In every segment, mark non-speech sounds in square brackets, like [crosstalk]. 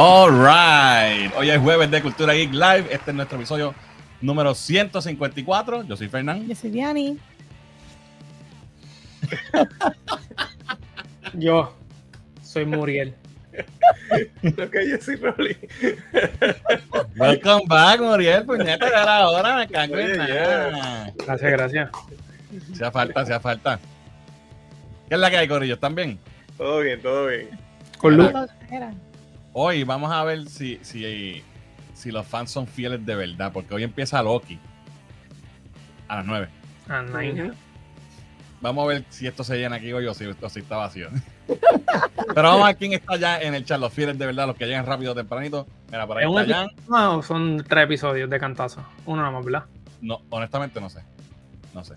All right. Hoy es jueves de Cultura Geek Live. Este es nuestro episodio número 154. Yo soy Fernán. Yo soy Diani. [laughs] Yo soy Muriel. [laughs] Lo que yo soy Rolly. [laughs] Welcome back, Muriel. Puñeta, ya era hora. Me cago en nada. Gracias, gracias. Hacía falta, hacía falta. ¿Qué es la que hay, Corillo? ¿Están bien? Todo bien, todo bien. Con luz. Hoy vamos a ver si, si, si los fans son fieles de verdad, porque hoy empieza Loki a las 9. Ah, nine. Vamos a ver si esto se llena aquí hoy o si, o si está vacío. [laughs] Pero vamos a ver quién está ya en el chat, los fieles de verdad, los que llegan rápido o tempranito. Mira, por ahí ¿Es está Jan. episodio o son tres episodios de cantazo? Uno nada más, ¿verdad? No, honestamente no sé. No sé.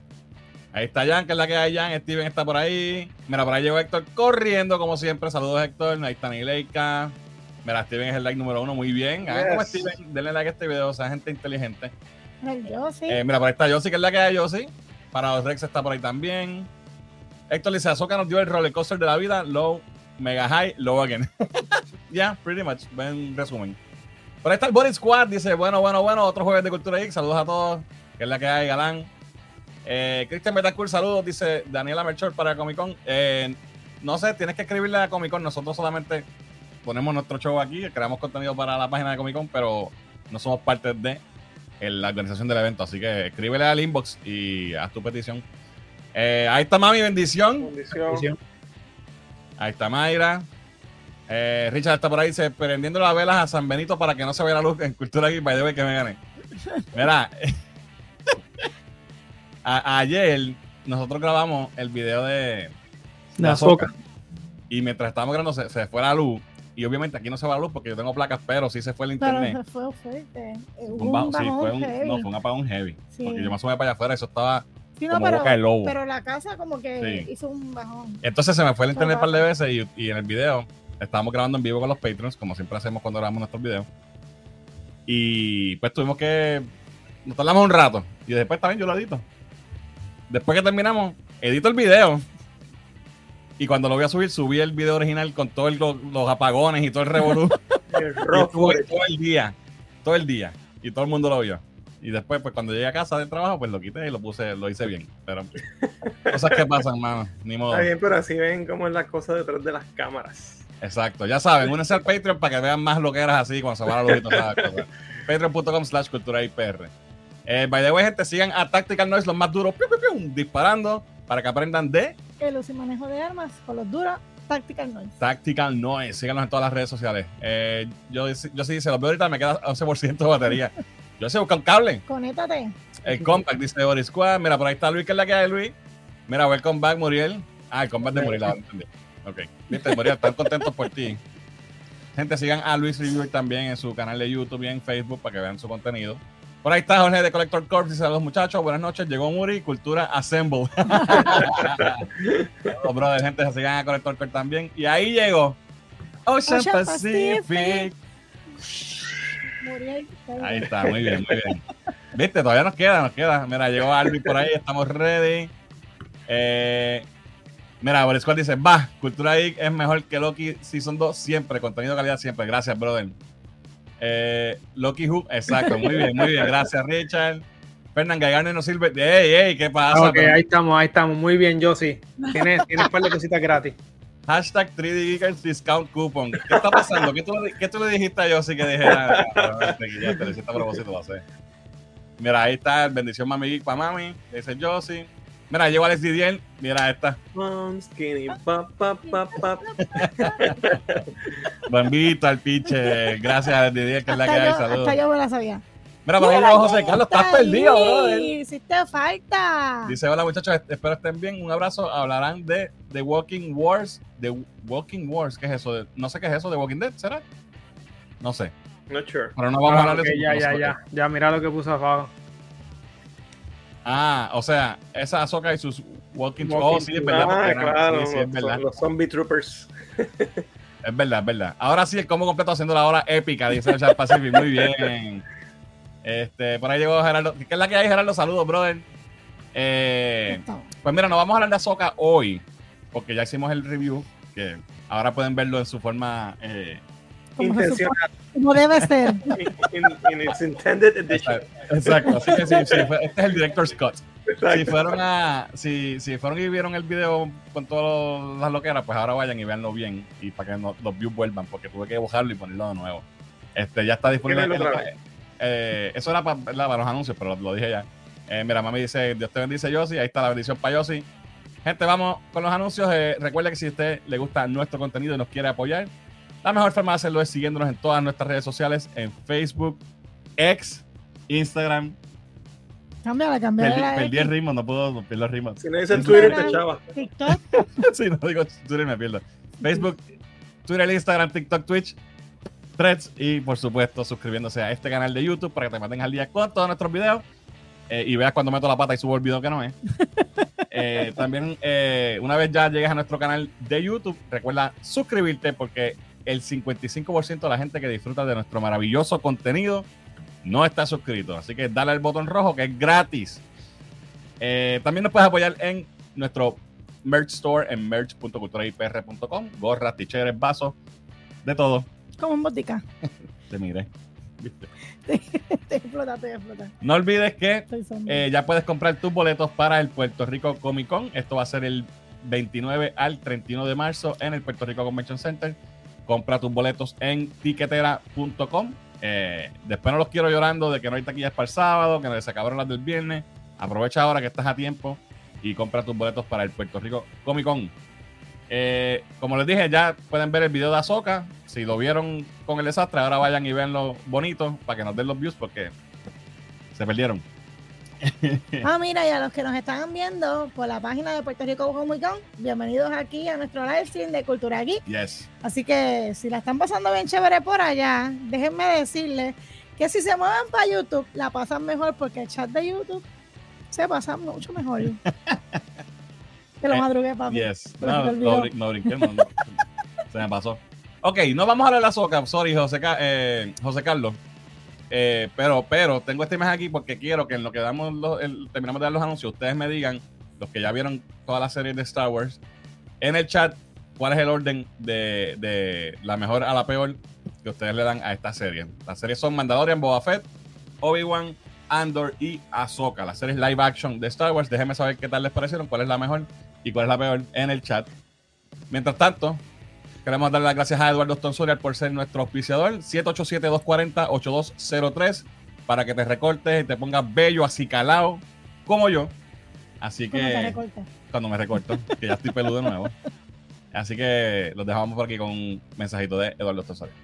Ahí está Jan, que es la que hay Jan. Steven está por ahí. Mira, por ahí llegó Héctor corriendo, como siempre. Saludos, Héctor. Ahí está Nileika. Mira, Steven es el like número uno. Muy bien. Hagan como Yes. Steven. Denle like a este video. O sea, gente inteligente. El. Eh, mira, por ahí está Josie, que es la que hay Josie. Para los Rex está por ahí también. Héctor dice, Azoka nos dio el roller coaster de la vida. Low, mega high, low again. [laughs] Ya, pretty much. Buen resumen. Por ahí está el Body Squad. Dice, bueno, bueno, bueno. Otro jueves de Cultura Geek. Saludos a todos. Que es la que hay, Galán. Eh, Cristian Betancourt, saludos. Dice Daniela Melchor para Comic Con. Eh, no sé, tienes que escribirle a Comic Con. Nosotros solamente ponemos nuestro show aquí. Creamos contenido para la página de Comic Con, pero no somos parte de la organización del evento. Así que escríbele al inbox y haz tu petición. Eh, ahí está Mami, bendición. Bendición. Ahí está Mayra. Eh, Richard está por ahí, dice, prendiendo las velas a San Benito para que no se vea la luz en Cultura aquí, by the way, que me gane. [laughs] Mira, [laughs] a- ayer nosotros grabamos el video de, De Azoka. y mientras estábamos grabando se, se fue la luz. Y obviamente aquí no se va la luz porque yo tengo placas, pero sí se fue el Pero internet. se fue fuerte. Eh, Un un sí, bajón fue un, heavy. no, fue un apagón heavy. Sí. Porque yo me asomé para allá afuera, eso estaba Sí, no, como pero, boca de lobo. pero la casa como que Sí. hizo un bajón. Entonces se me fue el internet un par de veces y, y en el video estábamos grabando en vivo con los Patreons, como siempre hacemos cuando grabamos nuestros videos. Y pues tuvimos que. Nos tardamos un rato. Y después también yo lo edito. Después que terminamos, edito el video. Y cuando lo voy a subir, subí el video original con todos los apagones y todo el revolú. [laughs] El todo el día. Todo el día. Y todo el mundo lo vio. Y después, pues cuando llegué a casa del trabajo, pues lo quité y lo puse, lo hice bien. Pero cosas que pasan, mano. Ni modo. Está bien, pero así ven cómo es la cosa detrás de las cámaras. Exacto, ya saben, únense al Patreon para que vean más lo que eras así cuando se va la luz y todas esas cosas. [laughs] Patreon.com slash cultura IPR. Eh, by the way, gente, sigan a Tactical Noise, los más duros, piu, piu, piu, disparando para que aprendan de El uso y manejo de armas con los duros, Tactical Noise. Tactical Noise. Síganos en todas las redes sociales. Eh, yo, yo sí dice, los veo ahorita, me queda 11% de batería. Yo sé buscar un cable. Conéctate. El compact, dice Boris Squad. Mira, por ahí está Luis, que es la que hay, Luis. Mira, welcome back, Muriel. Ah, el compact de Muriel, entendí. Ok. Viste, Muriel, están contentos por ti. Gente, sigan a Luis Reviewer también en su canal de YouTube y en Facebook para que vean su contenido. Por ahí está Jorge de Collector Corp. Dice a los muchachos, buenas noches. Llegó Muri, Cultura Assemble. [laughs] Los brothers, gente, se sigan a Collector Corp también. Y ahí llegó Ocean, Ocean Pacific. Ahí está, muy bien, muy bien. Viste, todavía nos queda, nos queda. Mira, llegó Alvin por ahí, estamos ready. Eh, mira, Boris dice, va, Cultura Geek es mejor que Loki Season 2 siempre, contenido de calidad siempre. Gracias, brother. Eh, Loki Who, exacto, muy bien, muy bien. Gracias, Richard. Fernán Gaigarne no sirve. ¡Ey, ey! ¿Qué pasa? Ok, ahí estamos, ahí estamos. Muy bien, sí. Tienes, tienes un par de cositas gratis. Hashtag 3D Geekers Discount Coupon. ¿Qué está pasando? ¿Qué tú, le- qué tú le dijiste a Yossi que dijera? Este, a. Mira, ahí está bendición Mami para Mami. Dice Yossi. Mira, llegó Alex Didier. Mira esta. Mom, skinny. Bambito al piche. Gracias Alex Didier, que es la que Hasta hay. yo, Saludos. hasta yo me la sabía. Mira, por ahí José Carlos. Estás está perdido, brother. Hiciste falta. Dice, hola muchachos, espero estén bien. Un abrazo. Hablarán de The Walking Wars. The Walking Wars, ¿qué es eso? No sé qué es eso, de Walking Dead, ¿será? No sé. Not sure. Pero no vamos a Ah, hablar ok, de eso. ya, ya, no ya. Ya, mira lo que puso abajo. Ah, o sea, esa Azoka y sus Walking, Walking Oh, sí, es verdad. Ah, claro, sí, sí, es los- verdad. los zombie troopers. [laughs] Es verdad, es verdad. Ahora sí, el combo completo haciendo la hora épica, dice el Chat Pacific. Muy bien. Este, por ahí llegó Gerardo. ¿Qué es la que hay, Gerardo? Saludos, brother. Eh, pues mira, no vamos a hablar de Azoka hoy, porque ya hicimos el review, que ahora pueden verlo en su forma eh, Intencional. supone, como debe ser. [laughs] In its intended edition. Exacto, así que sí, sí, fue- este es el director's cut. Si Exacto. fueron a, si, si fueron y vieron el video con todas las loqueras, pues ahora vayan y véanlo bien y para que no- los views vuelvan, porque tuve que bajarlo y ponerlo de nuevo. Este ya está disponible. En eh, eso era para, los anuncios, pero lo, lo dije ya. Eh, mira, mami dice, Dios te bendice, Yossi. Ahí está la bendición para Yossi. Gente, vamos con los anuncios. Eh, recuerda que si a usted le gusta nuestro contenido y nos quiere apoyar, la mejor forma de hacerlo es siguiéndonos en todas nuestras redes sociales, en Facebook, X, Instagram. Cámbiala, cámbiala. Perdí, perdí el ritmo, no puedo no pierdo el ritmo. Si no dice Twitter, te chava. TikTok. [laughs] si no digo Twitter me pierdo. Facebook, Twitter, Instagram, TikTok, Twitch, Threads y por supuesto suscribiéndose a este canal de YouTube para que te mantengas al día con todos nuestros videos eh, y veas cuando meto la pata y subo el video que no es. [laughs] Eh, también eh, una vez ya llegues a nuestro canal de YouTube, recuerda suscribirte porque el 55% de la gente que disfruta de nuestro maravilloso contenido no está suscrito. Así que dale al botón rojo que es gratis. Eh, también nos puedes apoyar en nuestro merch store en merch.culturaipr.com. Gorras, ticheres, vasos, de todo. Como en botica. [laughs] Te mire. ¿Viste? Te explota, te explota. No olvides que eh, ya puedes comprar tus boletos para el Puerto Rico Comic Con. Esto va a ser el 29 al 31 de marzo en el Puerto Rico Convention Center. Compra tus boletos en tiquetera.com. Eh, después no los quiero llorando de que no hay taquillas para el sábado, que se acabaron las del viernes. Aprovecha ahora que estás a tiempo y compra tus boletos para el Puerto Rico Comic Con. Eh, como les dije, ya pueden ver el video de Azoka. Si lo vieron con el desastre, ahora vayan y veanlo bonito para que nos den los views porque se perdieron. [laughs] Ah, mira, y a los que nos están viendo por la página de Puerto Rico Comic Con, bienvenidos aquí a nuestro live stream de Cultura Geek. Yes. Así que si la están pasando bien chévere por allá, déjenme decirles que si se mueven para YouTube, la pasan mejor porque el chat de YouTube se pasa mucho mejor. [laughs] que lo Eh, madrugué, papi. Yes. No, te no, brin- no brinqué, no, no. Se me pasó. Ok, no vamos a hablar de la soca. Sorry, José, eh, José Carlos. Eh, pero, pero tengo esta imagen aquí porque quiero que en lo que damos los- terminamos de dar los anuncios, ustedes me digan, los que ya vieron toda la serie de Star Wars, en el chat, cuál es el orden de, de la mejor a la peor que ustedes le dan a esta serie. Las series son Mandalorian, Boba Fett, Obi-Wan, Andor y Ahsoka. Las series live action de Star Wars. Déjenme saber qué tal les parecieron, cuál es la mejor y cuál es la peor en el chat. Mientras tanto, queremos dar las gracias a Eduardo Stonsorial por ser nuestro auspiciador. 787-240-8203 para que te recortes y te pongas bello, así calado, como yo. Así que cuando me recorto, que ya estoy peludo de nuevo. Así que los dejamos por aquí con un mensajito de Eduardo Stonsorial.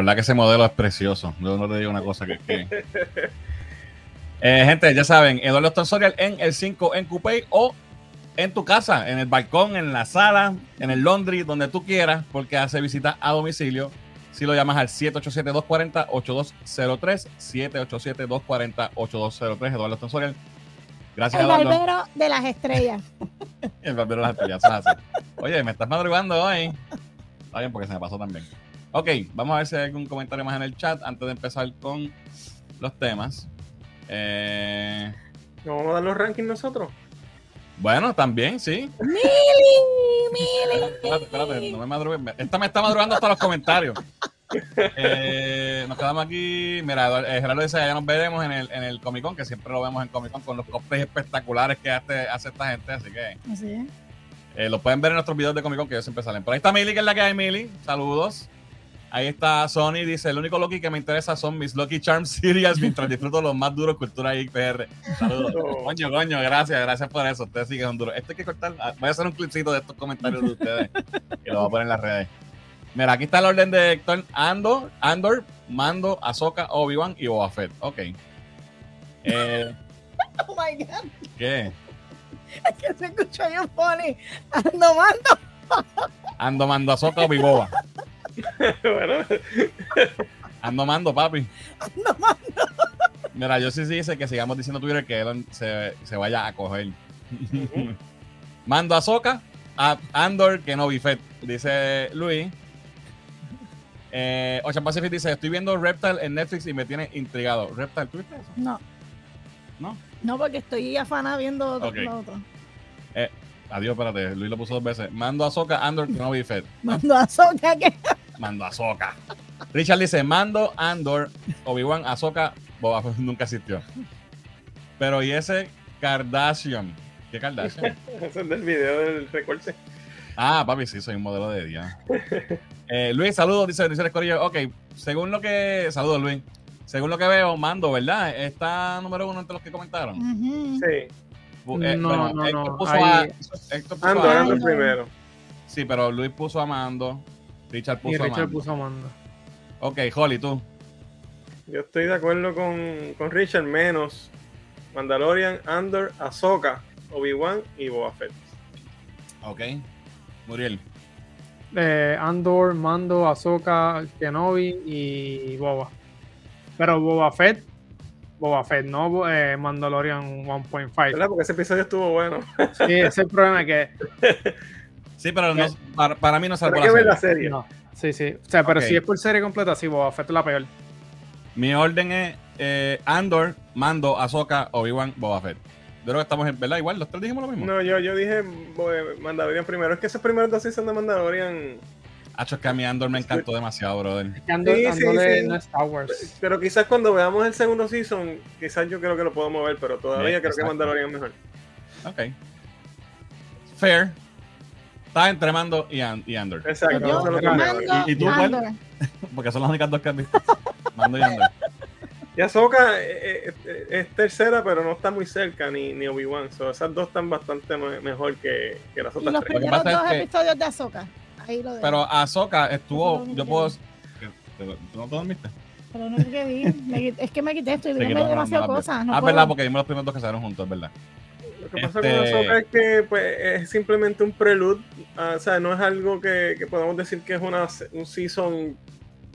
Verdad que ese modelo es precioso. Yo no te digo una cosa que... que- [laughs] Eh, gente, ya saben, Eduardo Stonsorial en el 5 en Coupé o en tu casa, en el balcón, en la sala, en el laundry, donde tú quieras, porque hace visita a domicilio. Si lo llamas al 787-240-8203, 787-240-8203, Eduardo Stonsorial. Gracias, El Eduardo. barbero de las estrellas. [laughs] El barbero de las estrellas, es. Oye, me estás madrugando hoy. Está bien, porque se me pasó también. Ok, vamos a ver si hay algún comentario más en el chat antes de empezar con los temas. Eh, ¿No vamos a dar los rankings nosotros? bueno, también, sí. ¡Mili! ¡Mili! Espérate, espérate, no me madrugues. Esta me está madrugando hasta los comentarios. Eh, nos quedamos aquí. Mira, eh, Gerardo dice: Ya nos veremos en el, en el Comic Con, que siempre lo vemos en Comic Con con los cosplays espectaculares que hace, hace esta gente. Así que Así es. Eh, lo pueden ver en nuestros videos de Comic Con que ellos siempre salen. Por ahí está Mili, que es la que hay, Mili. Saludos. Ahí está Sony, dice, el único Loki que me interesa son mis Lucky Charms Serials mientras disfruto los más duros cultura y PR. Saludos. Oh. Coño, coño, gracias, gracias por eso. Ustedes sí que son duros. Esto hay que cortar. Ah, Voy a hacer un clipcito de estos comentarios de ustedes y lo voy a poner en las redes. Mira, aquí está el orden de Héctor. Andor, Andor, Mando, Ahsoka, Obi-Wan y Boba Fett. Ok. Eh, [laughs] Oh my God. ¿Qué? Es que se escucha bien funny. Ando mando. Ando, Mando, Ahsoka, Obi-Boba. [laughs] bueno, Ando, Mando, papi. Ando mando. Mira, yo sí sí dice que sigamos diciendo Twitter que Elon se, se vaya a coger. Mando a Soca, a Andor, que no Bifet, dice Luis. Eh, Ocean Pacific dice: Estoy viendo Reptile en Netflix y me tiene intrigado. ¿Reptile, tú viste eso? No. ¿No? No, porque estoy afanada viendo otro- Ok. lo otro. Adiós, espérate. Luis lo puso dos veces. Mando a Soca, Andor, que no Bifet. Mando a Soca que. Mando a Soca. Richard dice: Mando, Andor, Obi-Wan, Ahsoka, Boba Fett nunca existió. Pero, ¿y ese Kardashian? ¿Qué Kardashian? [laughs] ese es del video del recorte. Ah, papi, sí, soy un modelo de día. [laughs] Eh, Luis, saludos, dice bendiciones Corillo. Ok, según lo que. Saludos, Luis. Según lo que veo, Mando, ¿verdad? Está número uno entre los que comentaron. Sí. Eh, No, bueno, no, Héctor no, puso ahí- a. Héctor puso Ando, a- ando Ando. primero. Sí, pero Luis puso a Mando. Richard Y puso a Richard Mando. puso mando. Ok, Holly, tú. Yo estoy de acuerdo con, con Richard, menos Mandalorian, Andor, Ahsoka, Obi-Wan y Boba Fett. Ok. Muriel. Eh, Andor, Mando, Ahsoka, Kenobi y Boba. Pero Boba Fett, Boba Fett, no eh, Mandalorian 1.5. ¿Verdad? Porque ese episodio estuvo bueno. Sí, ese es el problema que [laughs] Sí, pero no, para, para mí no salvó ver la la serie. serie. no. Sí, sí. O sea, pero si es por serie completa, sí, Boba Fett es la peor. Mi orden es eh, Andor, Mando, Ahsoka, Obi-Wan, Boba Fett. Yo creo que estamos en, ¿verdad? Igual, los tres dijimos lo mismo. No, yo, yo dije eh, Mandalorian primero. Es que esos primeros dos seasons de Mandalorian. Hacho, es que a mí Andor me encantó demasiado, brother. Que Andor, Sí, sí, Andor es- sí. no es Star Wars. Pero quizás cuando veamos el segundo season, quizás yo creo que lo puedo mover, pero todavía creo que. Mandalorian es mejor. Ok. Fair. Está entre Mando y, An- y Andor. Exacto. Yo, eso es lo que Mando- ¿Y- y tú, cuál? Andor. Porque son las únicas dos que has visto. Mando y Andor. [laughs] Y Ahsoka eh, eh, es tercera, pero no está muy cerca, ni, ni Obi-Wan. So, esas dos están bastante me- mejor que, que las Y otras los tres. Primeros es dos que- episodios de Azoka. Ahí lo. Pero Ahsoka estuvo. Yo puedo. ¿Tú no te dormiste? Pero no sé qué vi. Me es que me quité, que no, no, demasiadas cosas. No ah, puedo. verdad, porque vimos los primeros dos que salieron juntos, es verdad. Lo que pasa Este- con Ahsoka es que pues, es simplemente un prelude. ah, o sea, no es algo que, que podemos decir que es una, un season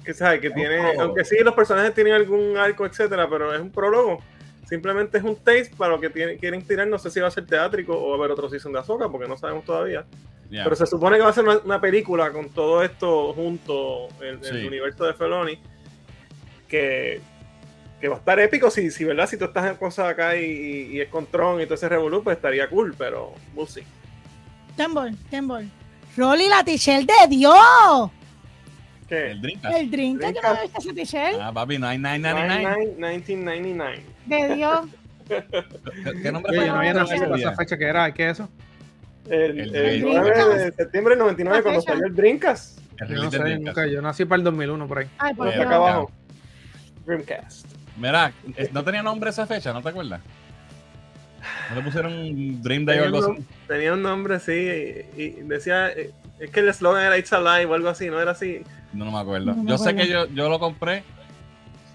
que, ¿sabes? que tiene. prólogo. Aunque sí, los personajes tienen algún arco, etcétera, pero es un prólogo. Simplemente es un taste para lo que tiene- quieren tirar. No sé si va a ser teátrico o va a haber otro season de Ahsoka, porque no sabemos todavía. Pero se supone que va a ser una, una película con todo esto junto, el, el universo de Feloni, que, que va a estar épico si, si ¿verdad? Si tú estás en cosas acá y, y es con Tron y todo ese revolú, pues estaría cool, pero we'll see. Tembol, Tembol. Rolly, la tichel de Dios. ¿Qué? El drink. El drink, yo no Drinkas. visto ese tichel. Ah, papi, 9999. 1999. De Dios. ¿Qué, nombre fue? yo no había no, nacido ese para día? esa fecha que era, ¿qué es eso? El, El el Dreamcast. 9 de septiembre del 99, La cuando salió el Dreamcast. El Yo no sé, nunca, yo nací para el 2001 por ahí. Ay, por acá abajo. Dreamcast. Mira, no tenía nombre esa fecha, ¿no te acuerdas? ¿No le pusieron Dream Day o algo así? tenía un nombre así y, y decía, eh, es que el eslogan era It's Alive o algo así, ¿no era así? No, no me acuerdo. No yo sé acuerdo. que yo, yo lo compré.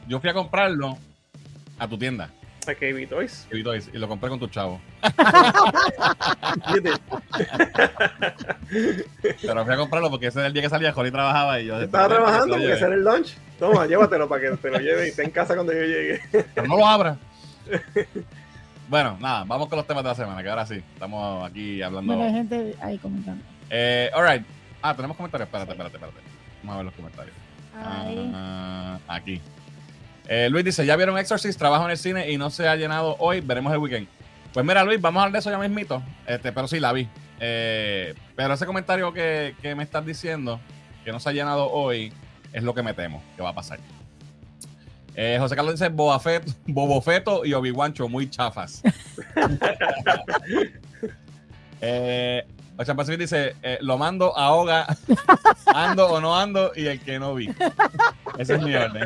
Yo fui a comprarlo a tu tienda, A KB Toys. y y lo compré con tu chavo. [laughs] Pero fui a comprarlo porque ese era el día que salía, Jolly trabajaba y yo Estaba "Pero, trabajando porque lleve". ese era el lunch. Toma, llévatelo para que te lo lleve y esté en casa cuando yo llegue. Pero no lo abra. bueno, nada, vamos con los temas de la semana, que ahora sí, estamos aquí hablando. Bueno, hay gente ahí comentando. Eh, alright. Ah, tenemos comentarios. Espérate, espérate, espérate. Vamos a ver los comentarios. Ahí. Ah, aquí. Eh, Luis dice, ya vieron Exorcist, trabajo en el cine y no se ha llenado hoy, veremos el weekend. Pues mira, Luis, vamos a hablar de eso ya mismito. Este, pero sí, la vi. Eh, pero ese comentario que, que me estás diciendo, que no se ha llenado hoy, es lo que me temo que va a pasar. Eh, José Carlos dice, Boba Fett, [laughs] Bobo Feto y Obi-Wancho, muy chafas. [laughs] eh, Ocean Pacific dice, eh, lo mando, ahoga, [laughs] ando o no ando y el que no vi. Ese es mi orden.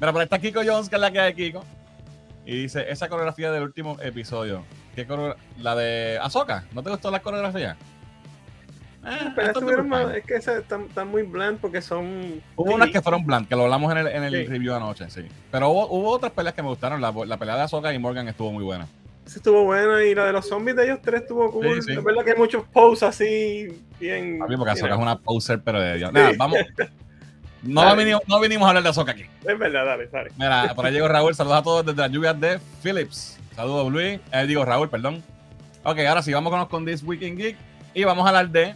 Mira, por está Kiko Jones, que es la que hay de Kiko. Y dice, esa coreografía del último episodio. ¿Qué La de Ahsoka. ¿No te gustó la coreografía? Eh, Pero estuvieron es que esas están, están muy bland porque son. Hubo unas que fueron bland, que lo hablamos en el, en el Sí. review anoche, sí. Pero hubo, hubo otras peleas que me gustaron. La, la pelea de Ahsoka y Morgan estuvo muy buena. Esa estuvo buena y la de los zombies de ellos tres estuvo cool. Sí, sí. Es verdad que hay muchos poses así, bien. A mí porque you es una poser, pero de Dios. Nada, vamos. [laughs] No vinimos, no vinimos a hablar de Ahsoka aquí. Es verdad, dale, dale. Mira, por ahí llegó [laughs] Raúl. Saludos a todos desde las lluvias de Philips. Saludos, Luis. Eh, digo, Raúl, perdón. Ok, ahora sí, vamos con This Week in Geek. Y vamos a hablar de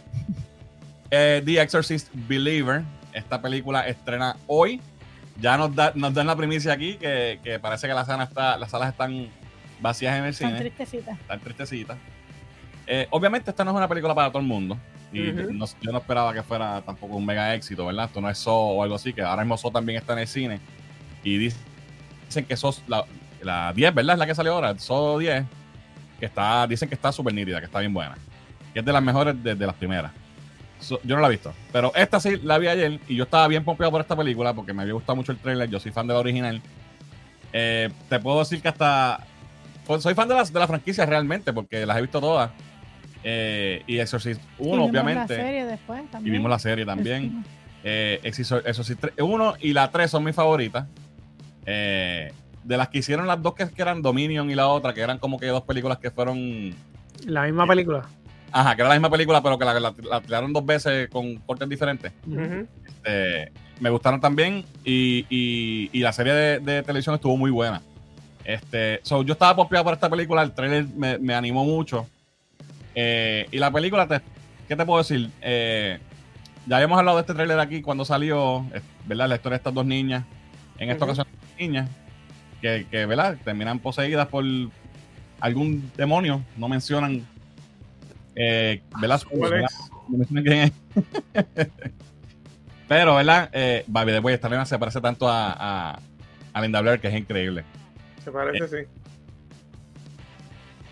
eh, The Exorcist Believer. Esta película estrena hoy. Ya nos, da, nos dan la primicia aquí que, que parece que la sala está, las salas están vacías en el cine. tristecita. Están tristecitas. Eh, obviamente, esta no es una película para todo el mundo. Y no- yo no esperaba que fuera tampoco un mega éxito, ¿verdad? Esto no es So o algo así, que ahora mismo So también está en el cine. Y dic- dicen que So, la, la 10, ¿verdad? Es la que salió ahora, So 10, que está, dicen que está súper nítida, que está bien buena. Que es de las mejores de, de las primeras. So- yo no la he visto. Pero esta sí la vi ayer y yo estaba bien pompeado por esta película porque me había gustado mucho el trailer. Yo soy fan de la original. Eh, te puedo decir que hasta. pues, soy fan de las de la franquicia realmente porque las he visto todas. Eh, y Exorcist 1, Y vimos obviamente. La serie después Y vimos la serie también. Eh, Exorcist Exorcist 1 y la 3 son mis favoritas. Eh, de las que hicieron las dos que, que eran Dominion y la otra, que eran como que dos películas que fueron. La misma película. Ajá, que era la misma película, pero que la, la, la tiraron dos veces con cortes diferentes. Este, me gustaron también y, y- y la serie de, de televisión estuvo muy buena. Este, so, yo estaba pompeado por esta película, el trailer me, me animó mucho. Eh, y la película, te- ¿qué te puedo decir? Eh, ya habíamos hablado de este trailer aquí cuando salió, eh, ¿verdad? La historia de estas dos niñas, en esta Ujú. ocasión niñas, que, que, ¿verdad? Terminan poseídas por algún demonio, no mencionan, quién es. [laughs] Pero, ¿verdad? Eh, Baby the Way, esta nena se parece tanto a, a, a Linda Blair que es increíble. Se parece, sí.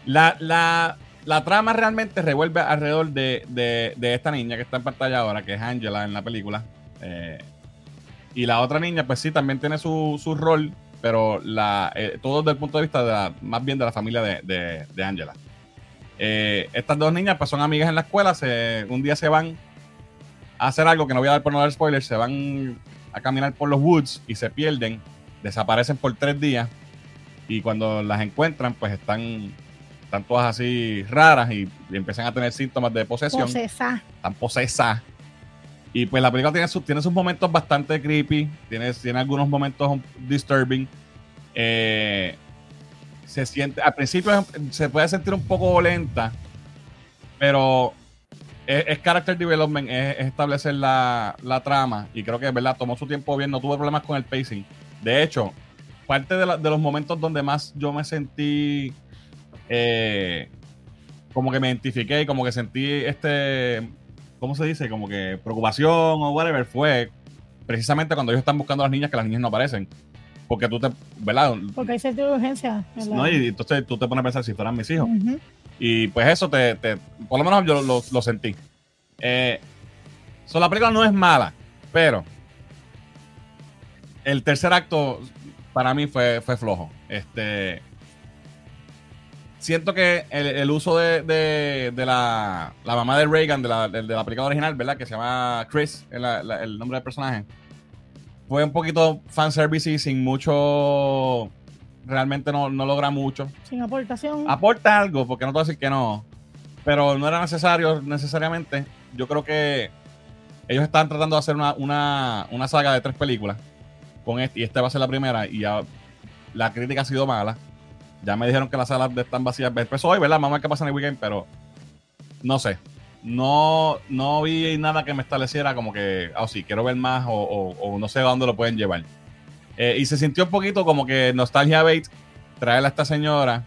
La, la, la trama realmente revuelve alrededor de, de- de esta niña que está en pantalla ahora, que es Angela en la película. Eh, y la otra niña, pues sí, también tiene su, su rol, pero la, eh, todo desde el punto de vista de la- más bien de la familia de, de- de Angela. Eh, estas dos niñas, pues son amigas en la escuela, se, un día se van a hacer algo que no voy a dar por no dar spoilers, se van a caminar por los woods y se pierden, desaparecen por tres días y cuando las encuentran, pues están están todas así raras y, y empiezan a tener síntomas de posesión, Posesa. están posesas. Y pues la película tiene, sus- tiene sus momentos bastante creepy, tiene, tiene algunos momentos disturbing. Eh, se siente, al principio se puede sentir un poco lenta, pero es, es character development, es, es establecer la, la trama y creo que verdad tomó su tiempo bien, no tuve problemas con el pacing. De hecho, parte de, la- de los momentos donde más yo me sentí eh, como que me identifiqué y como que sentí este, ¿cómo se dice? Como que preocupación o whatever fue precisamente cuando ellos están buscando a las niñas que las niñas no aparecen. Porque tú te, ¿verdad? Porque hay sentido de urgencia. ¿verdad? ¿No? Y entonces tú te pones a pensar si fueran mis hijos. Y pues eso te, te- por lo menos yo lo, lo sentí. Eh, so, la película no es mala, pero el tercer acto para mí fue, fue flojo. Este, siento que el, el uso de, de- de la, la mamá de Reagan, de la, de, de la película original, ¿verdad? Que se llama Chris, la- el nombre del personaje. Fue un poquito fanservice y sin mucho... Realmente no, no logra mucho Sin aportación. aporta algo, porque no te voy a decir que no, pero no era necesario necesariamente. Yo creo que ellos estaban tratando de hacer una, una, una saga de tres películas con este, y esta va a ser la primera, y ya la crítica ha sido mala. Ya me dijeron que las salas están vacías. Empezó hoy, ¿verdad? Vamos a ver qué pasa en el weekend, pero no sé. No, no vi nada que me estableciera como que, oh sí, quiero ver más o, o- o no sé a dónde lo pueden llevar. Eh, y se sintió un poquito como que nostalgia bait traer a esta señora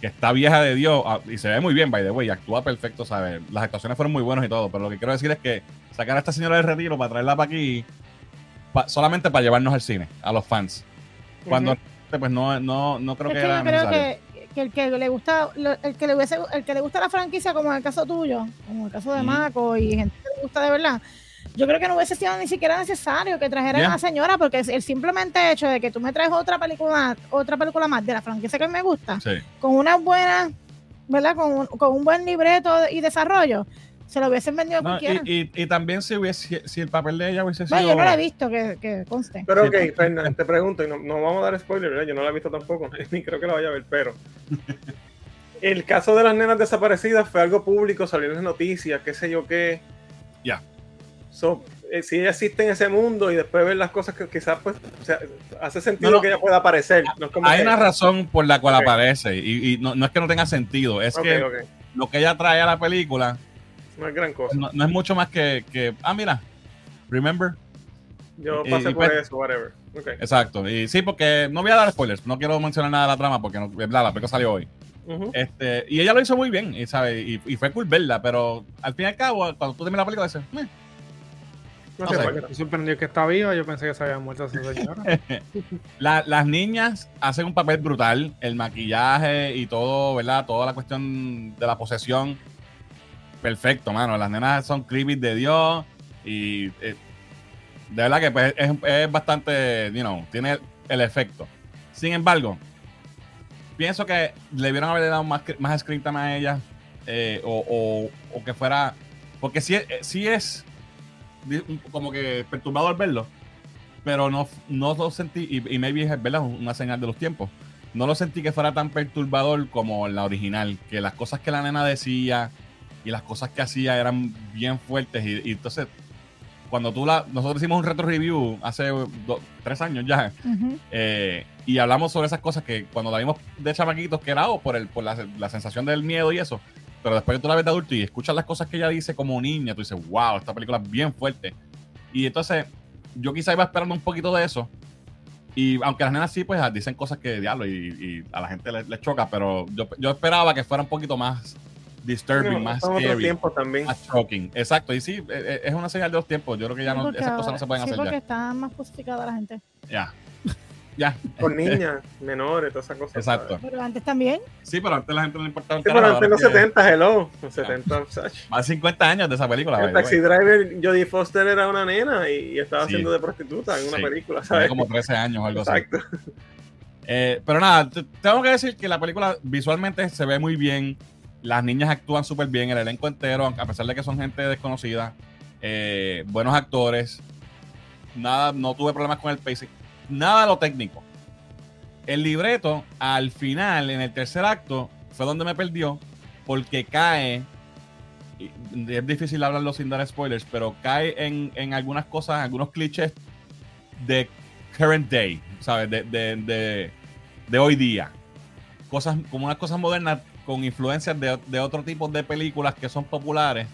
que está vieja de Dios ah, y se ve muy bien, by the way, y actúa perfecto, ¿sabes? Las actuaciones fueron muy buenas y todo, pero lo que quiero decir es que sacar a esta señora del retiro para traerla para aquí pa- solamente para llevarnos al cine, a los fans. Cuando pues no, no, no creo es que que era yo creo necesario. que, que el que le gusta, el que le hubiese, el que le gusta la franquicia, como en el caso tuyo, como el caso de Ujú. Mako y gente que le gusta de verdad, yo creo que no hubiese sido ni siquiera necesario que trajeran a la señora, porque el simplemente hecho de que tú me traes otra película, otra película más de la franquicia que me gusta, Sí. con una buena, ¿verdad? Con un, con un buen libreto y desarrollo, Se lo hubiesen vendido a No, cualquiera. y, y- y también si, hubiese, si el papel de ella hubiese sido. Bueno, yo no la he visto, que, que conste. Pero ok, Fernan, te pregunto, y no, no vamos a dar spoiler, ¿verdad? Yo no la he visto tampoco, [laughs] ni creo que la vaya a ver, pero. [laughs] El caso de las nenas desaparecidas fue algo público, salió en las noticias, qué sé yo qué. Ya. So, eh, si ella existe en ese mundo y después ver las cosas que quizás, pues, o sea, hace sentido No, no. que ella pueda aparecer. No es como Hay que- una razón por la cual aparece. Y, y no, no es que no tenga sentido. Es que lo que ella trae a la película No es gran cosa. no, no es mucho más que, que. Ah, mira. Remember. Yo pasé y por pues- eso, whatever. Ok. Exacto. Y sí, porque no voy a dar spoilers. No quiero mencionar nada de la trama porque no, la, la película salió hoy. Ujú. Este, y ella lo hizo muy bien, y, ¿sabe? Y, y fue cool verla, pero al fin y al cabo, cuando tú terminas la película, dices, "Meh". No no sé sé. por qué. Estoy sorprendido que está viva. Yo pensé que se había muerto esa señora. [laughs] La- las niñas hacen un papel brutal, el maquillaje y todo, ¿verdad? Toda la cuestión de la posesión. Perfecto, mano. Las nenas son creepy de Dios y eh, de verdad que pues, es, bastante, you know, tiene el efecto. Sin embargo, pienso que le debieron haber dado más, más screen a ella eh, o, o- que fuera, porque sí, eh, sí es como que perturbador verlo, pero no, no lo sentí, y, y maybe es ¿verdad? una señal de los tiempos, no lo sentí que fuera tan perturbador como la original, que las cosas que la nena decía y las cosas que hacía eran bien fuertes y, y entonces cuando tú la, nosotros hicimos un retro review hace do- tres años ya, eh, y hablamos sobre esas cosas que cuando la vimos de chamaquitos que era o por, el, por la, la sensación del miedo y eso, pero después que tú la ves de adulto y escuchas las cosas que ella dice como niña, tú dices, wow, esta película es bien fuerte. Y entonces yo quizá iba esperando un poquito de eso. Y aunque las nenas sí, pues dicen cosas que diablo y, y a la gente les, les choca, pero yo, yo esperaba que fuera un poquito más disturbing, más scary, también. más shocking. Exacto, y sí, eh, eh, es una señal de los tiempos. Yo creo que ya Sí, no, esas cosas no se pueden sí, hacer porque ya. está más justificada la gente. Ya. Ya. Con [laughs] niñas, menores, todas esas cosas. Exacto. ¿sabes? Pero antes también. Sí, pero antes la gente no le importaba Sí, pero antes en los ahora sí, 70, hello. Los 70, sach. Más de 50 años de esa película. En Taxi. Driver, Jodie Foster era una nena y, y estaba Sí. haciendo de prostituta en una película, Tenía ¿sabes? como 13 años o algo así. Exacto. Eh, pero nada, te- tengo que decir que la película visualmente se ve muy bien. Las niñas actúan súper bien, el elenco entero, a pesar de que son gente desconocida. eh, buenos actores. Nada, no tuve problemas con el pacing. Nada de lo técnico. El libreto, al final, en el tercer acto, fue donde me perdió, porque cae. Es difícil hablarlo sin dar spoilers, pero cae en, en algunas cosas, algunos clichés de current day, ¿sabes? De, de, de, de hoy día. Cosas, como unas cosas modernas con influencias de, de otro tipo de películas que son populares.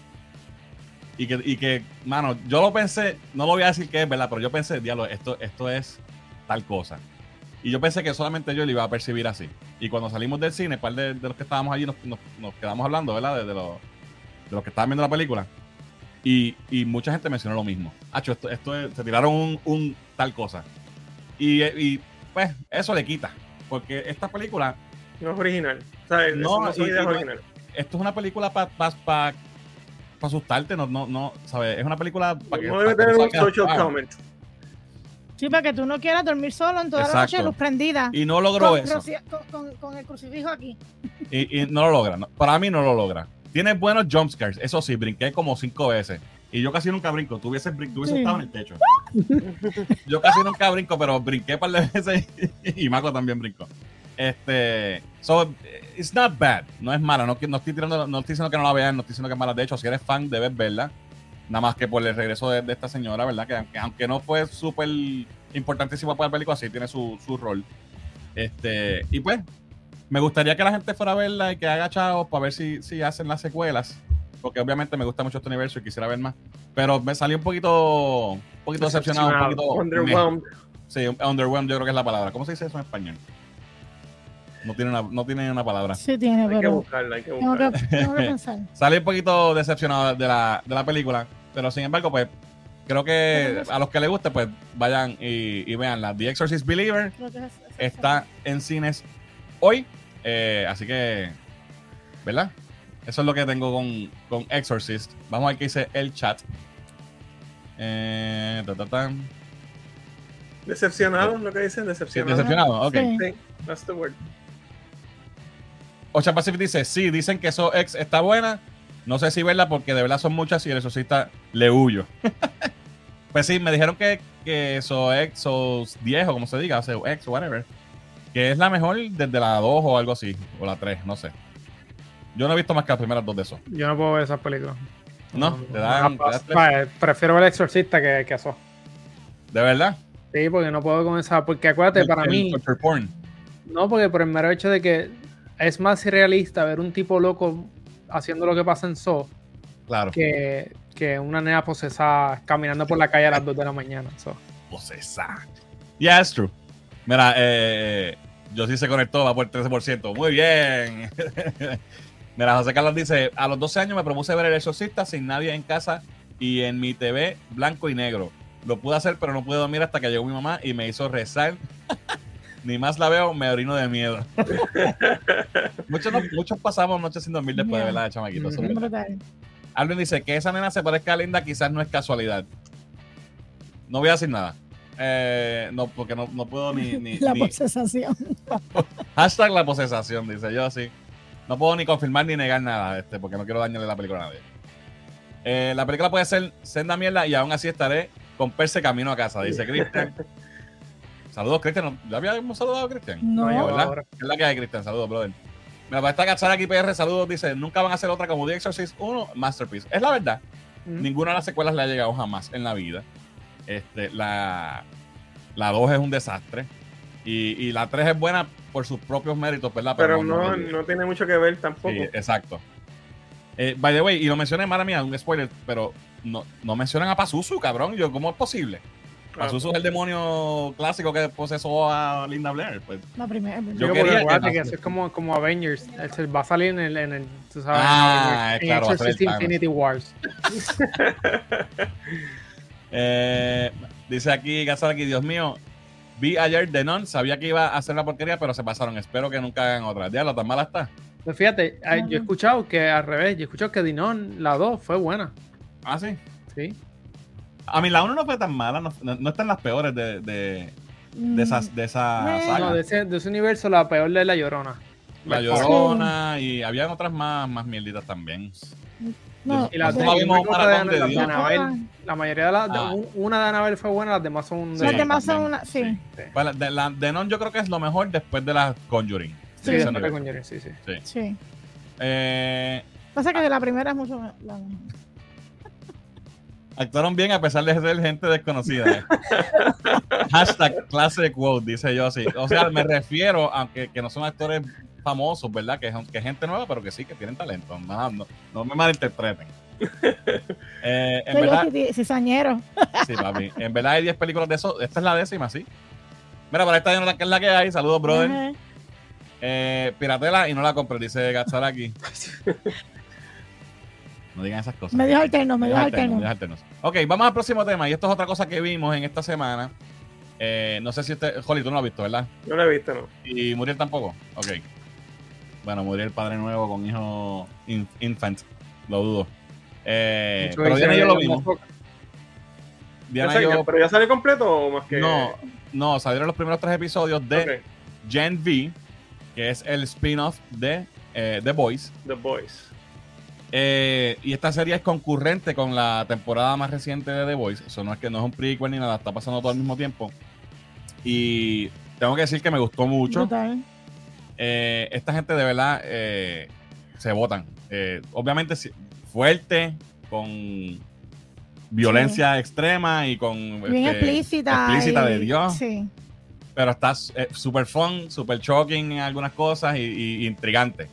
Y que, y que, mano, yo lo pensé, no lo voy a decir que es verdad, pero yo pensé, diablo, esto, esto es tal cosa. Y yo pensé que solamente yo lo iba a percibir así. Y cuando salimos del cine, par de, de los que estábamos allí nos, nos- quedamos hablando, ¿verdad? De, los, de los que estaban viendo la película. Y, y mucha gente mencionó lo mismo. Hacho, esto, esto es- se tiraron un, un tal cosa. Y, y, pues eso le quita. Porque esta película, No es original. ¿Sabes? No, No, son y- ideas y- originales. esto es una película para pa, pa- pa asustarte, no, no, no, ¿sabes? Es una película para que. No debe pa' que tener un salgas, social wow. comment. Sí, para que tú no quieras dormir solo en toda la noche, luz prendida. Y no logró con, eso. Con, con- con el crucifijo aquí. Y, y no lo logra. no. Para mí no lo logra. Tiene buenos jumpscares. Eso sí, brinqué como cinco veces. Y yo casi nunca brinco. Tú hubieses, brin- tú hubieses Sí. estado en el techo. [laughs] yo casi nunca brinco, pero brinqué un par de veces. y Marco también brincó. Este. So, it's not bad. No es mala. No, no estoy tirando, no estoy diciendo que no la vean, no estoy diciendo que es mala. De hecho, si eres fan, debes verla. Nada más que por el regreso de, de esta señora, ¿verdad? Que, aunque- aunque no fue súper importantísima para la película, sí tiene su, su rol. Este, y pues, me gustaría que la gente fuera a verla y que haga chavos para ver si, si hacen las secuelas. Porque obviamente me gusta mucho este universo y quisiera ver más. Pero me salí un poquito, un poquito decepcionado, un poquito. Underwhelmed. Sí, underwhelmed yo creo que es la palabra. ¿Cómo se dice eso en español? No tiene una, no tiene una palabra. Sí tiene, Hay que pero buscarla, hay que tengo que, buscarla. tengo que [laughs] pensar. Salí un poquito decepcionado de la, de la película. Pero sin embargo, pues, creo que a los que les guste, pues, vayan y, y veanla. The Exorcist Believer que es- está en cines hoy. eh, así que, ¿verdad? Eso es lo que tengo con, con Exorcist. Vamos a ver qué dice el chat. Eh, ta, ta, ta. Decepcionado, lo que dicen, Sí, decepcionado. decepcionado, ok. Sí. Sí, that's the word. Ocha Pacific dice, sí, dicen que eso ex está buena, No sé si verla porque de verdad son muchas y el exorcista le huyo. [laughs] pues sí, me dijeron que, que So X, So 10 o como se diga, So X, whatever, que es la mejor desde la 2 o algo así, o la 3, no sé. Yo no he visto más que las primeras dos de eso. Yo no puedo ver esas películas. No, te dan, te prefiero ver el exorcista que, que eso. De verdad. Sí, porque no puedo con esa. Porque acuérdate, El- para el mí. porn. No, porque por el mero hecho de que es más irrealista ver un tipo loco haciendo lo que pasa en So Claro. que, que una nena posesa caminando por la calle a las 2 de la mañana. So. Posesa. Yeah, it's true. Mira, eh, yo sí se conectó, va por el 13%. Muy bien. [laughs] Mira, José Carlos dice: A los 12 años me propuse ver El Exorcista sin nadie en casa y en mi TV blanco y negro. Lo pude hacer, pero no pude dormir hasta que llegó mi mamá y me hizo rezar. [laughs] Ni más la veo, me orino de miedo. [laughs] muchos, no- muchos pasamos noches sin dormir después de verla de chamaquito. Alvin dice que esa nena se parezca a Linda, quizás no es casualidad. No voy a decir nada. Eh, no, porque no, no puedo ni. ni- La ni- posesación. [laughs] hashtag la posesación, dice yo así. No puedo ni confirmar ni negar nada, este, porque no quiero dañarle la película a nadie. Eh, la película puede ser senda mierda y aún así estaré con Perse camino a casa, dice Cristian. [laughs] Saludos, Cristian. ¿Ya habíamos saludado a Cristian? No. No, ¿verdad? Es la que hay, Cristian. Saludos, brother. Mira, para esta cachara aquí, PR, saludos. Dice: Nunca van a hacer otra como The Exorcist 1, Masterpiece. Es la verdad. Ujú. Ninguna de las secuelas le ha llegado jamás en la vida. Este, la, la 2 es un desastre. Y, y la 3 es buena por sus propios méritos, ¿verdad? Pero no, no tiene mucho que ver tampoco. Sí, exacto. Eh, by the way, y lo mencioné, mala mía, un spoiler, pero no, no mencionan a Pazuzu, cabrón. Yo, ¿Cómo es posible? Ah, Pazuzu es el demonio clásico que posesó a Linda Blair. Pues, La primera. Yo Yo quería que que, no- eso es como, como Avengers. Se va a salir en el, en el tú sabes, en Ah, en claro, Exorcist Thanos. Infinity Wars. [laughs] Eh, dice aquí, aquí, Dios mío, vi ayer The Nun, sabía que iba a hacer la porquería, pero se pasaron. Espero que nunca hagan otra. Diablo, tan mala está. Pues fíjate, yo he escuchado que al revés, yo he escuchado que Dinon, la 2, fue buena. Ah, sí. Sí. A mí la 1 no fue tan mala, no, no, no está en las peores de, de, de esas, de esa saga. No, de ese, de ese universo, la peor de La Llorona. La Sí. Llorona y habían otras más, más mierditas también. No, Y las de, de- de- de las de Dios. Annabelle, la mayoría de las, de- Ah. un- una de Annabelle fue buena, las demás son Sí, Las de, demás son una. Sí. sí. Pues la- de, la, de Non yo creo que es lo mejor después de la Conjuring. Sí, después de. Conjuring, sí, sí. Sí. Eh, Pasa que de la primera es mucho la- actuaron bien a pesar de ser gente desconocida. eh. [laughs] Hashtag clase quote, dice yo así. O sea, me refiero, aunque que no son actores famosos, ¿verdad? Que que gente nueva, pero que sí, que tienen talento. No, no, no me malinterpreten. [laughs] Eh, en verdad, cizañero. Sí, papi. En verdad hay 10 películas de eso. Esta es la décima, sí. Mira, para esta es la que hay. Saludos, brother. Eh, piratela y no la compré, dice Gatzaraki. [laughs] No digan esas cosas. Medios alternos, medios alternos. medios alternos. Ok, vamos al próximo tema. Y esto es otra cosa que vimos en esta semana. Eh, no sé si usted. Holly, tú no lo has visto, ¿verdad? No la he visto, no. Y Muriel tampoco. Ok. Bueno, Muriel, padre nuevo con hijo in- infant. Lo dudo. Eh, pero Diana y yo lo vimos. Diana Ya y sale- yo. ¿Pero ya sale completo o más que.? No, no, salieron los primeros tres episodios de Gen V, que es el spin-off de eh, The Boys. The Boys. Eh, y esta serie es concurrente con la temporada más reciente de The Boys. Eso no es que no es un prequel ni nada, está pasando todo al mismo tiempo. Y tengo que decir que me gustó mucho. Eh, esta gente de verdad eh, se votan. Obviamente fuerte, con violencia extrema y con Bien este, explícita. explícita y- de Dios. Sí. pero está super fun, super shocking en algunas cosas y, y intrigante.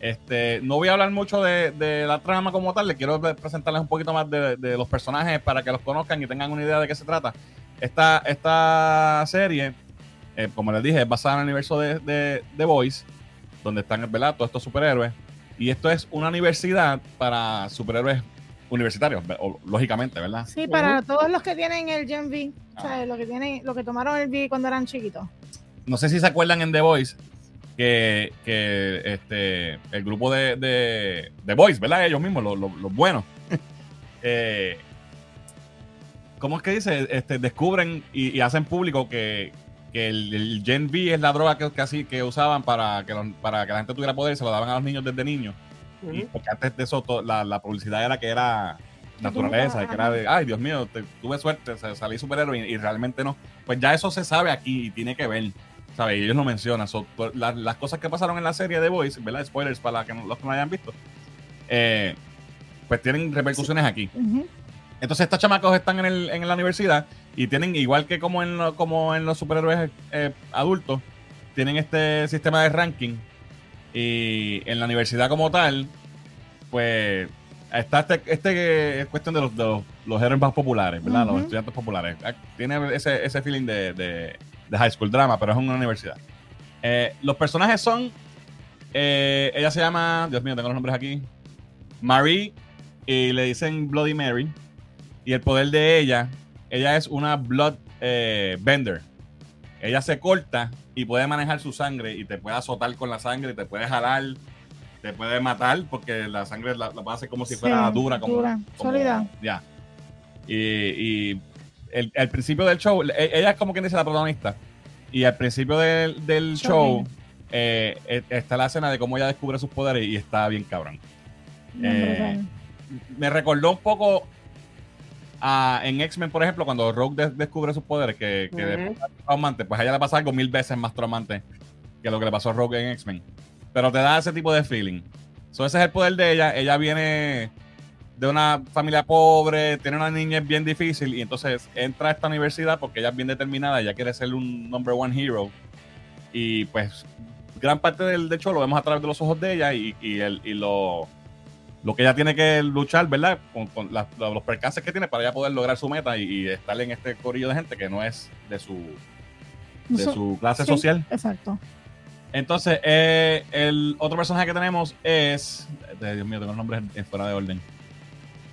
Este, no voy a hablar mucho de, de la trama como tal, le quiero pre- presentarles un poquito más de, de los personajes para que los conozcan y tengan una idea de qué se trata. Esta, esta serie, eh, como les dije, es basada en el universo de, de, de Boys, donde están ¿verdad? todos estos superhéroes. Y esto es una universidad para superhéroes universitarios, o- lógicamente, ¿verdad? Sí, para todos los que tienen el Gen V, o sea, Ah. lo que tienen, lo que tomaron el V cuando eran chiquitos. no sé si se acuerdan en The Voice que, que este, el grupo de, de, de Boys, ¿verdad? Ellos mismos, los, los- los buenos. [laughs] eh, ¿Cómo es que dice? Este, descubren y, y hacen público que, que el, el Gen V es la droga que, así, que usaban para que, los- para que la gente tuviera poder, se lo daban a los niños desde niños. Porque antes de eso, to- la, la publicidad era que era naturaleza, que era de, ay, Dios mío, te- tuve suerte, salí superhéroe y, y realmente no. Pues ya eso se sabe aquí y tiene que ver, ¿sabes? Y ellos lo mencionan. So, por- la- las cosas que pasaron en la serie de Boys, ¿verdad? Spoilers para que no- los que no hayan visto, eh, pues tienen repercusiones aquí. Entonces estos chamacos están en, el- en la universidad y tienen, igual que como en, lo- como en los superhéroes eh, adultos, tienen este sistema de ranking. Y en la universidad como tal, pues está este, este es cuestión de los, de los, los héroes más populares, ¿verdad? Los estudiantes populares. Ah, Tiene ese, ese feeling de, de- de high school drama, pero es una universidad. Eh, los personajes son, eh, ella se llama, Dios mío, tengo los nombres aquí, Marie, y le dicen Bloody Mary. Y el poder de ella, ella es una blood eh, bender. Ella se corta y puede manejar su sangre y te puede azotar con la sangre y te puede jalar, te puede matar porque la sangre la, la puede hacer como si Sí, fuera dura, como, dura, como- sólida. Ya. Y, y el, el principio del show, e- ella es como quien dice la protagonista. Y al principio del, del Show. eh, eh, está la escena de cómo ella descubre sus poderes y está bien cabrón. Eh, me recordó un poco a, en X-Men, por ejemplo, cuando Rogue de- descubre sus poderes, que, que después es traumante, pues a ella le pasa algo mil veces más traumante que lo que le pasó a Rogue en X-Men. Pero te da ese tipo de feeling. So, ese es el poder de ella. Ella viene de una familia pobre, tiene una niñez bien difícil y entonces entra a esta universidad porque ella es bien determinada, ella quiere ser un number one hero. Y pues gran parte del, del show lo vemos a través de los ojos de ella y, y, el, y lo, lo que ella tiene que luchar, ¿verdad? Con, con los percances que tiene para ella poder lograr su meta y, y estar en este corillo de gente que no es de su, de su clase sí, social. Exacto. Entonces, eh, el otro personaje que tenemos es. de- Dios mío, tengo los nombres fuera de orden.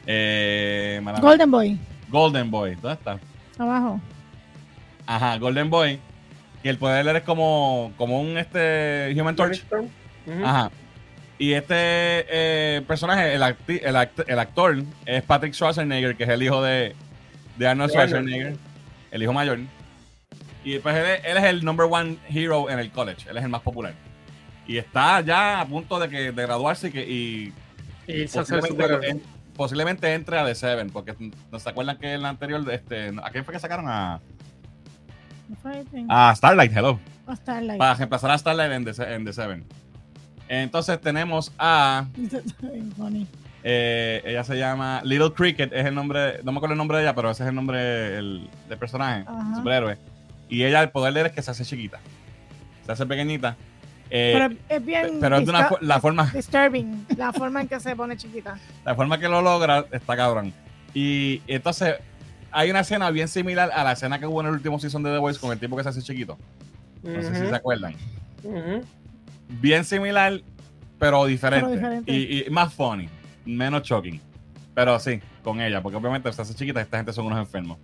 Eh, Golden Boy, Golden Boy. ¿Dónde está? abajo. Ajá, Golden Boy. Y el poder de él es como, como un este Human Torch. Ajá. Y este eh, personaje, el, acti- el, act- el actor, es Patrick Schwarzenegger, que es el hijo de, de Arnold. Schwarzenegger, el hijo mayor. Y pues él, es- él es el number one hero en el college, él es el más popular. Y está ya a punto de, que, de graduarse y, que, y Y se superhéroe. En- posiblemente entre a The Seven, porque no se acuerdan que en la anterior, este, ¿a quién fue que sacaron? A, a Starlight, hello. a Starlight. Para reemplazar a Starlight en The, Se- en The Seven. Entonces tenemos a. [laughs] Eh, ella se llama Little Cricket, es el nombre, no me acuerdo el nombre de ella, pero ese es el nombre el, del personaje, Ajá. superhéroe. Y ella, el poder de ella es que se hace chiquita, se hace pequeñita. Eh, Pero es bien pero es de una, distur- fo- la forma, [laughs] disturbing la forma en que se pone chiquita. la forma que lo logra está cabrón. Y entonces hay una escena bien similar a la escena que hubo en el último season de The Voice con el tipo que se hace chiquito. No sé si se acuerdan. Bien similar, pero diferente. Pero diferente. Y, y más funny, menos shocking. Pero sí, con ella, porque obviamente se hace chiquita y esta gente son unos enfermos.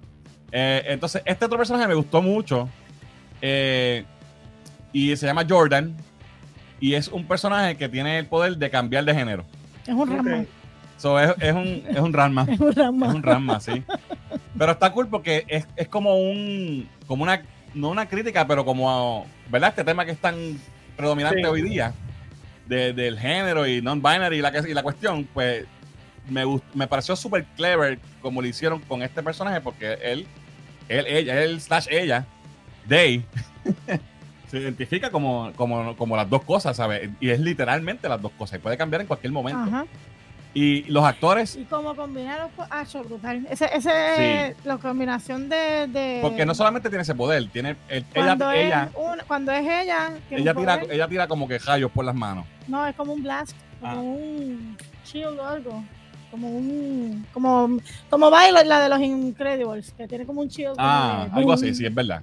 Eh, entonces, este otro personaje me gustó mucho. eh, y se llama Jordan. Y es un personaje que tiene el poder de cambiar de género. Es un rama. Ok. So, es, es un, es un Ranma. [laughs] Es un rama. Es un Ranma, sí. Pero está cool porque es, es como un. Como una. No una crítica, pero como. ¿Verdad? Este tema que es tan predominante Sí. hoy día. de- del género y non-binary y la, que- y la cuestión. Pues. Me, gust- me pareció súper clever como lo hicieron con este personaje porque él. Él, ella, él slash ella. They. [laughs] se identifica como, como, como las dos cosas, ¿sabes? Y es literalmente las dos cosas. Y puede cambiar en cualquier momento. Ajá. Y los actores. Y como combinar los ah, brutal. Ese, ese, la combinación de, de Porque no solamente tiene ese poder, tiene el- ella, cuando ella, es un- cuando es ella, tiene ella tira, poder. ella tira como que rayos por las manos. no es como un blast, como Ah. un shield o algo, como un, como, como Violet, la de los Incredibles, que tiene como un shield. como Ah, de algo boom. así, sí, es verdad.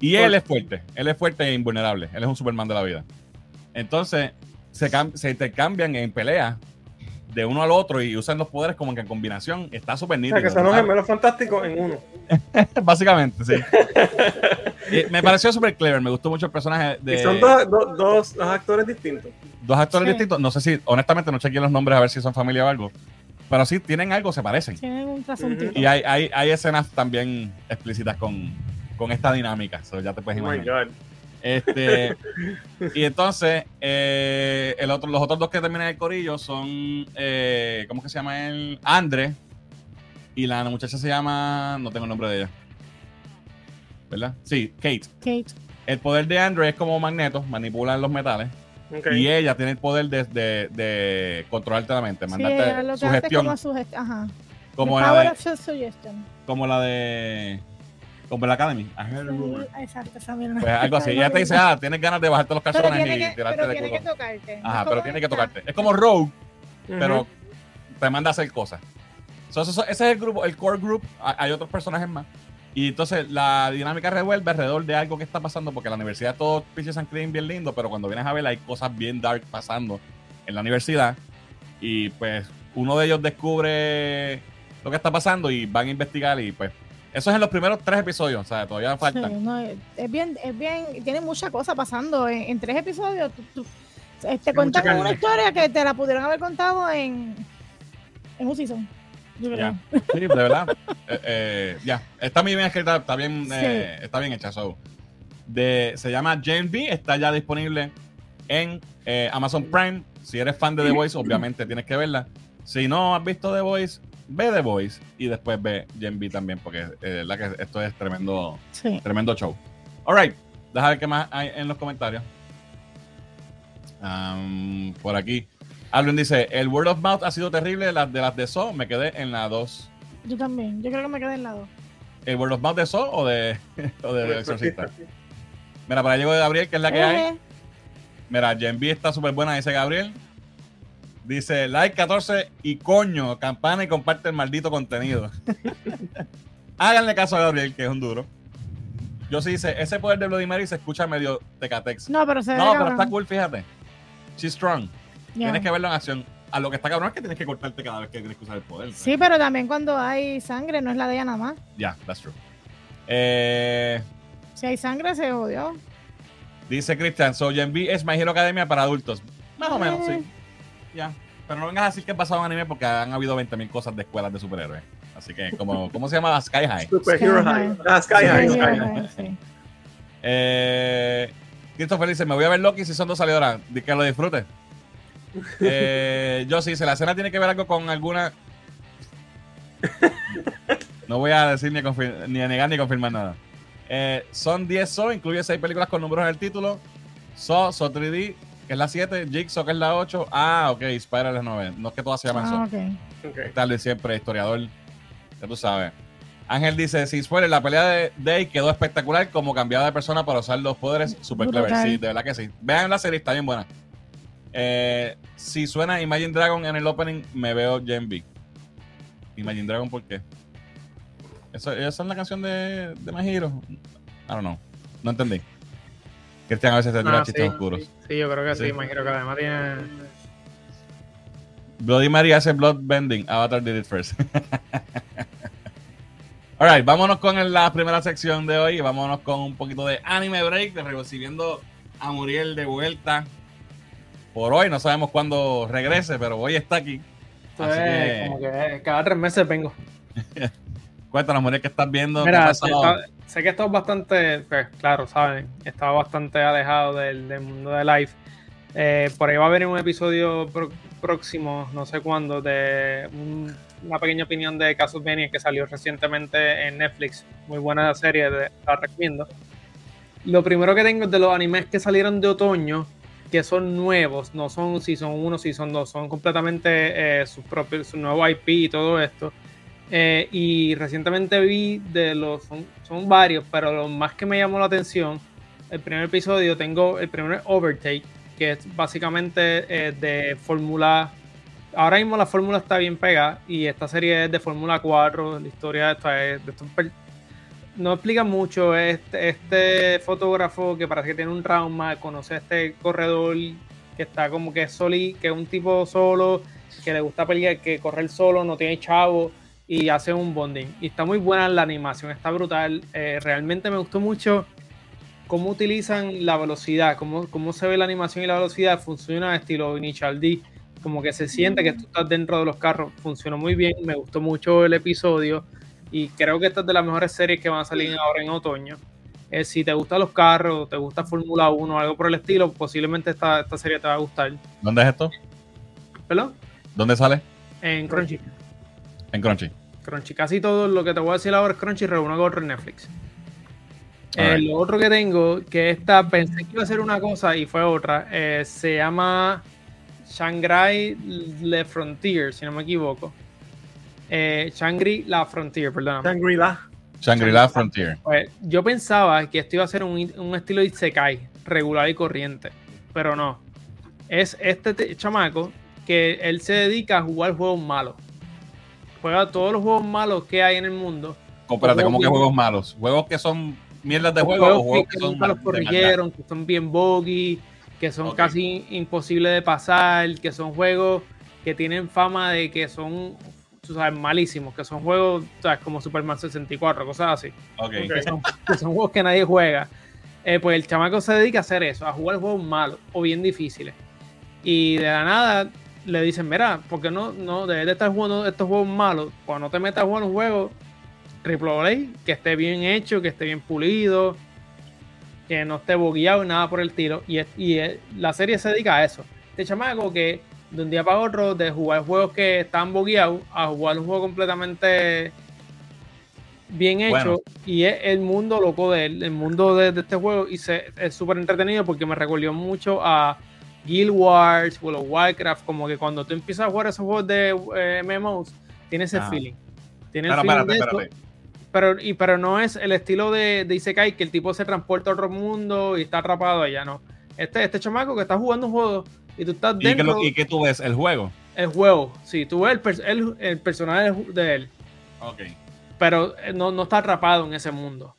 Y él es fuerte, él es fuerte e invulnerable, él es un Superman de la vida. Entonces, se, cam- se intercambian en pelea de uno al otro y usan los poderes como que en combinación. Está súper O nítido. sea, que son los ¿sabes? gemelos fantásticos en uno. [laughs] Básicamente, sí. Y [laughs] me pareció súper clever, me gustó mucho el personaje de Y son dos, dos, dos, dos actores distintos. dos actores Sí. distintos. No sé si, honestamente, no chequeé los nombres a ver si son familia o algo. Pero sí, tienen algo, se parecen. Tienen un trasuntito. Y hay, hay, hay escenas también explícitas con, con esta dinámica. So, ya te puedes Oh my imaginar. God. Este, [laughs] y entonces, eh, el otro, los otros dos que terminan el corillo son, eh, ¿cómo que se llama él? Andre. Y la muchacha se llama, no tengo el nombre de ella. ¿Verdad? Sí, Kate. Kate. El poder de Andre es como magneto, manipulan los metales. Y ella tiene el poder de, de, de controlarte la mente, Sí, mandarte ella lo que hace es sugestión. como sugest- Ajá. Como la, power de, suggestion. como la de. Como la Academy. Exacto, esa misma. Pues algo así. Ella te dice, ah, tienes ganas de bajarte los calzones y que, tirarte pero de tiene que tocarte. Ajá, pero tiene que tocarte. Es como Rogue, pero te manda a hacer cosas. So, ese es el grupo, el core group. Ha- Hay otros personajes más. Y entonces la dinámica revuelve alrededor de algo que está pasando, porque la universidad todo pinches and clean bien lindo, pero cuando vienes a ver hay cosas bien dark pasando en la universidad. Y pues uno de ellos descubre lo que está pasando y van a investigar y pues eso es en los primeros tres episodios, o sea, todavía Sí, no, es es bien, es bien, tiene mucha cosa pasando. En, en tres episodios tú- tú- te Hay cuentan una carne. historia que te la pudieron haber contado en, en un season. Yo creo. Ya. Sí, de verdad. [laughs] Eh, eh, ya. Está muy bien escrita, está bien, Sí. eh, está bien hecha. so. De, se llama Jane B, está ya disponible en eh, Amazon Prime. Si eres fan de The Voice, obviamente tienes que verla. Si no has visto The Voice, ve The Voice y después ve Jane B también, porque eh, la que esto es tremendo, Sí. tremendo show. Alright, déjame ver qué más hay en los comentarios. Por aquí. Alvin dice: El word of mouth ha sido terrible. Las de las de So me quedé en la 2. Yo también. Yo creo que me quedé en lado. ¿El word of mouth de So o de, [laughs] o de, Exorcista? exorcista. Mira, para allá llegó Gabriel, que es la que hay. Mira, Gen B está súper buena, dice Gabriel. Dice like 14 y coño, campana y comparte el maldito contenido. [laughs] Háganle caso a Gabriel, que es un duro. Yo sí dice, ese poder de Bloody Mary se escucha medio tecatex. No, pero se No, pero está cool, fíjate. She's strong. Tienes que verlo en acción. A lo que está cabrón es que tienes que cortarte cada vez que tienes que usar el poder. Sí, pero también cuando hay sangre, no es la de ella nada más. Ya, that's true. Eh, Si hay sangre, se odió. dice Christian, so Gen B es My Hero Academia para adultos. Más o menos, Eh. sí. Ya. Pero no vengas a decir que es basado en anime porque han habido 20.000 cosas de escuelas de superhéroes. Así que, como, [laughs] ¿cómo se llama? Sky High. Superhero Sky High. High. Ah, Sky High. Sí, Sky High. sí. Eh, Christopher dice, me voy a ver Loki si son dos salidoras. Di que lo disfrute. [laughs] Eh, yo sí, si la escena tiene que ver algo con alguna... No voy a decir ni a, confir- ni a negar ni confirmar nada. Eh, son 10 So, incluye 6 películas con números en el título. So, So 3D, que es la 7. Jigsaw, que es la 8. Ah, ok, Spider es la 9. No es que todas se llaman. Ah, ok. Ok. Tal vez siempre, historiador. Ya tú sabes. Ángel dice: Si spoiler, la pelea de Day quedó espectacular como cambiaba de persona para usar los poderes. Super clever. Sí, de verdad que sí. Vean la serie, está bien buena. Eh, si suena Imagine Dragon en el opening, me veo Gen B. Imagine Dragon, ¿por qué? Eso, esa es la canción de, de My Hero. I don't know. No entendí. Cristian a veces se tira Ah, chistes sí, oscuros. sí, sí, yo creo que sí, Sí. imagino que además tiene. Bloody Mary hace blood bending. Avatar did it first. [laughs] Alright, vámonos con la primera sección de hoy. Vámonos con un poquito de anime break, de recibiendo a Muriel de vuelta. Por hoy, no sabemos cuándo regrese, pero hoy está aquí. Así es que- como que cada tres meses vengo. [laughs] Cuéntanos, Muriel, ¿qué estás viendo? ¿Qué Mira, pasado? Sé que estás bastante, pues claro, saben, estaba bastante alejado del, mundo de live. Eh, por ahí va a haber un episodio próximo, no sé cuándo, de un- una pequeña opinión de Castlevania que salió recientemente en Netflix. Muy buena serie, de- la recomiendo. Lo primero que tengo es de los animes que salieron de otoño, que son nuevos, no son Season 1, Season 2, son completamente eh, sus propios, su nuevo IP y todo esto. Eh, y recientemente vi de los, son, varios, pero lo más que me llamó la atención, el primer episodio, tengo el primer Overtake, que es básicamente eh, de Fórmula. Ahora mismo la Fórmula está bien pegada y esta serie es de Fórmula 4. La historia de esta es no explica mucho. Este, este fotógrafo que parece que tiene un trauma, conoce a este corredor que está como que soli, que es un tipo solo, que le gusta pelear, que correr solo, no tiene chavo y hace un bonding. Y está muy buena la animación, está brutal. Eh, realmente me gustó mucho cómo utilizan la velocidad, cómo, cómo se ve la animación y la velocidad. Funciona estilo Initial D, como que se siente que tú estás dentro de los carros. Funcionó muy bien, me gustó mucho el episodio y creo que esta es de las mejores series que van a salir ahora en otoño. Eh, si te gustan los carros, te gusta Fórmula 1 o algo por el estilo, posiblemente esta, esta serie te va a gustar. ¿Dónde es esto? ¿Perdón? ¿Dónde sale? En Crunchy. En Crunchy. Crunchy. Casi todo lo que te voy a decir ahora es Crunchy, reúno con otro en Netflix. Eh, lo otro que tengo, que esta pensé que iba a ser una cosa y fue otra, eh, se llama Shanghai Le Frontier, si no me equivoco. Eh, Shangri La Frontier, perdón. Shangri-La. Shangri-La Frontier. Pues, yo pensaba que esto iba a ser un, un estilo Isekai, regular y corriente, pero no. Es este te- chamaco que él se dedica a jugar juegos malos. Juega todos los juegos malos que hay en el mundo. Espérate, ¿cómo que Juegos juegos malos? ¿Juegos que son mierdas de juego o juegos juegos que, son nunca los corrigieron, que son bien boggy, que son casi imposibles de pasar, que son juegos que tienen fama de que son tú sabes, malísimos, que son juegos ¿sabes? como Superman 64, cosas así. Ok. que son, que son juegos que nadie juega. Eh, pues el chamaco se dedica a hacer eso, a jugar juegos malos o bien difíciles. Y de la nada le dicen, mira, ¿por qué no, no debes de estar jugando estos juegos malos? Cuando no te metas a jugar un juego triple A, que esté bien hecho, que esté bien pulido, que no esté bogueado y nada por el tiro. Y, es- y la serie se dedica a eso. Este chamaco que de un día para otro, de jugar juegos que están bogueados, a jugar un juego completamente bien hecho Bueno. y es el mundo loco de él, el mundo de, de este juego y se, es súper entretenido porque me recordó mucho a Guild Wars, World of Warcraft, como que cuando tú empiezas a jugar esos juegos de eh, MMOs, tiene ese Ah. feeling. Tiene el feeling de pero, y, pero no es el estilo de, de Isekai que el tipo se transporta a otro mundo y está atrapado allá, no. Este, este chamaco que está jugando un juego y tú estás ¿Y qué, dentro lo- ¿Y qué tú ves? ¿El juego? el juego, sí, tú ves el, pers- el- el personaje de él, Ok. pero eh, no, no está atrapado en ese mundo.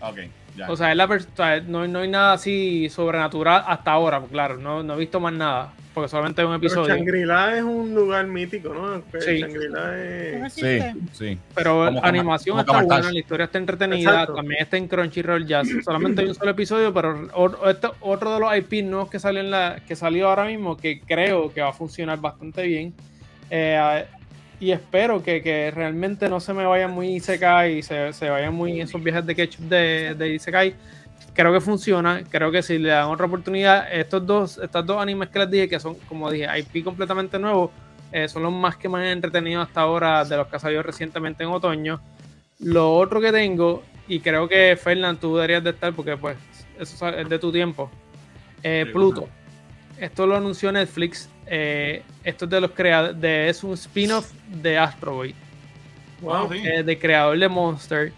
Ok. Ya. O sea, es la o sea, no, no hay nada así sobrenatural hasta ahora, pues, claro, no, no he visto más nada, porque solamente hay un episodio. Shangri-La es un lugar mítico, ¿no? Que Sí. Shangri-La es... sí, sí. Pero Como la animación como está buena, la historia está entretenida, Exacto. también está en Crunchyroll Jazz. Solamente hay un solo episodio, pero esto- otro de los IP nuevos que salió, en la, que salió ahora mismo, que creo que va a funcionar bastante bien. Eh, y espero que, que realmente no se me vayan muy Isekai y se, se vayan muy esos viajes de ketchup de, de Isekai. Creo que funciona, creo que si le dan otra oportunidad, estos dos, estos dos animes que les dije, que son, como dije, IP completamente nuevos, eh, son los más que me han entretenido hasta ahora de los que han salido recientemente en otoño. Lo otro que tengo, y creo que Fernand, tú deberías de estar porque pues eso es de tu tiempo, eh, Pluto. Esto lo anunció Netflix. Eh, esto es de los creadores, de, es un spin-off de Astro Boy, Wow, sí. eh, de creador de Monster.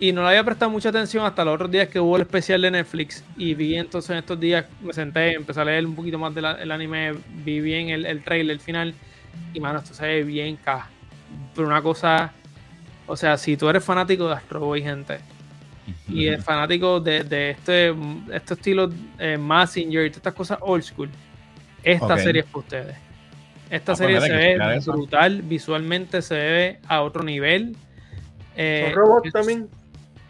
Y no le había prestado mucha atención hasta los otros días que hubo el especial de Netflix. Y vi entonces en estos días, me senté, empecé a leer un poquito más del anime, vi bien el, el trailer, el final. Y mano, esto se ve bien K. Pero una cosa, o sea, si tú eres fanático de Astro Boy, gente, y es fanático de, de este, este estilo eh, Messenger y todas estas cosas old school, esta serie es para ustedes. Esta Ah, pues serie se ve brutal, visualmente se ve a otro nivel. Eh, ¿Son robots también?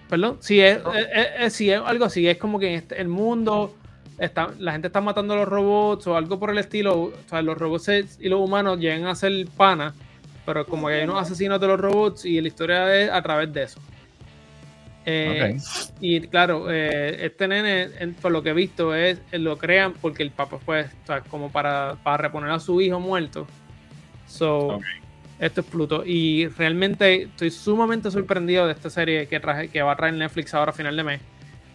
Perdón, sí, es, No. es- es- es- sí, es algo así, es como que en este- el mundo, está, la gente está matando a los robots o algo por el estilo, o sea, los robots y los humanos llegan a ser pana, pero como que hay unos asesinos de los robots y la historia es a través de eso. Eh. Y claro, eh, este nene, en- por lo que he visto, es lo crean porque el papá fue o sea, como para, para reponer a su hijo muerto. So, esto es Pluto. Y realmente estoy sumamente sorprendido de esta serie que, traje, que va a traer Netflix ahora a final de mes.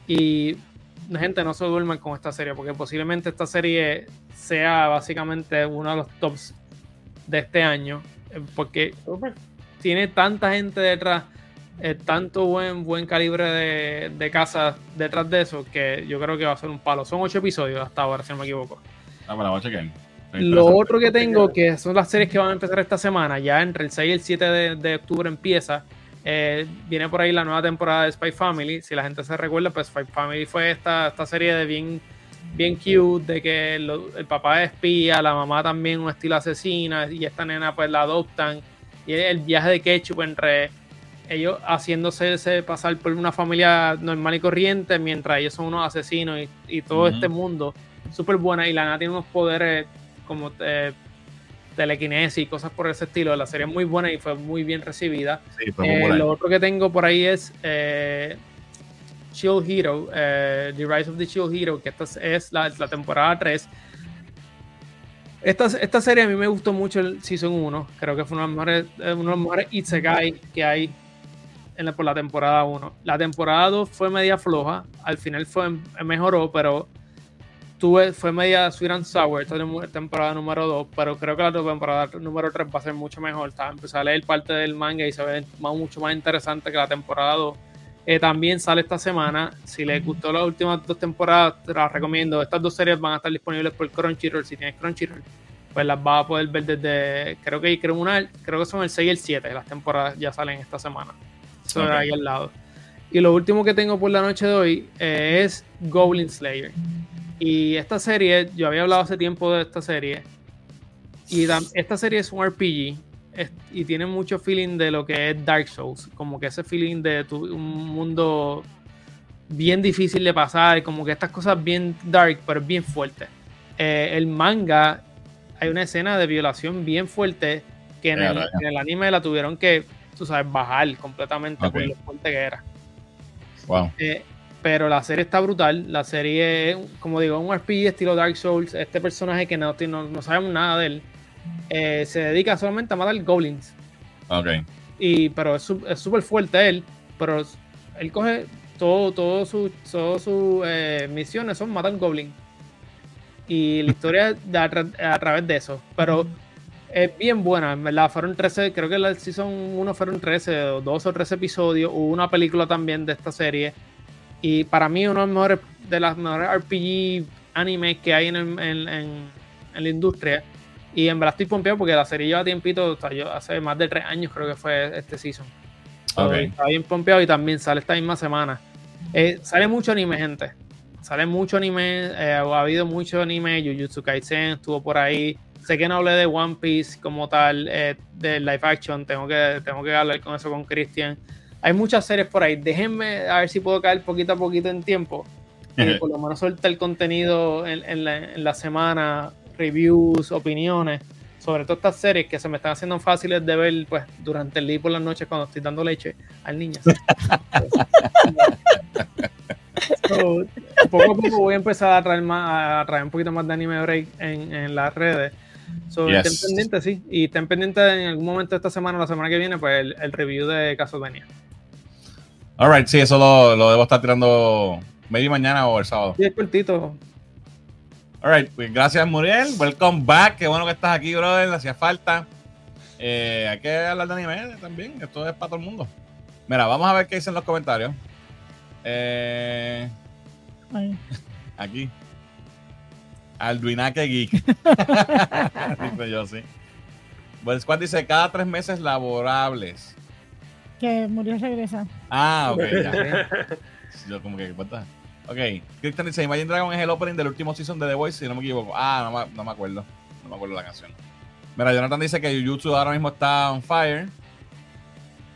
Y gente, no se duerman con esta serie, porque posiblemente esta serie sea básicamente uno de los tops de este año. eh, Porque tiene tanta gente detrás, eh, tanto buen, buen calibre de, de casa detrás de eso, que yo creo que va a ser un palo. Son ocho episodios hasta ahora, si no me equivoco. Ah, bueno, voy a chequear. Está Lo otro que tengo, que son las series que van a empezar esta semana, ya entre el 6 y el 7 de, de octubre empieza. eh, viene por ahí la nueva temporada de Spy Family. Si la gente se recuerda, pues Spy Family fue esta, esta serie de bien, bien cute, de que lo- el papá es espía, la mamá también un estilo asesina, y esta nena pues la adoptan. Y el viaje de Ketchup entre ellos haciéndose ese pasar por una familia normal y corriente, mientras ellos son unos asesinos y, y todo este mundo súper buena. Y la nena tiene unos poderes como eh, telequinesis y cosas por ese estilo. La serie es muy buena y fue muy bien recibida. Sí, Eh, lo otro que tengo por ahí es eh, Chill Hero, eh, The Rise of the Chill Hero, que esta es la, la temporada 3. Esta, esta, serie a mí me gustó mucho el Season 1. Creo que fue uno de los mejores, uno de los mejores Isekai que hay en la, por la temporada 1. La temporada 2 fue media floja. Al final fue mejoró, pero tuve, fue media sweet and sour esta temporada número 2. Pero creo que la temporada número 3 va a ser mucho mejor. Estaba empecé a leer parte del manga y se ve más, mucho más interesante que la temporada 2. Eh, también sale esta semana. Si les gustó las últimas dos temporadas, te las recomiendo. Estas dos series van a estar disponibles por Crunchyroll. Si tienes Crunchyroll, pues las vas a poder ver desde. Creo que creo, una, creo que son el 6 y el 7. Las temporadas ya salen esta semana. Eso okay. ahí al lado. Y lo último que tengo por la noche de hoy eh, es Goblin Slayer. Y esta serie, yo había hablado hace tiempo de esta serie. Y esta serie es un RPG y tiene mucho feeling de lo que es Dark Souls, como que ese feeling de tu, un mundo bien difícil de pasar, como que estas cosas bien dark, pero bien fuerte. Eh, el manga, hay una escena de violación bien fuerte que en, el, en el, anime la tuvieron que, tú sabes, bajar completamente okay. por lo fuerte que era. Wow. Eh, pero la serie está brutal. La serie es, como digo, un RPG estilo Dark Souls. Este personaje que no, no, no sabemos nada de él eh, se dedica solamente a matar goblins. Ok. Y, pero es súper fuerte él, pero él coge todo, todo sus todo su, eh, misiones son matar goblins. Y la historia de a, a, través de eso. Pero es bien buena, en verdad. Fueron 13, creo que la season 1 fueron 13, 12 o 13 episodios. Hubo una película también de esta serie. Y para mí, uno de, los mejores, de las mejores RPG animes que hay en, el, en, en, en la industria. Y en verdad estoy pompeado porque la serie lleva tiempito, o sea, yo hace más de tres años creo que fue este season. Okay. Está bien pompeado y también sale esta misma semana. Eh, sale mucho anime, gente. Sale mucho anime, eh, ha habido mucho anime. Jujutsu Kaisen estuvo por ahí. Sé que no hablé de One Piece como tal, eh, de live action. Tengo que, tengo que hablar con eso con Christian. Hay muchas series por ahí. Déjenme a ver si puedo caer poquito a poquito en tiempo. Y por lo menos suelta el contenido en, en, la, en la semana reviews, opiniones sobre todas estas series que se me están haciendo fáciles de ver pues durante el día y por las noches cuando estoy dando leche al niño. [laughs] so, poco a poco voy a empezar a traer más, a traer un poquito más de anime break en, en las redes. So, yes. Estén pendientes, sí. Y estén pendientes en algún momento de esta semana o la semana que viene, pues el, el review de Castlevania. Alright, sí, eso lo, lo, debo estar tirando maybe mañana o el sábado. Sí, es cortito. Alright, pues gracias Muriel. Welcome back. Qué bueno que estás aquí, brother. Hacía falta. Eh, hay que hablar de anime también. Esto es para todo el mundo. Mira, vamos a ver qué dicen los comentarios. Eh, [laughs] aquí. Alduinaque Geek. [laughs] dice yo, sí. Well Squad dice cada tres meses laborables. Que Muriel regresa. Ah, ok, ya. [laughs] yo como que, ¿qué pasa? Ok, Christian dice, Imagine Dragon es el opening del último season de The Voice, si no me equivoco. Ah, no, no me acuerdo. No me acuerdo la canción. Mira, Jonathan dice que Jujutsu ahora mismo está on fire.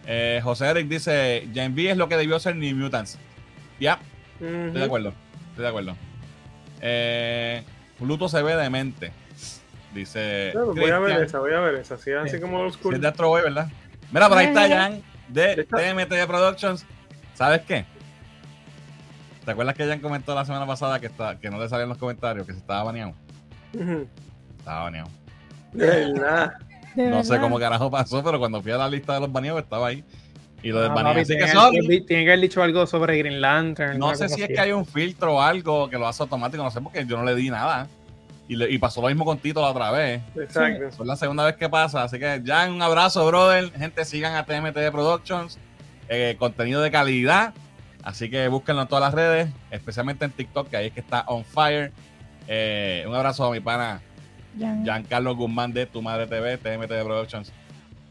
Eh, José Eric dice, Gen V es lo que debió ser New Mutants. Ya, yeah, uh -huh. estoy de acuerdo. Estoy de acuerdo. Eh, Pluto se ve demente. Dice. Voy a ver esa, voy a ver esa. Así, así como old school. Es de Astro Boy, ¿verdad? Mira, por ahí está Jan de TMT Productions. ¿Sabes qué? ¿Te acuerdas que Jan comentó la semana pasada que, está, que no le salían los comentarios, que se estaba baneado? Uh -huh. Estaba baneado. De verdad. De no verdad. sé cómo carajo pasó, pero cuando fui a la lista de los baneados estaba ahí. Y lo Ah, desbaneé. papi, Así que tiene, sorry. tiene- que haber dicho algo sobre Green Lantern. No sé si es así. que hay un filtro o algo que lo hace automático, no sé, porque yo no le di nada. Y, le- y pasó lo mismo con Tito la otra vez. Exacto. Es la segunda vez que pasa. Así que ya un abrazo, brother. Gente, sigan a TMT Productions. Eh, contenido de calidad. Así que búsquenlo en todas las redes, especialmente en TikTok, que ahí es que está on fire. Eh, un abrazo a mi pana Ya. Giancarlo Guzmán de Tu Madre TV, TMT Productions.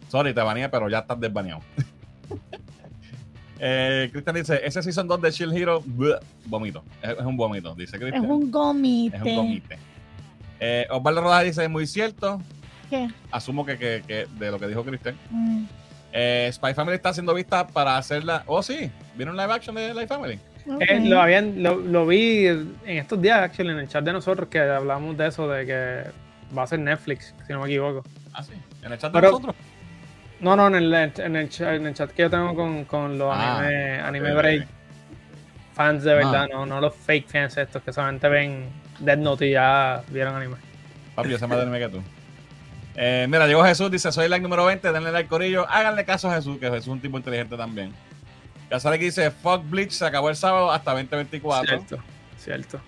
Sorry, te baneé, pero ya estás desbaneado. [laughs] eh, Cristian dice, ese Season 2 de Shield Hero, bleh, vomito. Es, es un vómito, dice Es Cristian. un gomite. Es un gomite. Eh, Osvaldo Rodas dice, muy cierto. ¿Qué? Asumo que, que, que de lo que dijo Cristian. Mm. Eh, Spy Family está haciendo vista para hacerla. Oh, sí, ¿vieron un live action de Live Family? Eh, lo, habían, lo, lo vi en estos días, actually, en el chat de nosotros, que hablamos de eso, de que va a ser Netflix, si no me equivoco. Ah, sí, en el chat de Pero- nosotros. No, no, en el, en el, chat, en el chat que yo tengo con, con los Ah, anime, anime ok, break. fans de verdad, no, no los fake fans estos que solamente ven Dead Note y ya vieron anime. Papi, yo sé más de anime que tú. Eh, mira, llegó Jesús, dice, soy el like número 20, denle like corillo, háganle caso a Jesús, que Jesús es un tipo inteligente también. Casale aquí dice, fuck Bleach, se acabó el sábado hasta 2024. Cierto, cierto.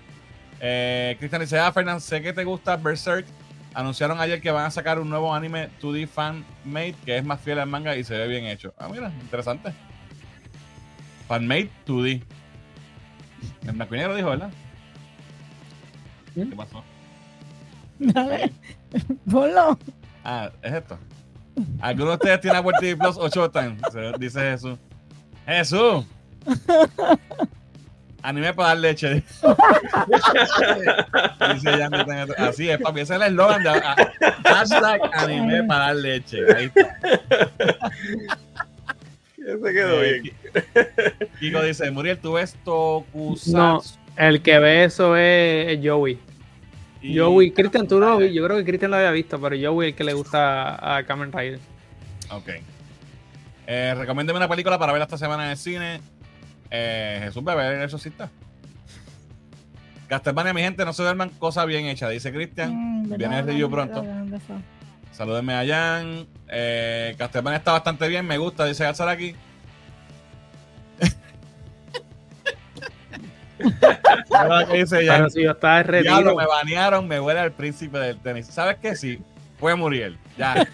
Eh, Cristian dice, ah, Fernán, sé que te gusta Berserk. Anunciaron ayer que van a sacar un nuevo anime 2D fan-made que es más fiel al manga y se ve bien hecho. Ah, mira, interesante. Fan-made 2D. El blanco y negro dijo, ¿verdad? ¿Qué pasó? Dale, [laughs] ponlo. Ah, es esto. ¿Alguno de ustedes tiene Apple TV Plus o Showtime? Dice Jesús. Jesús. [laughs] Anime para dar leche. [laughs] Así es, papi. Ese es el eslogan de ah, hashtag anime para dar leche. Ahí está. Se quedó Eh, bien. Kiko dice, Muriel, tú ves No, Tokusatsu. el que ve eso es, es Joey. y- Joey, Christian, tú lo vi. Yo creo que Christian lo había visto, pero Joey es el que le gusta a Kamen Rider. Ok. Eh, recomiéndeme una película para ver esta semana en el cine. Eh, Jesús Bebé, el exorcista. Castlevania, mi gente, no se duerman, cosa bien hecha, dice Cristian. Mm, ¿verdad, Viene el review pronto. Salúdenme a Jan. Eh, está bastante bien, me gusta, dice que dice Jan, Pero si yo estaba en Diablo, retiro, me banearon, me huele al príncipe del tenis. ¿Sabes qué? Sí, fue Muriel. Ya. [laughs]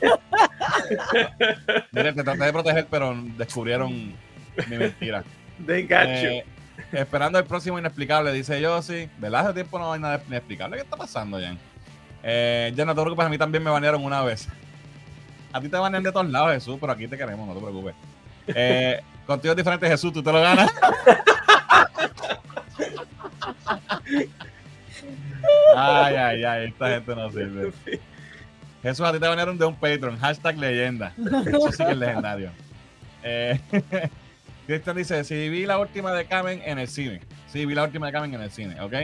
Mire, te traté de proteger, pero descubrieron mi mentira. They got Eh, esperando el próximo inexplicable, dice yo, sí. ¿Verdad? Hace tiempo no hay nada inexplicable. ¿Qué está pasando, Jan? Eh, ya no te preocupes, a mí también me banearon una vez. [laughs] A ti te banean de todos lados, Jesús, pero aquí te queremos, no te preocupes. Eh, [laughs] contigo es diferente, Jesús, tú te lo ganas. [laughs] Ay, ay, ay, esta gente no sirve. you. Jesús, a ti te banearon de un Patreon. Hashtag leyenda. Eso sí que es legendario. Eh, Cristian dice, si vi la última de Kamen en el cine. Sí, vi la última de Kamen en el cine, ¿ok?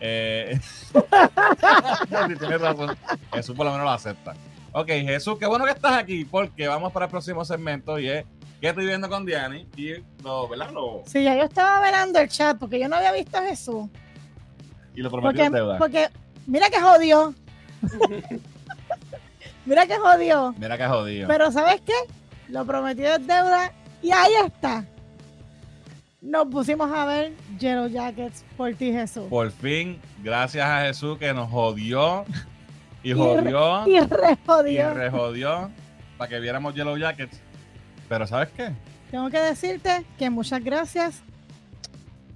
Eh, [laughs] sí, tienes razón. Jesús por lo menos lo acepta. Ok, Jesús, qué bueno que estás aquí porque vamos para el próximo segmento y es ¿Qué estoy viendo con Diani? Y lo, ¿verdad? Lo, Sí, ya yo estaba velando el chat porque yo no había visto a Jesús. y lo prometió Porque, porque [laughs] mira que jodió. mira que jodió. Mira que jodido. Pero ¿sabes qué? Lo prometido es deuda y ahí está. Nos pusimos a ver Yellow Jackets por ti, Jesús. Por fin, gracias a Jesús que nos jodió y [laughs] jodió Y re y jodió. rejodió para que viéramos Yellow Jackets. Pero ¿sabes qué? Tengo que decirte que muchas gracias.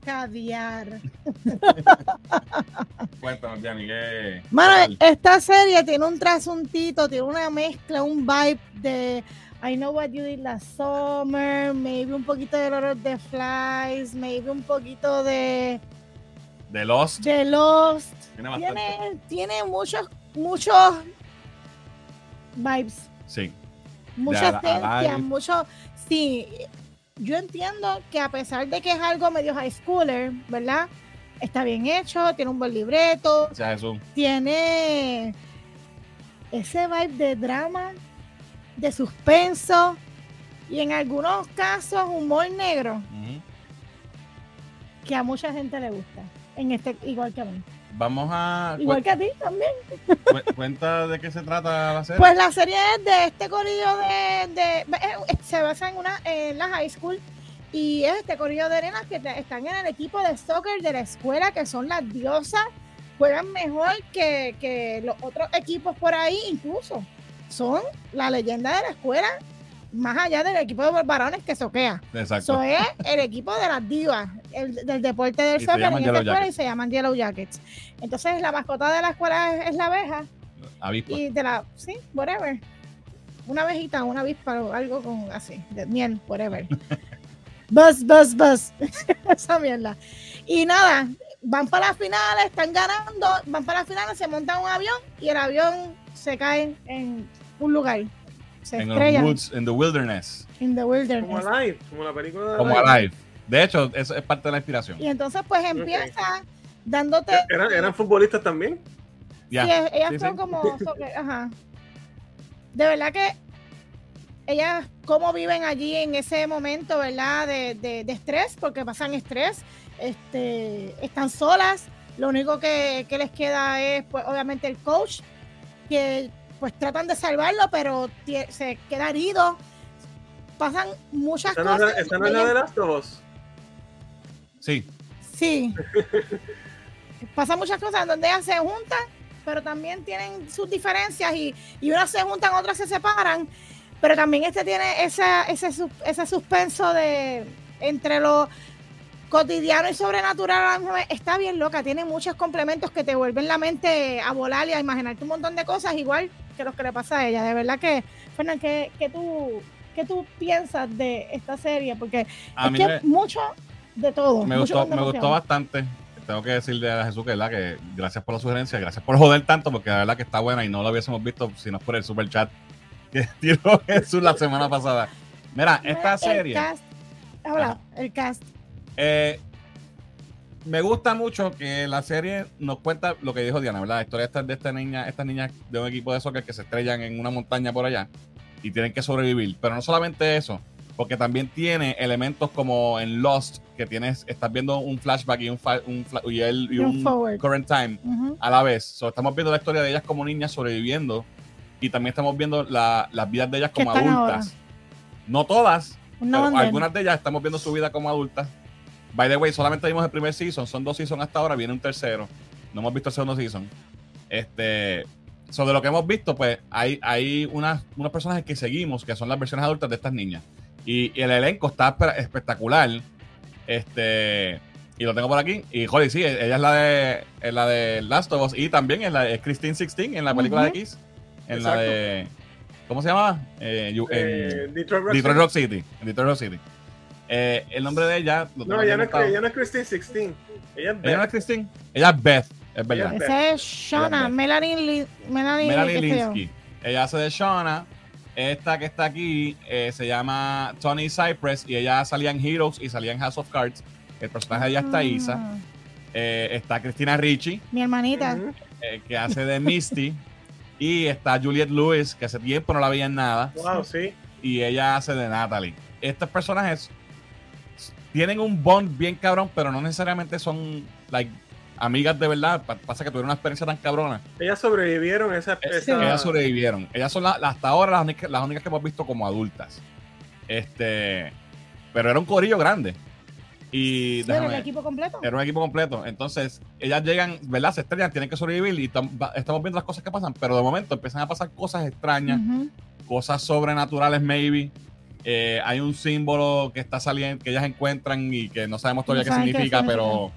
Caviar. [laughs] Cuéntanos, ¿qué? Mano, esta serie tiene un trasuntito, tiene una mezcla, un vibe de I Know What You Did Last Summer, maybe un poquito de Lord of the Flies, maybe un poquito de, de Lost. de Lost. Tiene. Tiene, tiene muchos, muchos vibes, Sí. mucha la- esencia, alive. mucho. Sí, yo entiendo que a pesar de que es algo medio high schooler, ¿verdad? Está bien hecho, tiene un buen libreto, tiene ese vibe de drama, de suspenso y en algunos casos humor negro que a mucha gente le gusta. En este, igual que a mí. Vamos a. Igual que a ti también. cu- cuenta de qué se trata la serie. Pues la serie es de este corillo de, de- eh, se basa en una en la high school y es este corillo de nenas que te- están en el equipo de soccer de la escuela que son las diosas, juegan mejor que, que los otros equipos por ahí incluso. Son la leyenda de la escuela más allá del equipo de varones que soquea. Exacto. Eso es el equipo de las divas, el, del deporte del soccer en esta escuela y se llaman Yellow Jackets. Entonces la mascota de la escuela es- es la abeja Avispa. y de la, sí, whatever. Una abejita, una avispa o algo con así, de miel, whatever. [laughs] buzz, buzz, buzz. [laughs] Esa mierda. Y nada, van para las finales, están ganando, van para las finales, se monta un avión y el avión se cae en un lugar. Se En los estrella woods, in the wilderness. in the Como wilderness. Alive, como la película de Como Alive. Alive. De hecho, eso es parte de la inspiración. Y entonces pues empieza dándote... ¿Eran, eran futbolistas también? Ya. Sí, ellas Sí, son sí. como. [laughs] soccer, ajá. De verdad que ellas cómo viven allí en ese momento, ¿verdad? De, de- de estrés, porque pasan estrés, este, están solas, lo único que, que les queda es, pues, obviamente el coach, que pues tratan de salvarlo, pero se queda herido. Pasan muchas ¿Esta no cosas. esta no es la de Last of Us? Sí, Sí. [laughs] Pasan muchas cosas en donde ellas se juntan, pero también tienen sus diferencias y, y unas se juntan, otras se separan. Pero también este tiene esa, ese, ese suspenso de entre lo cotidiano y sobrenatural la. Está bien loca, tiene muchos complementos que te vuelven la mente a volar y a imaginarte un montón de cosas, igual que los que le pasa a ella. De verdad que, Fernán, ¿qué, qué tú, qué tú piensas de esta serie? Porque a es mí que me, mucho de todo. me gustó, me gustó bastante. Tengo que decirle a Jesús que, ¿verdad? que gracias por la sugerencia, gracias por joder tanto, porque la verdad que está buena y no lo hubiésemos visto si no es por el super chat [laughs] que tiró Jesús la semana pasada. Mira, Mira, esta el serie cast, habla, Ajá. el cast. Eh, me gusta mucho que la serie nos cuenta lo que dijo Diana, ¿verdad? La historia de esta niña, estas niñas de un equipo de soccer que se estrellan en una montaña por allá y tienen que sobrevivir. Pero no solamente eso, porque también tiene elementos como en Lost, que tienes, estás viendo un flashback y un, un y el- y un current time a la vez. So, estamos viendo la historia de ellas como niñas sobreviviendo y también estamos viendo la- las vidas de ellas como adultas. No todas, pero algunas de ellas estamos viendo su vida como adultas. By the way, solamente vimos el primer season, son dos seasons hasta ahora, viene un tercero. No hemos visto el segundo season. Este, sobre lo que hemos visto, pues hay, hay unas, unos personajes que seguimos que son las versiones adultas de estas niñas. Y, y el elenco está espe- espectacular. Este, y lo tengo por aquí. Y joder, sí, ella es la de, es la de Last of Us y también es la de Christine 16 en la película Ujú. de Kiss. En Exacto. la de. ¿Cómo se llama? Eh, you- Eh, Detroit Rock Detroit City. Rock City. en Detroit Rock City. Eh, el nombre de ella. No, ella no, es, ella no es Christine 16. Ella es Ella no Beth. es Christine. Ella es Beth, es verdad. Ese es es Melanie, Li- Melanie. Linsky. Ella hace de Shauna. Esta que está aquí eh, se llama Tony Cypress y ella salía en Heroes y salía en House of Cards. El personaje de ella está Isa. Ah, Eh, está Cristina Ricci, Mi hermanita. Eh, que hace de Misty. y está Juliette Lewis, que hace tiempo no la veía en nada. Wow, sí. y ella hace de Natalie. Estos personajes tienen un bond bien cabrón, pero no necesariamente son like, amigas de verdad. Pa- Pasa que tuvieron una experiencia tan cabrona. Ellas sobrevivieron esa. Esa- Ellas sobrevivieron. Ellas son la- la- hasta ahora las únicas, las únicas que hemos visto como adultas. Este, pero era un corillo grande. Y Sí, era déjame- equipo completo. era un equipo completo. Entonces, ellas llegan, ¿verdad? Se estrellan, tienen que sobrevivir y tam- va- estamos viendo las cosas que pasan, pero de momento empiezan a pasar cosas extrañas cosas sobrenaturales, maybe. Eh, hay un símbolo que está saliendo, que ellas encuentran y que no sabemos todavía No qué significa, pero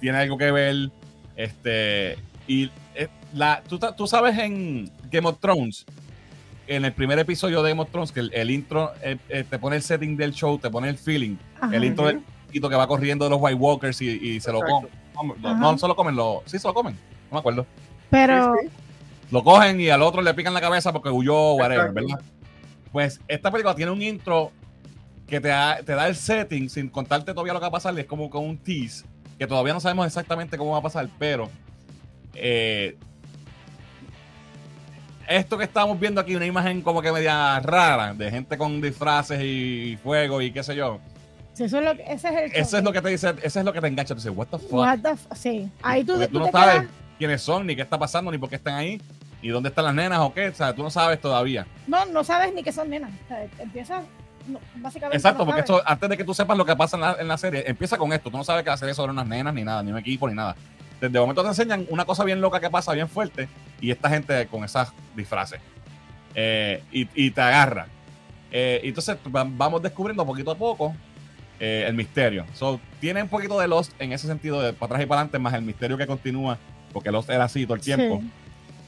tiene algo que ver. Este, y eh, la, tú, ta- tú sabes en Game of Thrones, en el primer episodio de Game of Thrones, que el, el intro eh, eh, te pone el setting del show, te pone el feeling, Ajá. el intro del chiquito que va corriendo de los White Walkers y, y se lo comen. No, Ajá. no se lo comen, lo, sí se lo comen, no me acuerdo. Pero Sí, sí. Lo cogen y al otro le pican la cabeza porque huyó, whatever, Exacto. ¿verdad? Pues esta película tiene un intro que te da, te da el setting sin contarte todavía lo que va a pasar. Es como con un tease que todavía no sabemos exactamente cómo va a pasar, pero eh, esto que estamos viendo aquí, una imagen como que media rara de gente con disfraces y fuego y qué sé yo. eso es lo que, ese es el Eso choque. es lo que te dice, eso es lo que te engancha. Tú dices, what the fuck? What the f- sí. Ahí tú, Porque tú tú no te sabes quedas- quiénes son, ni qué está pasando, ni por qué están ahí, y dónde están las nenas o qué. O sea, tú no sabes todavía. No, no sabes ni que son nenas. O sea, empiezas, no, básicamente. Exacto, no porque sabes. esto, antes de que tú sepas lo que pasa en la, en la serie, empieza con esto. Tú no sabes que la serie es sobre unas nenas, ni nada, ni un equipo, ni nada. Desde momento te enseñan una cosa bien loca que pasa, bien fuerte, y esta gente con esas disfraces. Eh, y, y te agarra. Eh, entonces va- vamos descubriendo poquito a poco eh, el misterio. So, tiene un poquito de Lost en ese sentido, de para atrás y para adelante, más el misterio que continúa, porque Lost era así todo el tiempo. Sí.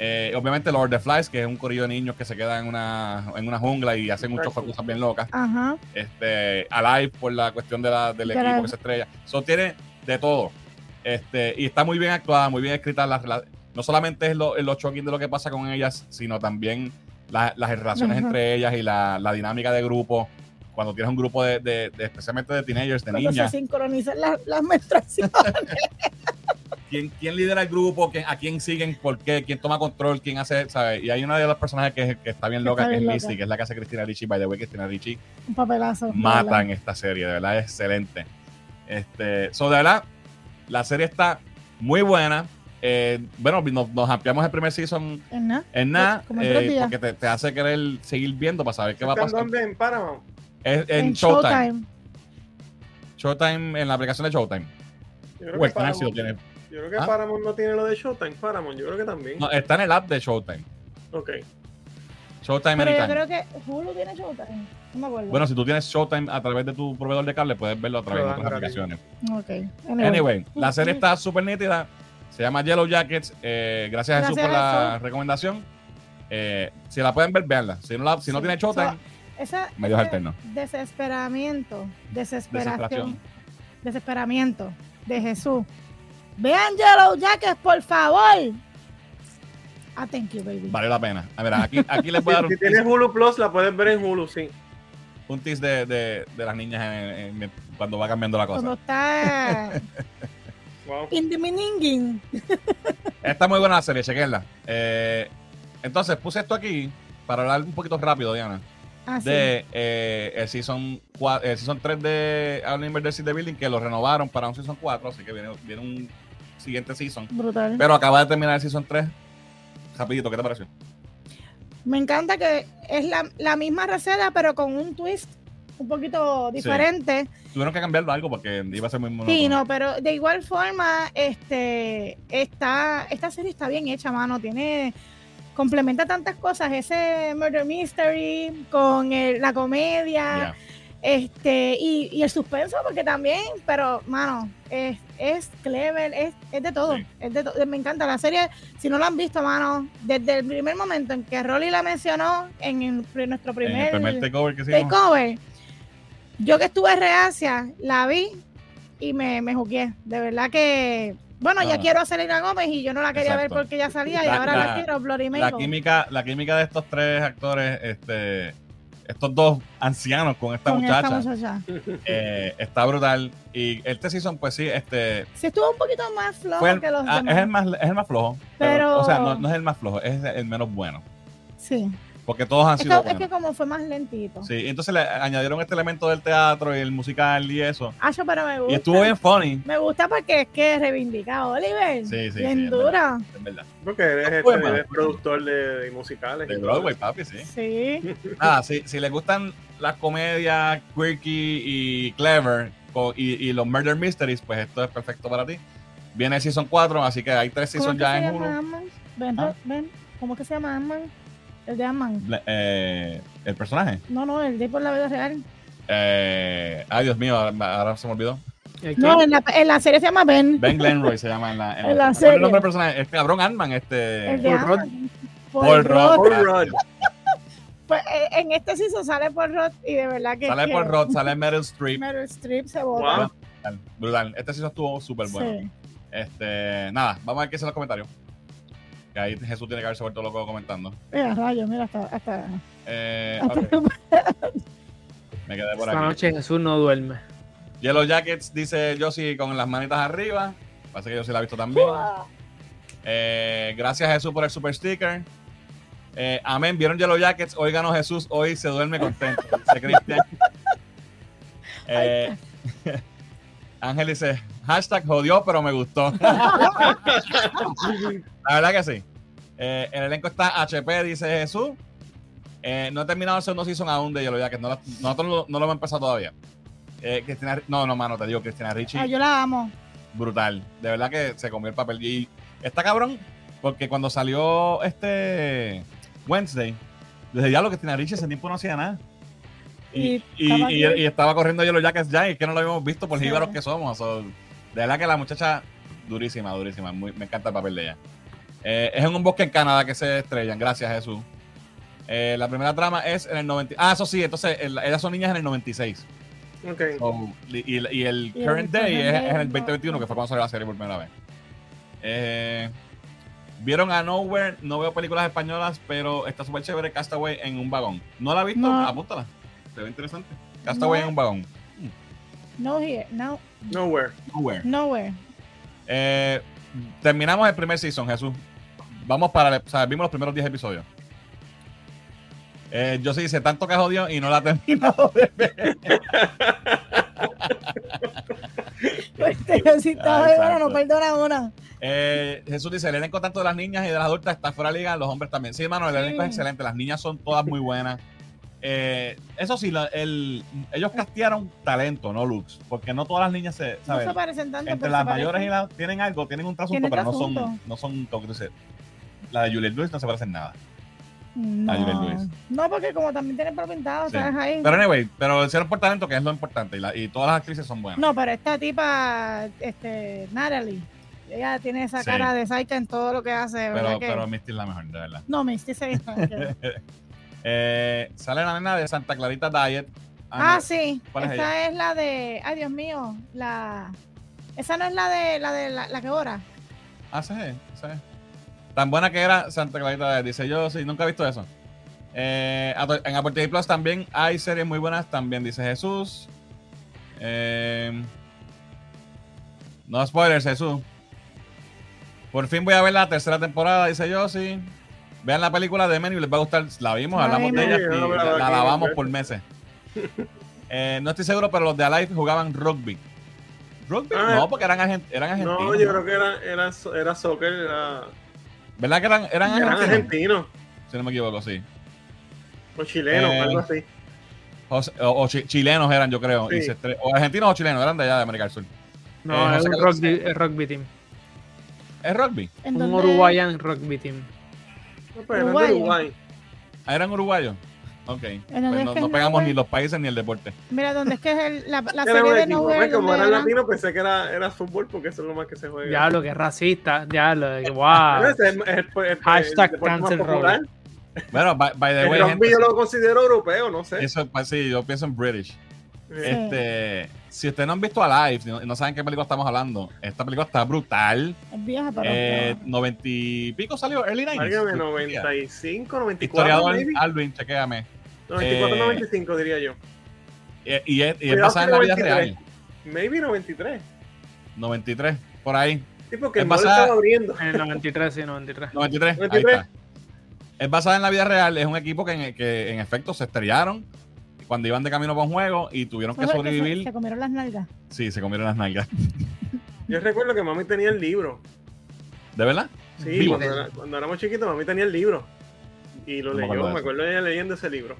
Eh, obviamente Lord of the Flies, que es un corillo de niños que se quedan en una, en una jungla y hacen muchas cosas bien locas Ajá. este, Alive por la cuestión de la, del De equipo que se estrella. Eso tiene de todo. Este, y está muy bien actuada, muy bien escrita. la- la- no solamente es lo, lo shocking de lo que pasa con ellas, sino también la- las relaciones Ajá. entre ellas y la, la dinámica de grupo. Cuando tienes un grupo de, de- de- especialmente de teenagers, de Cuando niñas. se sincronizan las, las menstruaciones. [laughs] quién, quién lidera el grupo, quién- a quién siguen, por qué, quién toma control, quién hace, ¿sabes? Y hay una de las personajes que, que está bien loca, Está que es Lizzie, que es la que hace Cristina Ricci. By the way, Cristina Ricci Un papelazo. mata en esta serie, de verdad es excelente. Este, so, de verdad, la serie está muy buena. Eh, bueno, nos, nos ampliamos el primer season en nada, tres eh, porque te, te hace querer seguir viendo para saber qué va a ¿Están pasar. dónde? en Paramount? Es en, En Showtime. Showtime. Showtime, en la aplicación de Showtime. Yo creo, O el que canal si lo tiene. Yo creo que ¿Ah? Paramount no tiene lo de Showtime. Paramount, yo creo que también. No, está en el app de Showtime. Ok. Showtime Pero yo creo que Hulu tiene Showtime. No me acuerdo. Bueno, si tú tienes Showtime a través de tu proveedor de cable, puedes verlo a través de otras aplicaciones. Ok. Anyway. Anyway, la serie está súper nítida. Se llama Yellow Jackets. Eh, gracias, Jesús Gracias, por la Jesús. recomendación. Eh, si la pueden ver, veanla. Si no, la, si no tiene Showtime, So, esa, medios ese alternos. Desesperamiento. Desesperación. Desesperación. Desesperamiento de Jesús. Vean Yellow Jackets, por favor. Ah, thank you, baby. Vale la pena. A ver, aquí, aquí les voy a dar Si, un si tienes tease, Hulu Plus, la puedes ver en Hulu, sí. un tease de, de, de las niñas en- en- cuando va cambiando la Cuando cosa. está [laughs] Wow. in the meaning. [laughs] Está muy buena la serie, chequenla. Eh, entonces, puse esto aquí para hablar un poquito rápido, Diana. Así. de eh, el, season 4, el Season 3 de Alien vs. The Building, que lo renovaron para un Season 4, así que viene, viene un siguiente Season. Brutal. Pero acaba de terminar el Season 3. Rapidito, ¿qué te pareció? Me encanta que es la, la misma receta, pero con un twist un poquito diferente. Tuvieron que cambiarlo algo porque iba a ser muy monótono. Sí, no, pero de igual forma, este, está, esta serie está bien hecha, mano. Tiene, complementa tantas cosas, ese murder mystery con el- la comedia. Este, y, y el suspenso, porque también, pero, mano, es, es clever, es, es de todo, Sí. es de to- me encanta la serie. Si no la han visto, mano, desde el primer momento en que Rolly la mencionó en, el- nuestro En primer, el primer takeover que takeover, yo que estuve reacia, la vi y me, me jugué. De verdad que, bueno, ya Ah. quiero a Selena Gómez y yo no la quería Exacto. ver porque ya salía y La- ahora la- la, quiero, Bloody La química, la química de estos tres actores, este, estos dos ancianos con esta con muchacha, esta muchacha. eh, está brutal. Y este season, pues sí, este, Sí estuvo un poquito más flojo el- que los ah, demás. es, el más, es el más flojo. Pero, Pero- o sea, no, no es el más flojo, es el menos bueno. Sí. Porque todos han Es sido que, es que como fue más lentito. Sí, entonces le añadieron este elemento del teatro y el musical y eso. Ah, yo, pero me gusta. Y estuvo bien funny. Me gusta porque es que reivindica a Oliver. Sí, sí, Bien sí, es dura. Es verdad. Porque eres, este, Bueno. eres productor de, de musicales. De Broadway, papi, sí. Sí. Nada, [laughs] si, si les gustan las comedias quirky y clever y, y los murder mysteries, pues esto es perfecto para ti. Viene el Season 4, así que hay tres ¿Cómo seasons ya en. Ant-Man? Ven, Ah. ven. ¿Cómo que se llama Ant-Man? El de Ant-Man. Eh, el personaje. No, no, el de por la vida real. Eh, ay, Dios mío, ahora, ahora se me olvidó. ¿El No, en la, en la serie se llama Ben. Ben Glenroy se llama en la, En [laughs] la ¿cuál es serie. El nombre del personaje es cabrón Ant-Man, este. El de Paul Rudd. Ant-Man. Paul Paul Rudd. Rudd. Paul Rudd. [laughs] Pues, en este season sale por Rod y de verdad que. Sale que por Rod, sale Meryl [laughs] Streep. Meryl Streep se. Wow. Brutal, Brutal. Este season estuvo súper bueno. Sí. Este, nada, vamos a ver qué dicen los comentarios. Que ahí Jesús tiene que haberse vuelto loco comentando. Mira, rayos, mira, hasta. hasta, Eh, hasta- ok, [laughs] me quedé por Esta aquí. noche Jesús no duerme. Yellow Jackets dice Josie con las manitas arriba. Parece que yo sí la he visto también. Eh, gracias Jesús por el super sticker. Eh, amén. ¿Vieron Yellow Jackets? Hoy ganó Jesús. Hoy se duerme contento. [laughs] Dice Cristian. Eh, [laughs] Ángel dice, hashtag jodió, pero me gustó. La verdad que sí. Eh, el elenco está HP, dice Jesús. Eh, no he terminado el segundo season aún de Yellow Jackets. No lo- nosotros no, no lo hemos empezado todavía. Eh, Cristina, no, no, mano, te digo, Cristina Ricci Ah, yo la amo. brutal. De verdad que se comió el papel. Y está cabrón, porque cuando salió este Wednesday, desde ya lo que tiene Richie ese tiempo no hacía nada. Y, estaba y- aquí. y estaba corriendo Yellow Jackets ya, y es que no lo habíamos visto por Sí. jíbaros que somos. So, de verdad que la muchacha, durísima, durísima. Muy- me encanta el papel de ella. Eh, es en un bosque en Canadá que se estrellan, gracias Jesús. Eh, la primera trama es en el 90. Ah, eso sí, entonces el- ellas son niñas en el 96. Ok. So, y, y el Y el current day current es, day, es en el no. 2021, que fue cuando salió la serie por primera vez. Eh, Vieron a Nowhere, no veo películas españolas, pero está súper chévere Castaway en un vagón. ¿No la has visto? No. Apúntala. Se ve interesante. Castaway No. en un vagón. No here, no, Nowhere. Nowhere. nowhere. Eh, terminamos el primer season, Jesús. Vamos para, o sea, vimos los primeros 10 episodios. Eh, yo sí dice tanto que jodió y no la [laughs] terminado de ver. Pues te si estás Ah, bueno, no perdona una. Eh, Jesús dice, el elenco tanto de las niñas y de las adultas está fuera de liga, los hombres también. Sí, hermano, el Sí. elenco es excelente, las niñas son todas muy buenas. Eh, eso sí, la- el, ellos castearon talento, no looks, porque no todas las niñas se, No ¿sabes? se parecen tanto. Entre las mayores y las tienen algo, tienen un trasunto, pero no son, no son, como la de Juliette Lewis no se parece en nada. No. Juliette Lewis. no, porque como también tienen pelo pintado, Sí. ¿sabes? Ahí. Pero anyway, pero hicieron por talento, que es lo importante, y, la- y todas las actrices son buenas. No, pero esta tipa, este, Natalie, ella tiene esa Sí. cara de Saika en todo lo que hace, pero, que- pero Misty es la mejor, de verdad. No, Misty se dice. [laughs] Eh, sale la nena de Santa Clarita Diet. ah, no, sí. ¿Cuál es Esta es la de. Ay, Dios mío. La. Esa no es la de la de la, la que ora. Ah, sí, sí. Tan buena que era Santa Clarita. Dice yo, sí, nunca he visto eso. Eh, en Apple TV Plus también hay series muy buenas, también dice Jesús. Eh, no spoilers, Jesús. Por fin voy a ver la tercera temporada, dice yo, sí. Vean la película de Men y les va a gustar. La vimos, La hablamos de ella y la, la lavamos por meses. [laughs] Eh, no estoy seguro, pero los de Alive jugaban rugby. ¿Rugby? Ah, no, porque eran, argent- eran argentinos. No, yo creo que era, era, era soccer, era, ¿Verdad que eran, eran eran argentinos? argentinos Si no me equivoco, sí. o chilenos, Eh, algo así. O, o chi- chilenos eran, yo creo. y se o argentinos o chilenos, eran de allá de América del Sur. No, Eh, es un rugby, es rugby team. ¿Es rugby? ¿En Un? Uruguayan rugby team. No, pero Uruguayo. de Uruguay. Ah, ¿Eran uruguayos? Ok. Pues es no, que no es pegamos ni los países ni el deporte. Mira, ¿dónde es que es el- la, la [laughs] serie de equipo, Nowhere? ¿ves? Como era latino, pensé que era, era fútbol porque eso es lo más que se juega. Diablo, que racista. Diablo, de que wow. [laughs] Ese es el- es el- es el- Hashtag cancel popular. Bueno, by, by the way, gente, yo lo considero europeo, no sé. eso, pues, sí, yo pienso en British. Sí. Este, si ustedes no han visto Alive y no, y no saben qué película estamos hablando, esta película está brutal. Es vieja, pero. Eh, 90 y pico salió, early 90s. Válgame, 95, 94, Historiador maybe. Alvin, chequéame. 94, Eh, 95 diría yo. Y, y es, y es Cuidado basada en la vida 93. real. Maybe 93. 93, por ahí. Sí, porque Es el basada- estaba abriendo. En el 93, sí, 93. 93, ahí 93. está. Es basada en la vida real. Es un equipo que en, que en efecto se estrellaron cuando iban de camino para un juego y tuvieron que ¿Sabes que sobrevivir. Se, se comieron las nalgas. Sí, se comieron las nalgas. [laughs] Yo recuerdo que mami tenía el libro. ¿De verdad? Sí, cuando, era- cuando éramos chiquitos, mami tenía el libro. Y lo No leyó, me acuerdo de ella leyendo ese libro.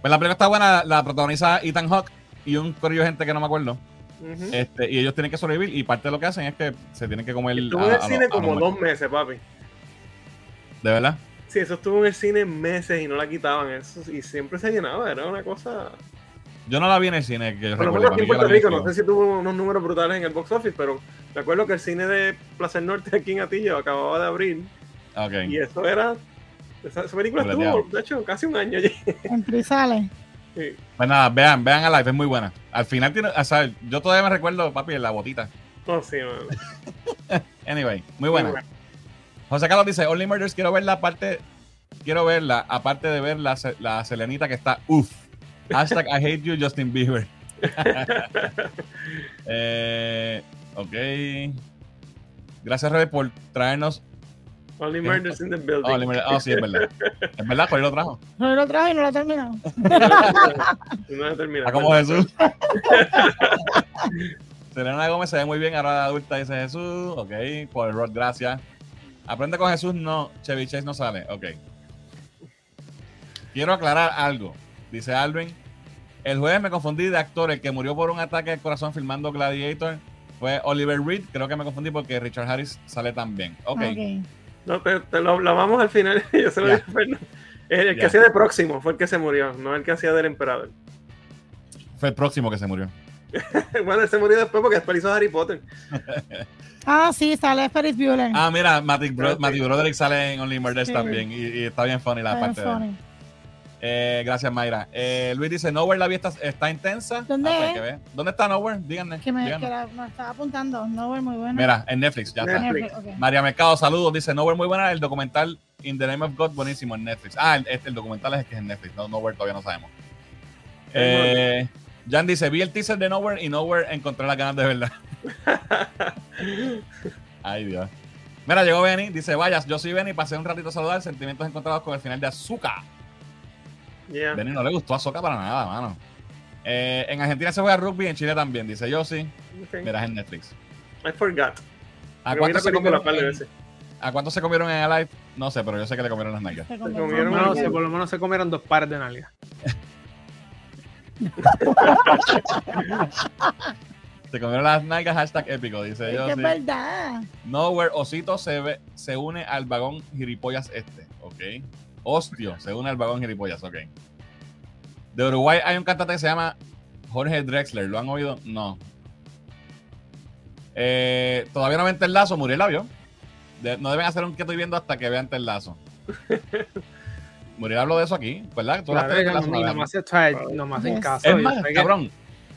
Pues la película está buena. La protagoniza Ethan Hawke y un corillo de gente que no me acuerdo. Este, y ellos tienen que sobrevivir y parte de lo que hacen es que se tienen que comer Estuvo a- en el cine como dos meses, papi. ¿De verdad? Sí, eso estuvo en el cine meses y no la quitaban. Eso, y siempre se llenaba, era una cosa. Yo no la vi en el cine. Que yo lo recuerdo, aquí en Puerto Rico, el no sé si tuvo unos números brutales en el box office, pero me acuerdo que el cine de Plaza del Norte aquí en Atillo acababa de abrir cine. Ok. y eso era. Esa, esa película estuvo, de hecho, casi un año allí. Y sale. Sí. Pues nada, vean, vean a Live, es muy buena. Al final tiene, o sea, yo todavía me recuerdo, papi, en la botita. Oh, sí, mano. [laughs] Anyway, muy buena. Muy buena. José Carlos dice, Only Murders, quiero verla aparte, quiero verla, aparte de ver la, la selenita que está uff. Hashtag I hate you, Justin Bieber. [laughs] eh, ok. Gracias, Rebe, por traernos. Only Murders in the Building. [laughs] Oh, Only Murders- oh, sí, es verdad. Es verdad, ¿cuál lo trajo? No lo trajo y no lo ha terminado. no la termina. Ah, como Jesús. [laughs] Selena Gómez se ve muy bien ahora de adulta, dice Jesús. Ok, por el rod, gracias. Aprende con Jesús, no. Chevy Chase no sale. Ok. Quiero aclarar algo. Dice Alvin. El jueves me confundí de actor. El que murió por un ataque al corazón filmando Gladiator fue Oliver Reed. Creo que me confundí porque Richard Harris sale también. Ok. Ok. No, te, te lo hablamos al final. [laughs] Yo se lo dije a Fernando. El, el que hacía de próximo fue el que se murió, no el que hacía del emperador. Fue el próximo que se murió. [laughs] bueno, él se murió después porque después hizo Harry Potter. [laughs] Ah, sí, sale Ferris Bueller. Ah, mira, Matthew, Bro-. Matthew Broderick sale en Only Murders Sí. también. Y, y está bien funny la Está parte de él. Eh, gracias, Mayra. Eh, Luis dice, Nowhere la vida está, intensa. ¿Dónde Ah, pues, es? que ver. ¿Dónde está Nowhere? Díganme. Que me, díganme. que la- me estaba apuntando. No, muy bueno. Mira, en Netflix, ya está. María Mercado, saludos. Dice, Nowhere muy buena. El documental In the Name of God, buenísimo en Netflix. Ah, el, este, el documental es el que es en Netflix. No, Nowhere todavía no sabemos. Eh, Jan dice, vi el teaser de Nowhere y Nowhere encontré las ganas de verdad. [laughs] Ay, Dios. Mira, llegó Benny. Dice, vaya, yo soy Benny. Pasé un ratito a saludar. Sentimientos encontrados con el final de Azúcar. Yeah. Benny no le gustó Azúcar para nada, mano. Eh, en Argentina se juega rugby, en Chile también, dice yo sí. Verás en Netflix. I forgot. ¿A cuánto, la se comieron de en. ¿A cuánto se comieron en Alive? No sé, pero yo sé que le comieron las nalgas. Se comieron comieron No, algo. sé, por lo menos se comieron dos pares de nalgas. [laughs] Se comieron las nalgas, hashtag épico, dice yo que es verdad. Nowhere Osito se, ve, se une al vagón gilipollas este, ok. Hostio se une al vagón gilipollas, ok. De Uruguay hay un cantante que se llama Jorge Drexler, ¿lo han oído? No. Eh, Todavía no ven el lazo, Muriel la vio. De- no deben hacer un que estoy viendo hasta que vean [laughs] el lazo. Muriel habló de eso aquí, ¿verdad? Tú Claro, no, hacen Yes. caso. Es yo más, cabrón,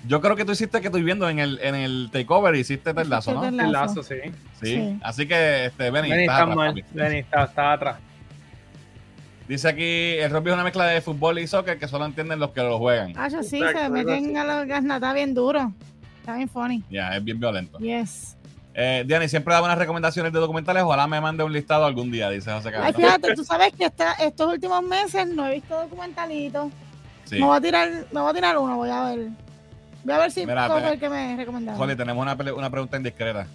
yo creo que tú hiciste que estoy viendo en el, en el takeover, hiciste el lazo, ¿no? El lazo, sí. Sí. Sí. Así que, este, Benny, está atrás, mal. papi. Benny está, está atrás. Dice aquí, el rugby es una mezcla de fútbol y soccer que solo entienden los que lo juegan. Ah, yo sí, Exacto, se meten a los gasnatas bien duro. Está bien funny. Ya, es bien violento. Yes. Eh, Diani, siempre da buenas recomendaciones de documentales. Ojalá me mande un listado algún día, dice José Ay, Carlos. fíjate, tú sabes que esta- estos últimos meses no he visto documentalitos. Sí. Me voy a tirar, me voy a tirar uno, voy a ver. Voy a ver si Mira, cojo el que me recomendaron. Joli, tenemos una, una pregunta indiscreta.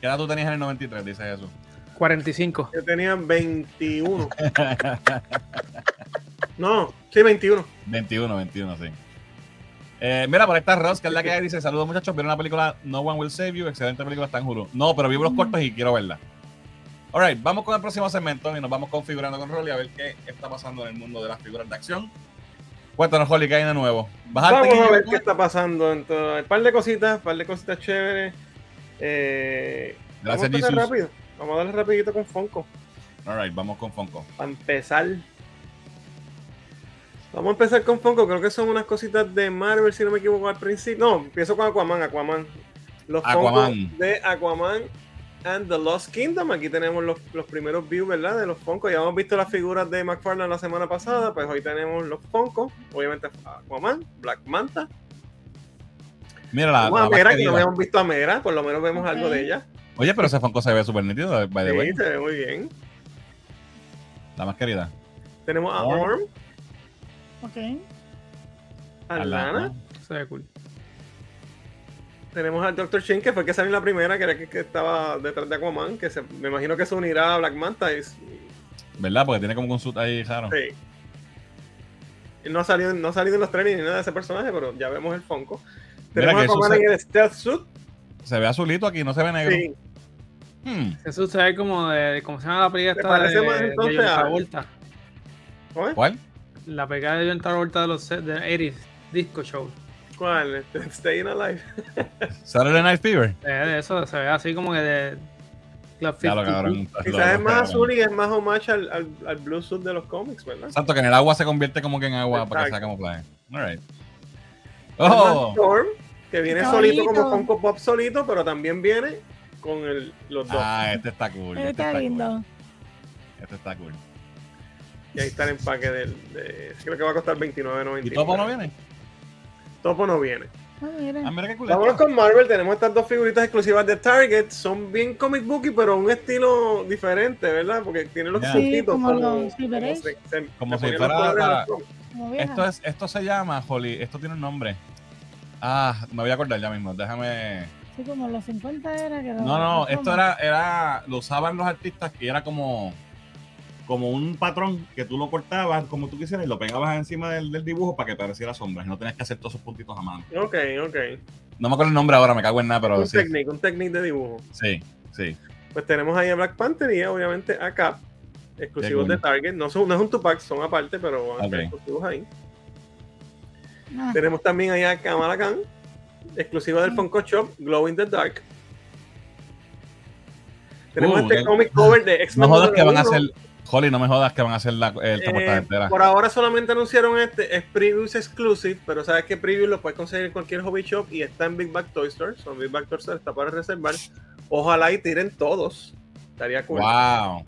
¿Qué edad tú tenías en el 93? Dice Jesús. 45. Yo tenía 21. [laughs] no, sí, 21. 21, 21, sí. Eh, mira, por está Ross, que es la que hay, dice: Saludos, muchachos. Vieron la película No One Will Save You. Excelente película, está en Hulu. No, pero vi los cortos y quiero verla. Alright, vamos con el próximo segmento y nos vamos configurando con Rolly a ver qué está pasando en el mundo de las figuras de acción. Cuéntanos, Rolly, ¿qué hay de nuevo? Bajarte Vamos a ver qué está pasando. Entonces, un par de cositas, un par de cositas chéveres. Eh, Gracias, vamos a empezar Jesus. rápido. Vamos a darle rapidito con Fonco. Alright, vamos con Fonco. Para empezar. Vamos a empezar con Funko. Creo que son unas cositas de Marvel, si no me equivoco al principio. No, empiezo con Aquaman. Aquaman. Los Aquaman. Funko de Aquaman and the Lost Kingdom. Aquí tenemos los, los primeros views, ¿verdad? De los Funko. Ya hemos visto las figuras de McFarlane la semana pasada. Pues hoy tenemos los Funko. Obviamente Aquaman, Black Manta. Mira la, la Mera, más que no habíamos visto a Mera. Por lo menos vemos Ok. algo de ella. Oye, pero ese Funko se ve súper nítido, by the way. Sí, se ve muy bien. La más querida. Tenemos a Orm. Orm, Ok. a Alana. Lana. Se ve cool. Tenemos al Dr. Shin, que fue el que salió en la primera, que era el que, estaba detrás de Aquaman, que se, me imagino que se unirá a Black Manta. Y, sí. ¿Verdad? Porque tiene como un suit ahí raro. Él no ha salido, no ha salido en los trailers ni nada de ese personaje, pero ya vemos el Funko. Mira Tenemos que a Aquaman se- en el Stealth Suit. Se ve azulito aquí, no se ve negro. Sí, Hmm. Eso se ve como de. ¿Cómo se llama la película ¿Te esta de, más de entonces a- Travolta? ¿Cuál? ¿Cuál? La pegada de John Travolta de los de 80s Disco Show. ¿Cuál? Este, Staying Alive. [laughs] Saturday Night Fever. Eh, de eso se ve así como que de Club Ya lo 52. cabrón. Quizás es más azul y es más homage al, al, al Blue Suit de los cómics, ¿verdad? Santo que en el agua se convierte como que en agua para que sea Exacto. camuflaje. Alright. Oh, Storm, que viene solito como. Funko Pop solito, pero también viene con el, los dos. ah, este está cool. Este Está está lindo. cool. Este está cool. Y ahí está el empaque del. De, creo que va a costar $29.99. ¿Y Topo no viene? Topo no viene. Ah, mira. Ah, mira qué cool. Vámonos está. con Marvel. Tenemos estas dos figuritas exclusivas de Target. Son bien comic booky, pero un estilo diferente, ¿verdad? Porque tienen los Ya. Sí, como como, los Silver Age. se- se- Como se si fuera para-. Esto, es, esto se llama, Holly, esto tiene un nombre. Ah, me voy a acordar ya mismo, déjame... Sí, como los 50 era que No, no, esto era, era, lo usaban los artistas y era como, como un patrón que tú lo cortabas como tú quisieras y lo pegabas encima del, del dibujo para que pareciera sombras. No tenías que hacer todos esos puntitos a mano. Ok, ok. No me acuerdo el nombre ahora, me cago en nada, pero un sí. técnico, un técnico de dibujo. Sí, sí. Pues tenemos ahí a Black Panther y obviamente a Cap, exclusivos de Target. No, son, no es un Tupac, son aparte, pero van a exclusivos ahí. Ah, Tenemos también ahí a Kamala Khan, exclusiva del. Funko Shop, Glow in the Dark. Tenemos Uh, este comic cover de No X-Men. jodas que van a hacer. Holly, no me jodas que van a hacer la, el portada Eh, entera. por ahora solamente anunciaron este, es Previews Exclusive, pero sabes que Preview lo puedes conseguir en cualquier hobby shop y está en Big Bag Toy Store. Son Big Bag Toy Store, está para reservar. Ojalá y tiren todos. Estaría cool. Wow.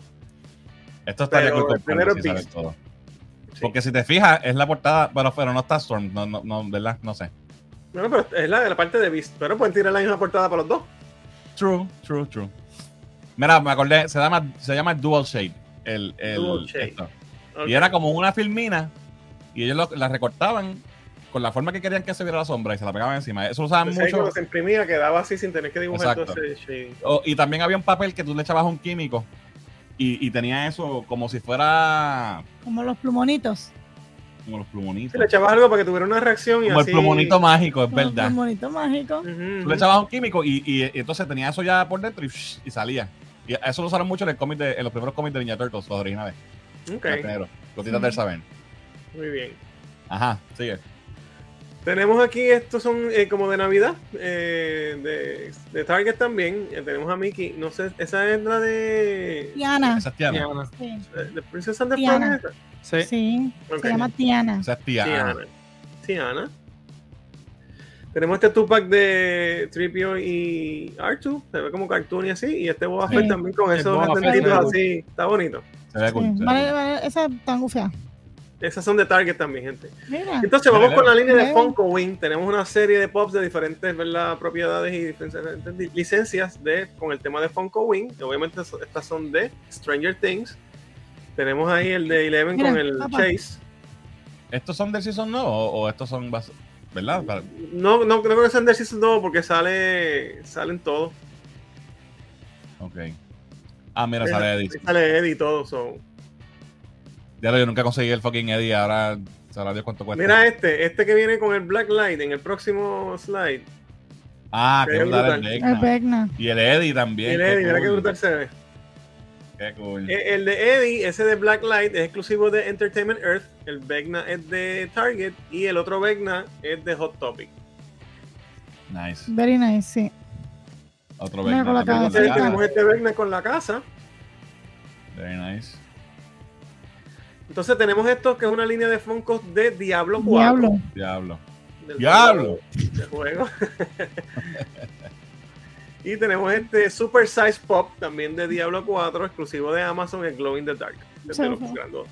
Esto estaría Pero cool primero si. Sí. Porque si te fijas, es la portada, pero, pero no está Storm, no, no, no, ¿verdad? No sé. Bueno, pero es la de la parte de Beast. Pero pueden tirar la misma portada para los dos. True, true, true. Mira, me acordé, se llama, se llama Dual Shade. El, el, Dual Shade. Y era como una filmina y ellos lo- la recortaban con la forma que querían que se viera la sombra y se la pegaban encima. Eso lo usaban Entonces, mucho. cuando se imprimía quedaba así sin tener que dibujar Exacto. todo ese shading. O- y también había un papel que tú le echabas un químico y, y tenía eso como si fuera Como los plumonitos. Como los plumonitos. Si le echabas algo para que tuviera una reacción y Como el así. plumonito mágico, es Los verdad. plumonitos mágicos. Ujú, Tú ujú. le echabas un químico y, y- y entonces tenía eso ya por dentro y, shh, y salía. Y eso lo usaron mucho en, el cómic de, en los primeros cómics de Ninja Turtles, los originales. Ok, negro, Gotitas Sí. del saber. muy bien. Ajá, sigue. Tenemos aquí, estos son eh, como de Navidad, eh, de, de Target también. Eh, tenemos a Mickey, no sé, esa es la de, Tiana. Esa es Tiana. Tiana. Sí, de Princess and the Tiana. Frog. Sí. se llama Tiana. Esa es Tia- Tiana. Ana. Tiana. Tenemos este Tupac de Tripio y R2, se ve como cartoon y así, y este Boba Sí. Fett también con esos sí. así, está bonito. Se ve cool, vale, vale, esa está gufiada. Esas son de Target también, gente. Mira. Entonces vamos con la línea de. Funko Wing. Tenemos una serie de pops de diferentes ¿verdad? propiedades y diferentes di- licencias de, con el tema de Funko Wing. Obviamente estas son de Stranger Things. Tenemos ahí el de Eleven Mira, con el papá. Chase. ¿Estos son del Season no? ¿O, o estos son, verdad? Para- No, no creo que sean de Season 2 porque sale, salen todos. Ok. Ah, mira, sale Eddie. Sale Eddie y todo. so. Ya lo yo nunca conseguí el fucking Eddie, ahora sabrá Dios cuánto cuesta. Mira este, este que viene con el Black Light en el próximo slide. ah, qué brutal el brutal. El Vecna. Vecna. Y el Eddie también. el Eddie, mira qué brutal se ve. Qué cool. Eh, El de Eddie, ese de Black Light, es exclusivo de Entertainment Earth. El Vecna es de Target. Y el otro Vecna es de Hot Topic. Nice. Very nice, sí. Otro Vecna tenemos este Vecna con la casa. Very nice. Entonces tenemos esto que es una línea de Funkos de Diablo 4. Diablo. Diablo. Del Diablo. juego- [laughs] y tenemos este Super Size Pop también de Diablo 4, exclusivo de Amazon, el Glow in the Dark. Desde los nítido.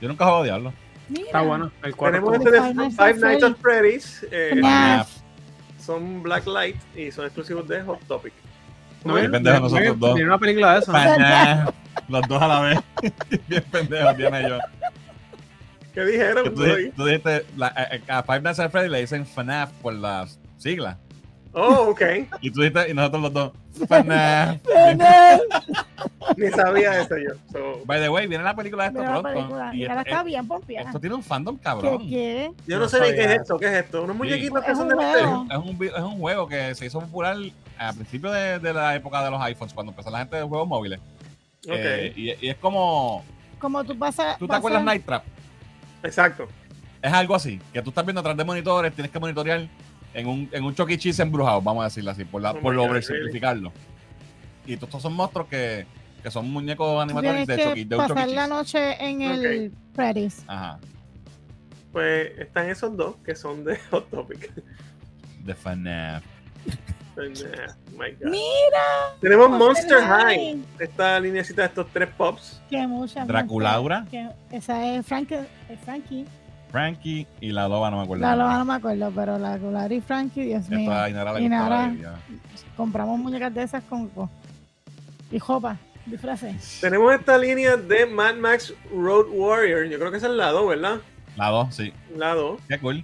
Yo nunca he jugado Diablo. Mira. Está bueno. El. Tenemos este de Five Nights at Freddy's. eh, son Black Light y son exclusivos de Hot Topic. No, bien, pendejos bien, nosotros dos. Tiene una película de eso. Nah, [laughs] Los dos a la vez. [laughs] Bien pendejos, bien ellos. ¿Qué dijeron? Tú, dijiste- tú dijiste, la- a, a Five Nights at Freddy le dicen FNAF por las siglas. Oh, ok. Y tú dijiste, y nosotros los dos, FNAF. Ni sabía eso yo. So, By the way, viene la película de la pronto. Y Y ahora esto, está bien pompeada. esto tiene un fandom ¿Qué cabrón. qué? yo No no sé ni qué es esto. ¿Qué es esto? ¿Unos muñequitos que Es son un de juego. Es un, es un juego que se hizo popular a principios de, de la época de los iPhones, cuando empezó la gente de juegos móviles. Ok. Eh, y, y es como. Como tú pasas. ¿Tú te acuerdas Night Trap? Exacto. Es algo así, que tú estás viendo atrás de monitores, tienes que monitorear en un, en un E. Cheese embrujado, vamos a decirlo así, por, la, Oh por lo God, oversimplificarlo. Y todos estos son monstruos que, que son muñecos Tienes de Chucky, que de E. pasar la noche en el Freddy's. Ajá, Pues están esos dos que son de [laughs] Hot Topic. de FNAF. Oh my God. Mira, Tenemos Monster Monster High. High. Esta linecita de estos tres pops. que mucha. Draculaura. que- Esa es, Frank, es Frankie. Frankie y la loba, no me acuerdo. La loba no me acuerdo, pero la Draculaura y Frankie, Dios mío. Inara. Compramos muñecas de esas con. con- y jopa, disfraces. Tenemos esta línea de Mad Max Road Warrior. Yo creo que es el lado, ¿verdad? La dos, sí. Lado. Qué cool.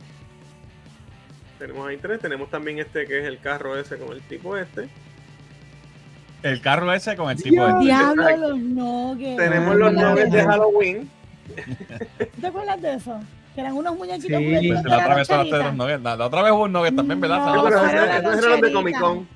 Tenemos ahí tres. Tenemos también este que es el carro ese con el tipo este. El carro ese con el tipo de. Diablo, Exacto. los nuggets. Tenemos los nuggets de Halloween. ¿Te acuerdas de eso? Que eran unos muñequitos Sí. Pues de la la otra vez todas loncherita. los nuggets. La, la otra vez hubo un nugget también, ¿verdad? No, pero la- esos eran los de loncheritas. Comic Con.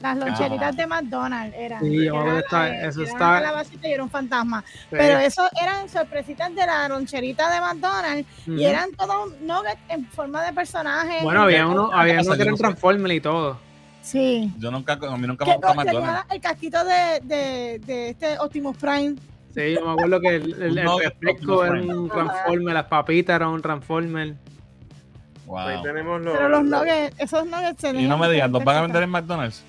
Las loncheritas Ah. de McDonald's eran. Sí, está- eh, eso era está- una calabacita y era un fantasma. Pero eso eran sorpresitas de la loncherita de McDonald's y eran todos nuggets en forma de personajes. Bueno, había uno, había uno que yo era no un sé. Transformer y todo. Sí. Yo nunca, a mí nunca me gustó McDonald's. el casquito de, de, de este Optimus Prime. Sí, yo me acuerdo que el, el, el refresco era un Transformer, las papitas eran un Transformer. Wow. Ahí tenemos los. Pero los nuggets, esos nuggets se Y no me digas, ¿los van a vender en McDonald's?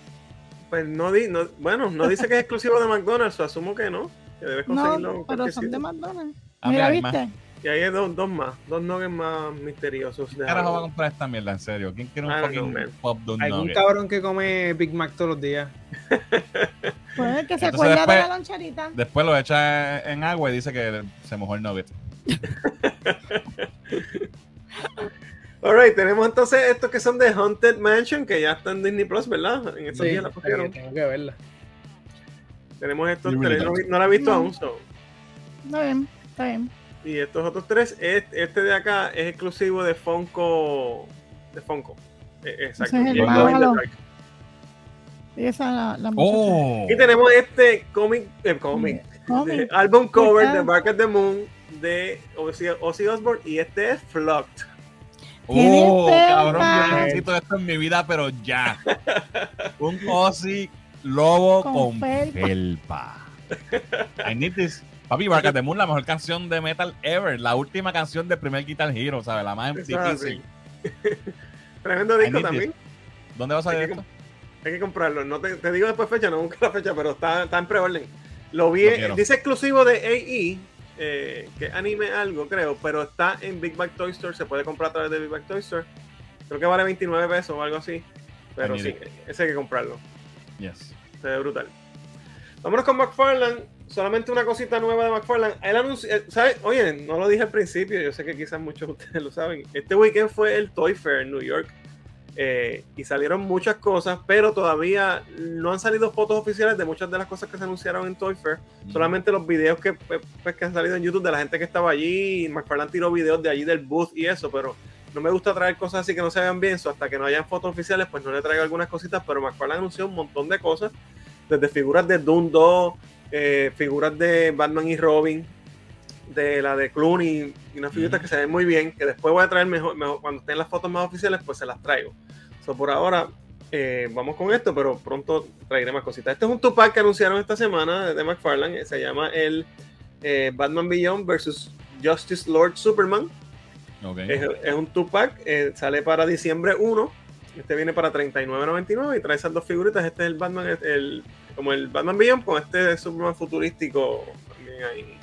Pues no, di, no bueno, no dice que es exclusivo de McDonald's, o asumo que no. Que debes conseguirlo No, pero son de. McDonald's. Ah, Mira, ¿viste? Y ahí hay dos, dos más, dos nuggets más misteriosos. ¿Qué carajo va a comprar esta mierda, en serio? ¿Quién quiere un I don't know, fucking pop de un Algún nugget? cabrón que come Big Mac todos los días. [laughs] Pues que se Entonces acuerda de después- la loncherita. Después lo echa en agua y dice que se mojó el nugget. [laughs] Alright, tenemos entonces estos que son de Haunted Mansion, que ya están en Disney Plus, ¿verdad? En estos Sí, días la pusieron. tengo que verla. Tenemos estos You tres, really no, la he visto No. aún. so. Está bien, está bien. Y estos otros tres, este, este de acá es exclusivo de Funko. De Funko. Eh, exacto. Ese es el esa es la, la. ¡Oh! Y tenemos este cómic, eh, cómic, álbum cover Está- de Bark at the Moon de Ozzy, Ozzy Osbourne y este es Flocked. ¡Oh, cabrón! Yo necesito esto en mi vida, pero ya. [laughs] Un Ozzy lobo Con con, felpa. I need this. Papi, Bark at the Moon, la mejor canción de metal ever. La última canción del primer Guitar Hero, ¿sabes? La más difícil. [laughs] Tremendo disco también. ¿Dónde va a salir Hay que esto? Hay que comprarlo. No te, te digo después fecha, no busco la fecha, pero está, está en preorden. Lo vi, dice exclusivo de AE, eh, que anime algo, creo, pero está en Big Bag Toy Store. Se puede comprar a través de Big Bag Toy Store. Creo que vale 29 pesos o algo así. Pero sí, ese hay que comprarlo. Yes. Se ve brutal. Vámonos con McFarlane. Solamente una cosita nueva de McFarlane. Él anunció, eh, ¿sabes? Oye, no lo dije al principio, yo sé que quizás muchos de ustedes lo saben. Este weekend fue el Toy Fair en New York. Eh, y salieron muchas cosas, pero todavía no han salido fotos oficiales de muchas de las cosas que se anunciaron en Toy Fair. Solamente los videos que, pues, pues, que han salido en YouTube de la gente que estaba allí. y McFarlane tiró videos de allí del booth y eso, pero no me gusta traer cosas así que no se vean bien. so hasta que no hayan fotos oficiales, pues no le traigo algunas cositas. Pero McFarlane anunció un montón de cosas, desde figuras de Doom 2, eh, figuras de Batman y Robin, de la de Clooney y unas figuritas que se ven muy bien. Que después voy a traer mejor, mejor- cuando estén las fotos más oficiales, pues se las traigo. So, por ahora. eh, vamos con esto, pero pronto traeré más cositas. Este es un Tupac que anunciaron esta semana de McFarlane. Se llama el eh, Batman Beyond versus Justice Lord Superman. Es, es un Tupac, eh, sale para diciembre 1. Este viene para 39.99 y trae esas dos figuritas. Este es el Batman, el, como el Batman Beyond, con este Superman futurístico también ahí.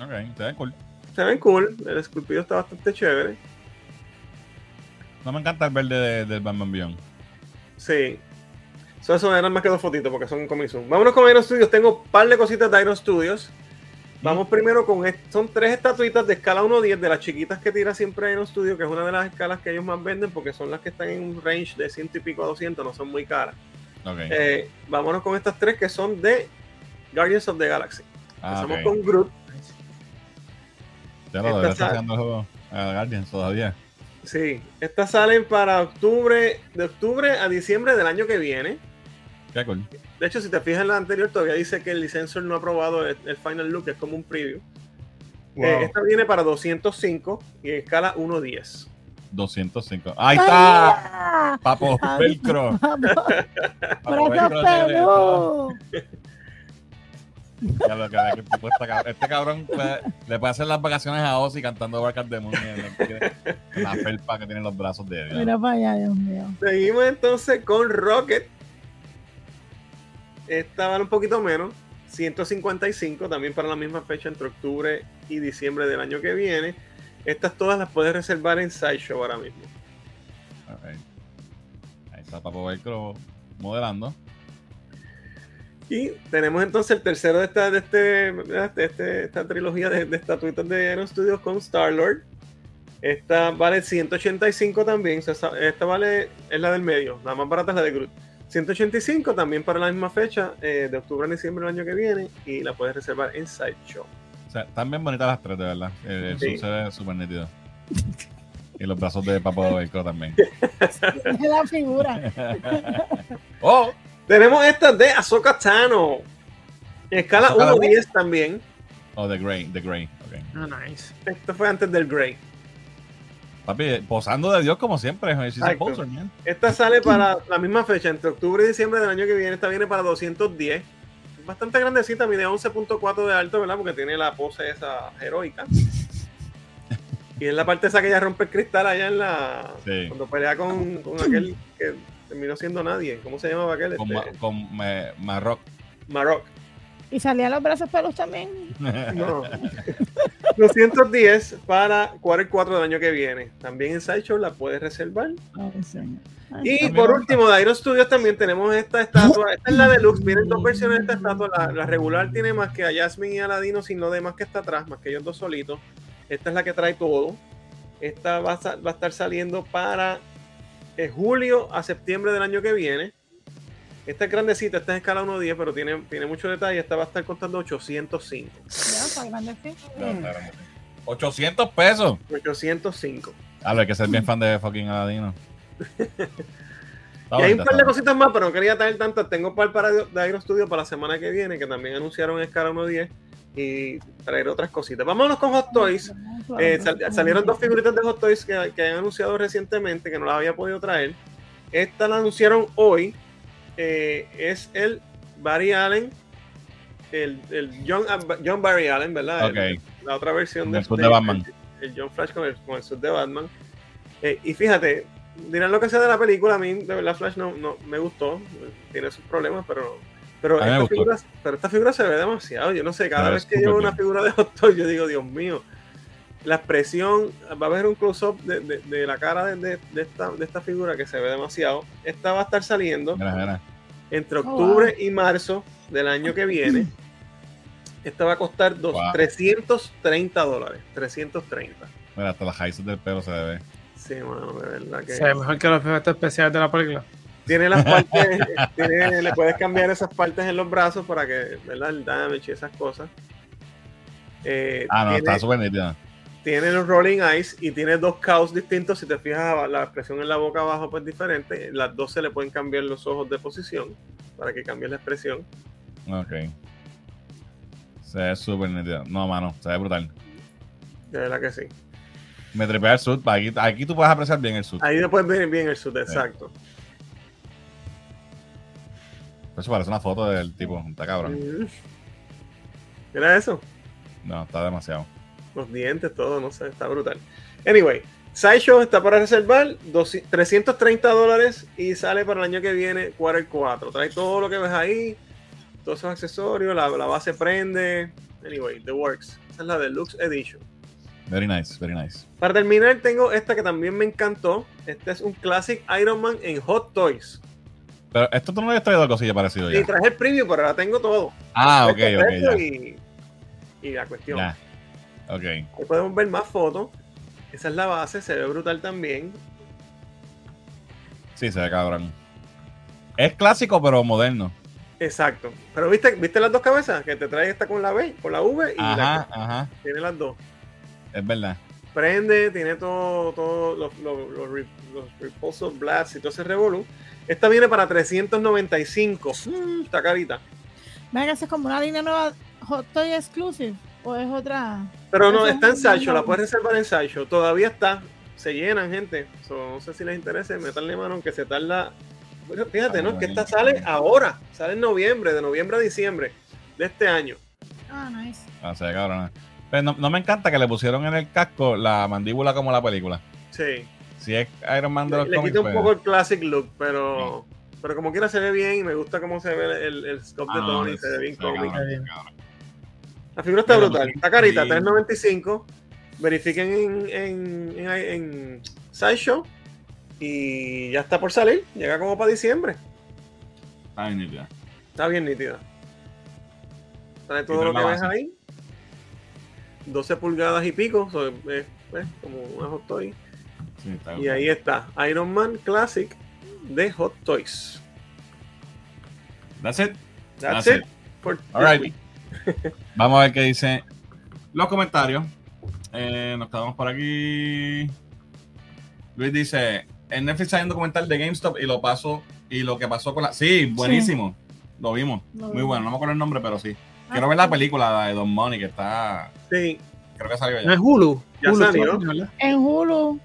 Ok, se ve cool. Se ven cool, el esculpido está bastante chévere. No me encanta el verde de- del Batman Beyond. Sí. So, eso eran más que dos fotitos porque son Comic Zoom. Vámonos con Iron Studios. Tengo un par de cositas de Iron Studios. Vamos primero con. Son tres estatuitas de escala 1-10 de las chiquitas que tira siempre Iron Studios, que es una de las escalas que ellos más venden porque son las que están en un range de ciento y pico a 200, no son muy caras. Ok. Eh, vámonos con estas tres que son de Guardians of the Galaxy. Ah, Empezamos ok. con Groot. Ya lo esta debe estar sal- haciendo el juego a Guardians todavía. Sí, estas salen para octubre, de octubre a diciembre del año que viene. Qué cool. De hecho, si te fijas en la anterior, todavía dice que el licensor no ha aprobado el, el final look, es como un preview. Wow. Eh, esta viene para 205 y en escala 1.10. 205. Ahí está. Papo Velcro. Papo ¡Brazos Velcro! Ya lo que- que tipo está cab- Este cabrón puede- le puede hacer las vacaciones a Ozzy cantando Moon. le tiene Una felpa que tiene los brazos de Dios. Mira para allá, Dios mío. Seguimos entonces con Rocket. Esta vale un poquito menos. 155 también para la misma fecha entre octubre y diciembre del año que viene. Estas todas las puedes reservar en Sideshow ahora mismo. Ok. Ahí está Papo Velcro modelando. Y tenemos entonces el tercero de esta, de este, de este- esta trilogía de, de estatuitas de Aeron Studios con Star-Lord. Esta vale 185 también. o sea, esta, esta vale, es la del medio. La más barata es la de Groot. 185 también para la misma fecha, eh, de octubre a diciembre del año que viene. Y la puedes reservar en Sideshow. O sea, están bien bonitas las tres, de verdad. El, el Sí. ve súper nítido. [laughs] Y los brazos de Papo Velcro también. [laughs] Es la figura. [laughs] ¡Oh! Tenemos estas de Ahsoka Tano. En escala ¿Ahsoka la 1.10 también. Oh, The Grey, The Grey. ok. Ah, nice. Esto fue antes del Grey. Papi, posando de Dios como siempre. Exacto. poser, man. Esta sale para la misma fecha, entre octubre y diciembre del año que viene. Esta viene para 210. Bastante grandecita, mide 11.4 de alto, ¿verdad? Porque tiene la pose esa heroica. [laughs] Y en la parte esa que ella rompe el cristal allá en la. Sí. Cuando pelea con, con aquel que terminó siendo nadie. ¿Cómo se llamaba aquel? Con, Este, ma- con Marrock. Marok. Y salían los brazos pelos también. [laughs] No. 210 para quarter 4 del año que viene. También en Sideshow la puedes reservar. Ay, señor. Ay, Y por último, de Iron Studios también tenemos esta estatua. Esta es la deluxe. Vienen dos versiones de esta estatua. La, la regular tiene más que a Jasmine y a Ladino, sino de más que está atrás, más que ellos dos solitos. Esta es la que trae todo. Esta va a, sa- va a estar saliendo para eh, julio a septiembre del año que viene. Esta es grandecita, esta es escala 1.10, pero tiene, tiene mucho detalle. Esta va a estar costando 805. ya, está grande, sí. 800 pesos. 805. A ver, hay que ser bien fan de fucking Aladino. [laughs] Y hay un par de cositas más, pero no quería traer tantas. Tengo un par para de Iron Studio para la semana que viene, que también anunciaron en escala 1.10 y traer otras cositas. Vámonos con Hot Toys. Eh, sal- salieron dos figuritas de Hot Toys que, que han anunciado recientemente, que no las había podido traer. Esta la anunciaron hoy. Eh, es el Barry Allen, el, el John, John Barry Allen, ¿verdad? El- la otra versión Del de Batman. El, John Flash con el, con el suit de Batman. Eh, y fíjate, dirán lo que sea de la película, a mí de verdad Flash no, no me gustó, tiene sus problemas, pero pero A esta, figura, pero esta figura se ve demasiado. Yo no sé, cada vez que veo una figura de Hot Toys, yo digo, Dios mío, la expresión, va a haber un close-up de, de- de la cara de, de- de esta, de esta figura que se ve demasiado. Esta va a estar saliendo Mira, mira. entre Oh, octubre y marzo del año que viene. [clears throat] Esta va a costar dos, Wow. 330 dólares. 330. Mira, hasta las raíces del pelo se ve. Sí, mano, de verdad que. Se ve mejor que los efectos especiales de la película. Tiene las partes, [laughs] tiene- le puedes cambiar esas partes en los brazos para que, ¿verdad? El damage y esas cosas. Eh, Ah, no, tiene, está súper nítida. tiene los rolling eyes y tiene dos caos distintos. Si te fijas, la expresión en la boca abajo pues diferente. Las dos se le pueden cambiar los ojos de posición para que cambie la expresión. Ok. Se ve súper nítida. No, mano, se ve brutal. De verdad que sí. Me trepé el suit. Aquí, aquí tú puedes apreciar bien el suit. Ahí después ver bien el sud, exacto. Eso parece una foto del tipo. Está cabrón. Mm. Mira eso. No, está demasiado. Los dientes, todo, no sé, está brutal. Anyway, Sideshow está para reservar 200 330 dólares y sale para el año que viene Quarter 4. Trae todo lo que ves ahí, todos esos accesorios, la, la base prende. Anyway, The Works. Esa es la Deluxe Edition. Very nice, very nice. Para terminar, tengo esta que también me encantó. Este es un Classic Iron Man en Hot Toys. Pero esto tú no le habías traído cosilla parecido Y ya. traje el preview, pero ahora tengo todo. Ah, ok, Este ok, resto ya. Y, y la cuestión. Ya. Ok. Ahí podemos ver más fotos. Esa es la base, se ve brutal también. Sí, se ve cabrón. Es clásico, pero moderno. Exacto. Pero viste, viste las dos cabezas, que te trae esta con la B, con la V y Ajá, la ajá. tiene las dos. Es verdad. Prende, tiene todo, todo los, los, los, los repulsor blasts y todo ese revolú. Esta viene para 395. Mm, está carita. Venga, es como una línea nueva Hot Toy Exclusive. ¿O es otra? Pero no, está en Sideshow, la puedes reservar en Sideshow. Todavía está. Se llenan, gente. So, no sé si les interesa, metanle mano, aunque se tarda. Bueno, Fíjate, ¿no? Que esta sale ahora. Sale en noviembre, de noviembre a diciembre de este año. Ah, nice. Ah, se cabrón. Pero no, no me encanta que le pusieron en el casco la mandíbula como la película. Sí. Si es Iron Man de Le, los le cómics, quita un pues- poco el classic look, pero, pero como quiera se ve bien y me gusta cómo se ve el, el scope Ah, de Tony, es- se ve bien se ve cómic. cabrón, bien. cabrón. La figura está Pero brutal, está carita, sí. 3.95. Verifiquen en, en, en, en Sideshow y ya está por salir. Llega como para diciembre. Está bien nítida. Está bien nítida. Trae todo lo que ves ahí. 12 pulgadas y pico, so, como una Hot Toy. Sí, Y ahí está, Iron Man Classic de Hot Toys. That's it. That's, That's it. it. week. [laughs] Vamos a ver qué dicen los comentarios. Eh, nos quedamos por aquí. Luis dice: En Netflix hay un documental de GameStop y lo paso y lo que pasó con la. Sí, buenísimo. Lo vimos. Lo Muy vimos. bueno. No me acuerdo el nombre, pero sí. Ah, Quiero ver la película la de Don Money, que está. Sí, Creo que salió No ya. es Hulu. Ya Hulu, salió. ¿verdad? En Hulu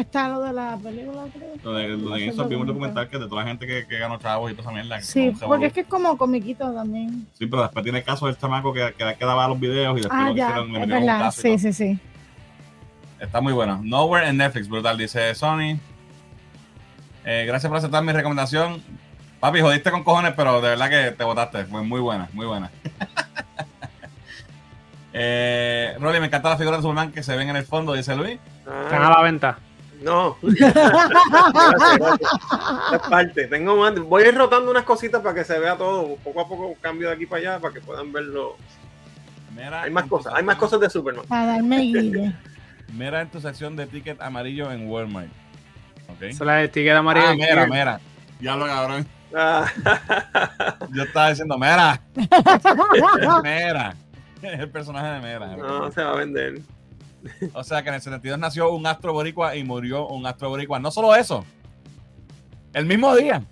está lo de la película, creo. Lo de, lo de GameStop vimos un documental que de toda la gente que, que ganó chavos y toda esa mierda. que Sí, porque voló. es que es como comiquito también. Sí, pero después tiene el caso del chamaco que, que, que daba los videos y después Ah, lo ya, hicieron, es verdad. Sí, sí, sí. Está muy bueno. Nowhere en Netflix, brutal, dice Sony. Eh, gracias por aceptar mi recomendación. Papi, jodiste con cojones, pero de verdad que te votaste. Fue muy buena, muy buena. [laughs] eh, Rolly, me encanta la figura de Superman que se ven en el fondo, dice Luis. Están a la venta. No. Gracias, gracias. Es parte. Tengo más. Voy a ir rotando unas cositas para que se vea todo. Poco a poco cambio de aquí para allá para que puedan verlo. Mira Hay más cosas. Hay más cosas de Superman. Para darme guille. Mira en tu sección de ticket amarillo en Walmart. Ok. Esa es la de ticket amarillo. Ah, mira, mira. Diablo, cabrón. Ah, Yo estaba diciendo, mira. [laughs] Mera. Es el personaje de Mera. no, se va a vender. O sea que en el 72 nació un astro boricua y murió un astro boricua. No solo eso. El mismo día.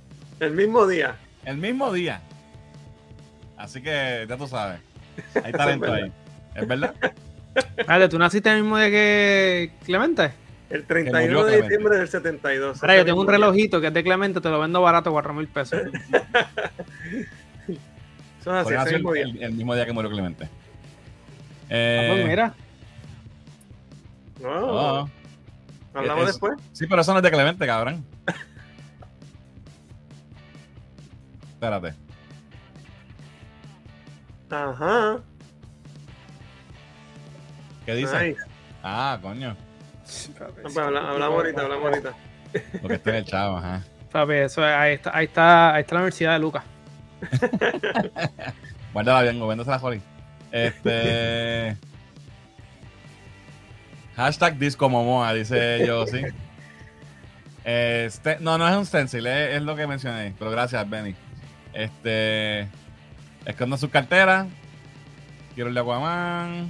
El mismo día. El mismo día. Así que ya tú sabes. Hay talento ahí. ¿Es verdad? Dale, ¿tú naciste el mismo día que Clemente? El murió 31 de Clemente. diciembre del 72. Ahora, yo tengo un relojito que es de Clemente, te lo vendo barato, 4 mil pesos. [laughs] Eso es así, nació el, mismo día. el- el mismo día que murió Clemente. Ah, Eh, pues mira, No, oh. hablamos Es- después. Sí, pero eso no es de Clemente, cabrón. Espérate. Ajá. ¿Qué dice? Ay, Ah, coño. no, pues, habla- hablamos ahorita, hablamos ahorita. Porque este es el chavo, ajá. papi, eso es- ahí está, ahí está, ahí está la Universidad de Lucas. [laughs] Guárdala bien, o véndesela a Jolly. Este. [laughs] Hashtag Disco Momoa, dice yo, sí. Este, no, no es un stencil, es, es lo que mencioné. Pero gracias, Benny. Este. Esconda sus carteras. Quiero el de Aquaman.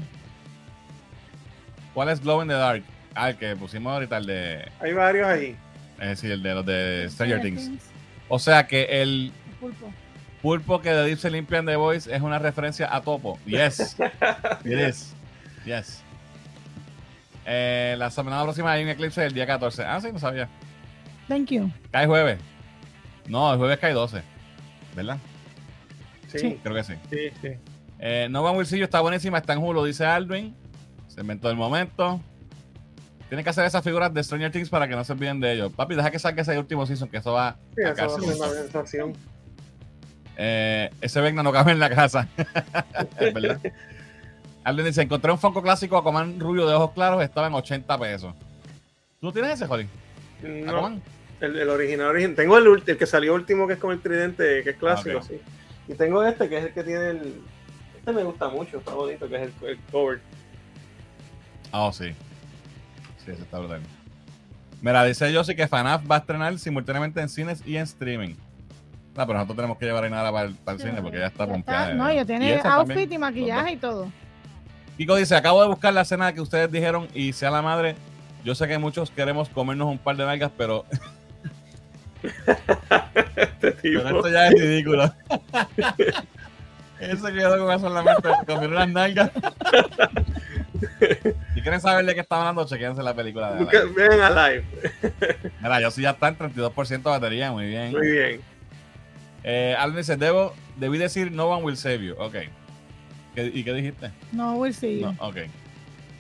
¿Cuál es Glow in the Dark? Ah, el que pusimos ahorita, el de. Hay varios ahí. Es decir, el de los de Stranger Things. O sea que el Pulpo. pulpo que de Deep se limpia en The Voice es una referencia a Topo. Yes. [laughs] It is. Yes. Eh, la semana próxima hay un eclipse el día 14. Ah, sí, no sabía. Thank you. Cae jueves. No, el jueves cae 12. ¿Verdad? Sí, Sí. Creo que sí. Sí, sí. Eh, Nova Wilsillo está buenísima, está en Hulu, dice Alvin. Se inventó el momento. Tienen que hacer esas figuras de Stranger Things para que no se olviden de ellos. Papi, deja que saque ese último season, que eso va Sí, a eso va a ser una sensación. Eh, ese Vecna no cabe en la casa. [laughs] es verdad. [laughs] Alguien dice: Encontré un Funko clásico Aquaman rubio de ojos claros, estaba en 80 pesos. ¿Tú tienes ese, Jolly? No, Aquaman. el, el original, original. Tengo el, el que salió último, que es con el tridente, que es clásico, sí. Y tengo este, que es el que tiene el. Este me gusta mucho, está bonito, que es el, el cover. Ah, oh, sí. Sí, ese está brutal. Mira, dice Yossi que FNAF va a estrenar simultáneamente en cines y en streaming. No, pero nosotros tenemos que llevar a Inara para el, para el cine porque ya está pompeada. No, ya tiene Y esa outfit también. y maquillaje y todo. Kiko dice, acabo de buscar la escena que ustedes dijeron y sea la madre. Yo sé que muchos queremos comernos un par de nalgas, pero, [laughs] Este tipo. pero esto ya es ridículo. [laughs] Él se quedó con eso en la mente, comer unas nalgas. [laughs] si quieren saber de qué estaba hablando, chequense la película de Alain. Vean Alive. Mira, yo sí ya está en 32% de batería, muy bien. Muy bien. Eh, Alan dice, debo, debí decir no one will save you. Ok. ¿Qué- ¿Y qué dijiste? No, we'll see. No, ok.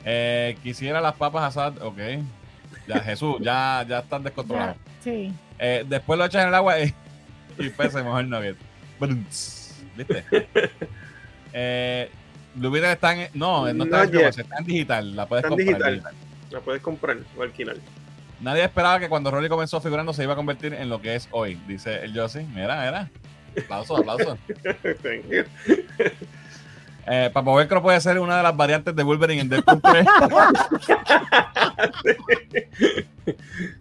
Eh, quisiera las papas asadas. Ok. Ya, Jesús, ya, ya están descontrolados. Ya, Sí. Eh, después lo echas en el agua y, y pese mejor nugget. ¿Viste? Eh, está en. No, no está en está en digital. La puedes Está comprar. digital. La puedes comprar o alquilar. Nadie esperaba que cuando Rolly comenzó figurando se iba a convertir en lo que es hoy, dice el Josie. Mira, mira. Aplausos, aplausos. [laughs] Eh, Papo Velcro puede ser una de las variantes de Wolverine en Deadpool 3. [laughs]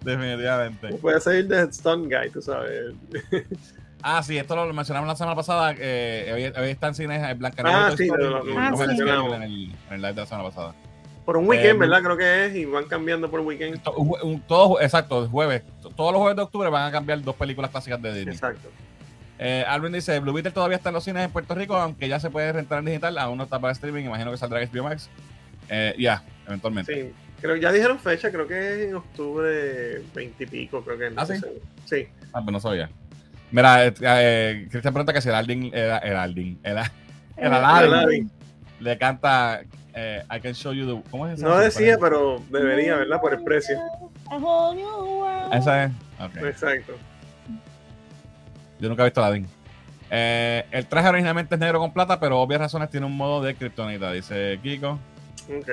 Definitivamente. Puede ser de Stun Guy, tú sabes. Ah, sí, esto lo mencionamos la semana pasada. Eh, hoy, hoy está en cines en Blanca Ah, Toy sí, Story, lo- mencionamos. en el, en el live de la semana pasada. Por un weekend, Eh, ¿verdad? Creo que es. Y van cambiando por weekend. To- un Todos, exacto, jueves. to- Todos los jueves de octubre van a cambiar dos películas clásicas de Disney. Exacto. Eh, Alvin dice, Blue Beetle todavía está en los cines en Puerto Rico, aunque ya se puede rentar en digital, aún no está para streaming, imagino que saldrá en HBO Max. Eh, ya, eventualmente. Sí. Creo, ya dijeron fecha, creo que es en octubre 20 y pico, creo que no ¿Ah, sí? Sí. Ah, pues no sabía. Mira, eh, eh, Cristian pregunta que si el Aldin, era, el Aldin, era, el Aladdin Aladdin. le canta eh, I can show you the... ¿Cómo es esa? No decía, pero debería, ¿verdad? Por el precio. Esa es. Ok. Exacto. Yo nunca he visto Aladdin. Eh, el traje originalmente es negro con plata, pero obvias razones tiene un modo de kriptonita, dice Kiko. Ok.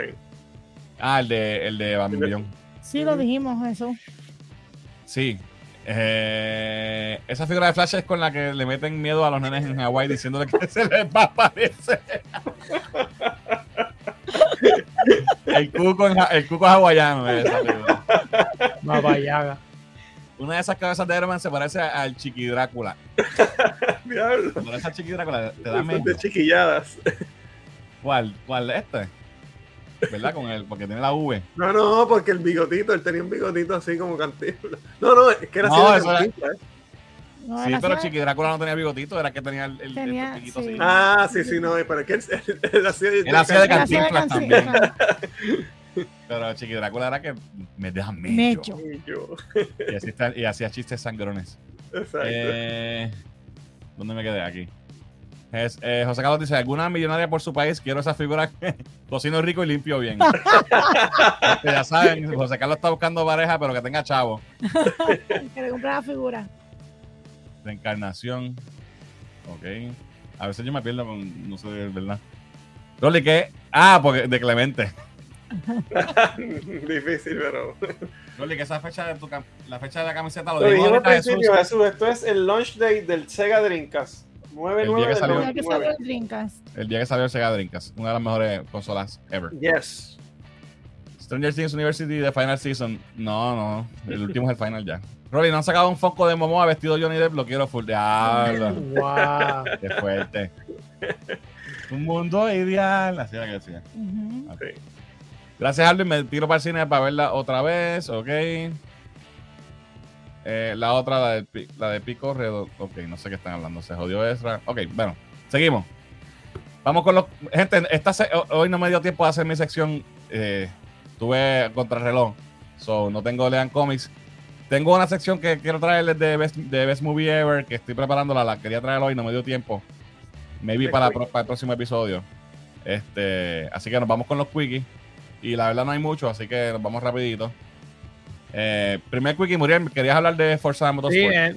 Ah, el de, el de Bambión. Sí, lo dijimos, eso. Sí. Eh, esa figura de Flash es con la que le meten miedo a los nenes en Hawái diciéndole que se les va a aparecer. el, cuco el cuco hawaiano de esa figura. Babayaga. Una de esas cabezas de Iron Man se parece al Chiqui Drácula. [laughs] Diablo. Cuando ves al Chiqui Drácula, te da De miedo. chiquilladas. ¿Cuál? ¿Cuál? Este. ¿Verdad? Con el, porque tiene la V. No, no, porque el bigotito, él tenía un bigotito así como cantinfla. No, no, es que era No, así de era- Cantinflas, ¿eh? No, Sí, pero. Chiqui Drácula no tenía bigotito, era que tenía el, el, Tenía, el piquito sí. así. Ah, sí, sí, no, pero es que él, [laughs] él, él hacía de, Él hacía de de Cantinflas Cantinflas. Pero Chiqui Drácula era que me deja mecho. Mecho. Y así está- y hacía chistes sangrones. exacto. Eh, ¿Dónde me quedé? Aquí. Es, eh, José Carlos dice, ¿alguna millonaria por su país? Quiero esa figura [laughs] cocino rico y limpio bien. [laughs] Este, ya saben, José Carlos está buscando pareja, pero que tenga chavo. [laughs] Que le compra la figura. Reencarnación. Ok. A veces yo me pierdo con, no sé, ¿verdad? Rolly, ¿qué? Ah, porque de Clemente. [laughs] Difícil, pero. Rolly, que esa fecha de tu cam- la fecha de la camiseta lo Lo dijimos al ahorita Jesús. principio, Jesús, esto es el launch day del Sega Dreamcast. 9 El día 9 que del salió. Mira que salió 99. el Dreamcast. El día que salió el Sega Dreamcast, una de las mejores consolas ever. Yes. Stranger Things University de Final Season. No, no. El último es el final ya. Rolly, ¿no han sacado un foco de Momoa vestido Johnny Depp? Lo quiero full. Diablo. Wow. Qué fuerte. [laughs] un mundo ideal. Así era que decía. Ok. Gracias, Alvin. Me tiro para el cine para verla otra vez. Ok. Eh, la otra, la de, la de Pico Redo. Ok, no sé qué están hablando. Se jodió Ezra. Ok, bueno. Seguimos. Vamos con los. Gente, esta se- hoy no me dio tiempo de hacer mi sección. Eh, tuve contrarreloj. So, no tengo Lean Comics. Tengo una sección que quiero traerles de Best, de Best Movie Ever. Que estoy preparándola. La quería traer hoy. No me dio tiempo. Maybe para, para el próximo episodio. Este, así que nos vamos con los quickies. Y la verdad no hay mucho, así que vamos rapidito. Eh, primer quickie, Muriel, querías hablar de Forza Motorsport. Eh,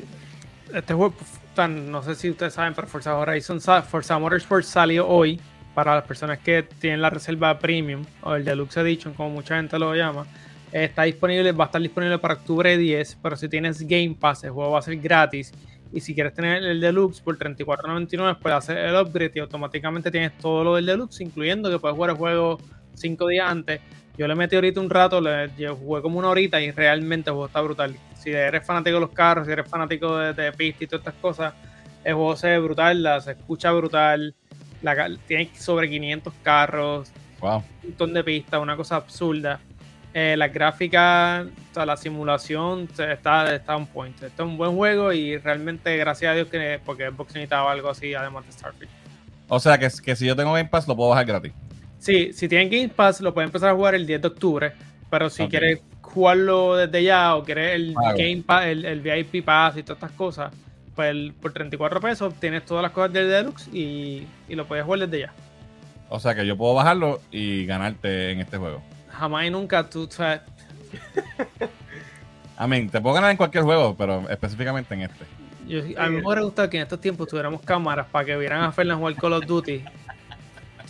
este juego, tan- no sé si ustedes saben, pero Forza Horizon, Forza Motorsport salió hoy para las personas que tienen la reserva premium o el Deluxe Edition, como mucha gente lo llama. Está disponible, va a estar disponible para octubre 10, pero si tienes Game Pass, el juego va a ser gratis. Y si quieres tener el Deluxe por $34.99, puedes hacer el upgrade y automáticamente tienes todo lo del Deluxe, incluyendo que puedes jugar el juego 5 días antes. Yo le metí ahorita un rato, le yo jugué como una horita y realmente el juego está brutal. Si eres fanático de los carros, si eres fanático de, de pista y todas estas cosas, el juego se ve brutal, la- se escucha brutal. La, tiene sobre 500 carros, Wow. un montón de pistas, una cosa absurda. Eh, la gráfica, o sea, la simulación está, está on point. Este es un buen juego y realmente gracias a Dios que porque Xbox necesitaba algo así además de Starfield. O sea que, que si yo tengo Game Pass lo puedo bajar gratis. Sí, si tienen Game Pass lo pueden empezar a jugar el 10 de octubre, pero si quieres jugarlo desde ya o quieres el. Game Pass, el, el VIP Pass y todas estas cosas, pues el- por 34 pesos tienes todas las cosas del Deluxe y, y lo puedes jugar desde ya. O sea que yo puedo bajarlo y ganarte en este juego. Jamás y nunca tú, [laughs] mean, te puedo ganar en cualquier juego, pero específicamente en este. Yo, a mí me hubiera gustado que en estos tiempos tuviéramos cámaras para que vieran a Fernan jugar Call of Duty.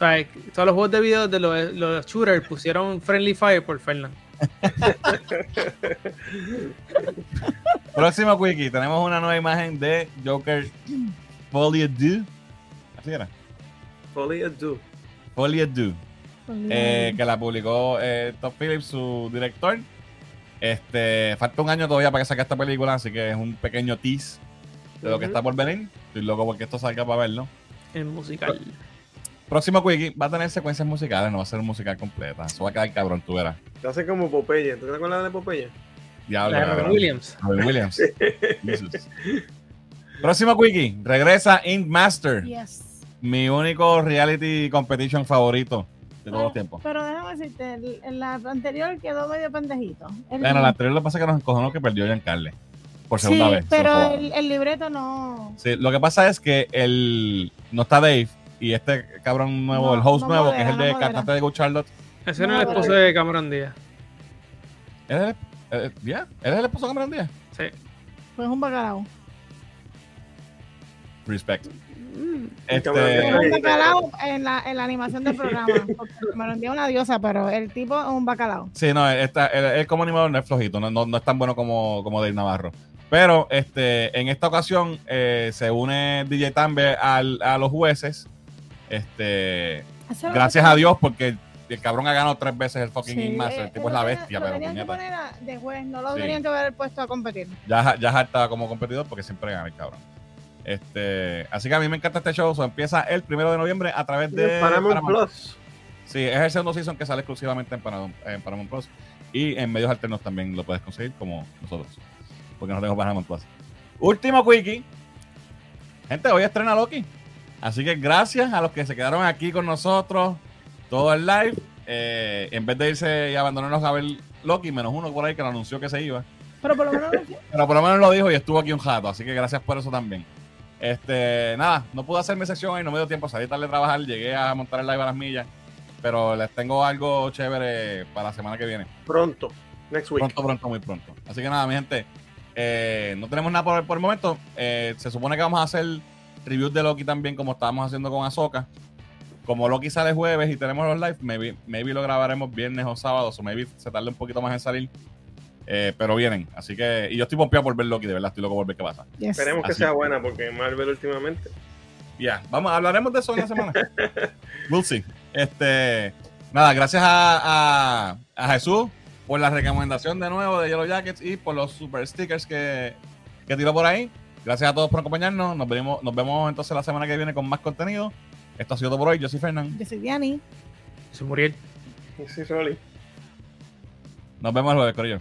O sea, todos los juegos de video de los, los shooters pusieron Friendly Fire por Fernan. [laughs] Próximo quickie, tenemos una nueva imagen de Joker Folie Do. Así era. Folie Do. Folie Do. eh, que la publicó eh, Top Phillips, su director. Este, falta un año todavía para que saque esta película, así que es un pequeño tease de lo que está por venir. Estoy loco porque esto salga para verlo. En musical. Próximo quickie va a tener secuencias musicales, no va a ser un musical completa. Eso va a quedar cabrón, tú verás. Te hace como Popeye. ¿Tú te acuerdas de Popeye? Diablo, Robin. Williams. Robin Williams. [laughs] Jesus. Próximo quickie, regresa Ink Master, Yes. mi único reality competition favorito de todos los tiempos. Pero déjame decirte, el, el- la anterior quedó medio pendejito. El- Bueno, la anterior lo que pasa es que nos encojonó que perdió Giancarle. Por sí, segunda vez. se lo pero el, el libreto no. Sí, lo que pasa es que el no está Dave y este cabrón nuevo, No, el host no nuevo, modera, que es el no de modera. cantante de Good Charlotte. Ese no No, es el esposo de Cameron Díaz. ¿Él es el, eh, es el esposo de Cameron Díaz? Sí. Pues un bacalao. Respect. Mm. Este, Es un bacalao en la, en la animación del programa. [laughs] porque Me lo envió una diosa, pero el tipo es un bacalao. Sí, no, él, él como animador no es flojito, no, no, no es tan bueno como, como Dave Navarro. Pero este, en esta ocasión eh, se une DJ Tambe al- a los jueces. Este, gracias a Dios, porque el cabrón ha ganado tres veces el fucking Sí, Ink Master. eh, El tipo es la bestia, lo pero tenían que poner a- de juez, no lo Sí. tenían que haber puesto a competir. Ya, ya está como competidor porque siempre gana el cabrón. Este, así que a mí me encanta este show. Empieza el primero de noviembre a través de Paramount Paramount. Plus. Sí, es el segundo season que sale exclusivamente en Paramount, en Paramount Plus. Y en medios alternos también lo puedes conseguir, como nosotros. Porque no tengo Paramount Plus. Último quickie. Gente, hoy estrena Loki. Así que gracias a los que se quedaron aquí con nosotros todo el live. Eh, en vez de irse y abandonarnos a ver Loki, menos uno por ahí que lo anunció que se iba. Pero por lo menos [laughs] Pero por lo menos lo dijo y estuvo aquí un jato, así que gracias por eso también. Este, nada, no pude hacer mi sección y no me dio tiempo, salí tarde a trabajar, llegué a montar el live a las millas, pero les tengo algo chévere para la semana que viene. Pronto. Next week. Pronto, pronto, muy pronto. Así que nada, mi gente, eh, no tenemos nada por, por el momento. Eh, se supone que vamos a hacer reviews de Loki también, como estábamos haciendo con Ahsoka. Como Loki sale jueves y tenemos los live, maybe, maybe lo grabaremos viernes o sábado, o maybe se tarde un poquito más en salir. Eh, pero vienen, así que. Y yo estoy pompeado por ver Loki, de verdad, estoy loco por ver qué pasa. Yes. Esperemos que sea buena porque Marvel últimamente. Ya, vamos, hablaremos de eso en la semana. [laughs] we'll see. Este, nada, gracias a, a, a Jesús por la recomendación de nuevo de Yellow Jackets y por los super stickers que, que tiró por ahí. Gracias a todos por acompañarnos. Nos vemos, nos vemos entonces la semana que viene con más contenido. Esto ha sido todo por hoy. Yo soy Fernán. Yo soy Diani. Soy Muriel. Sí, Rolly. Nos vemos luego, Corillo.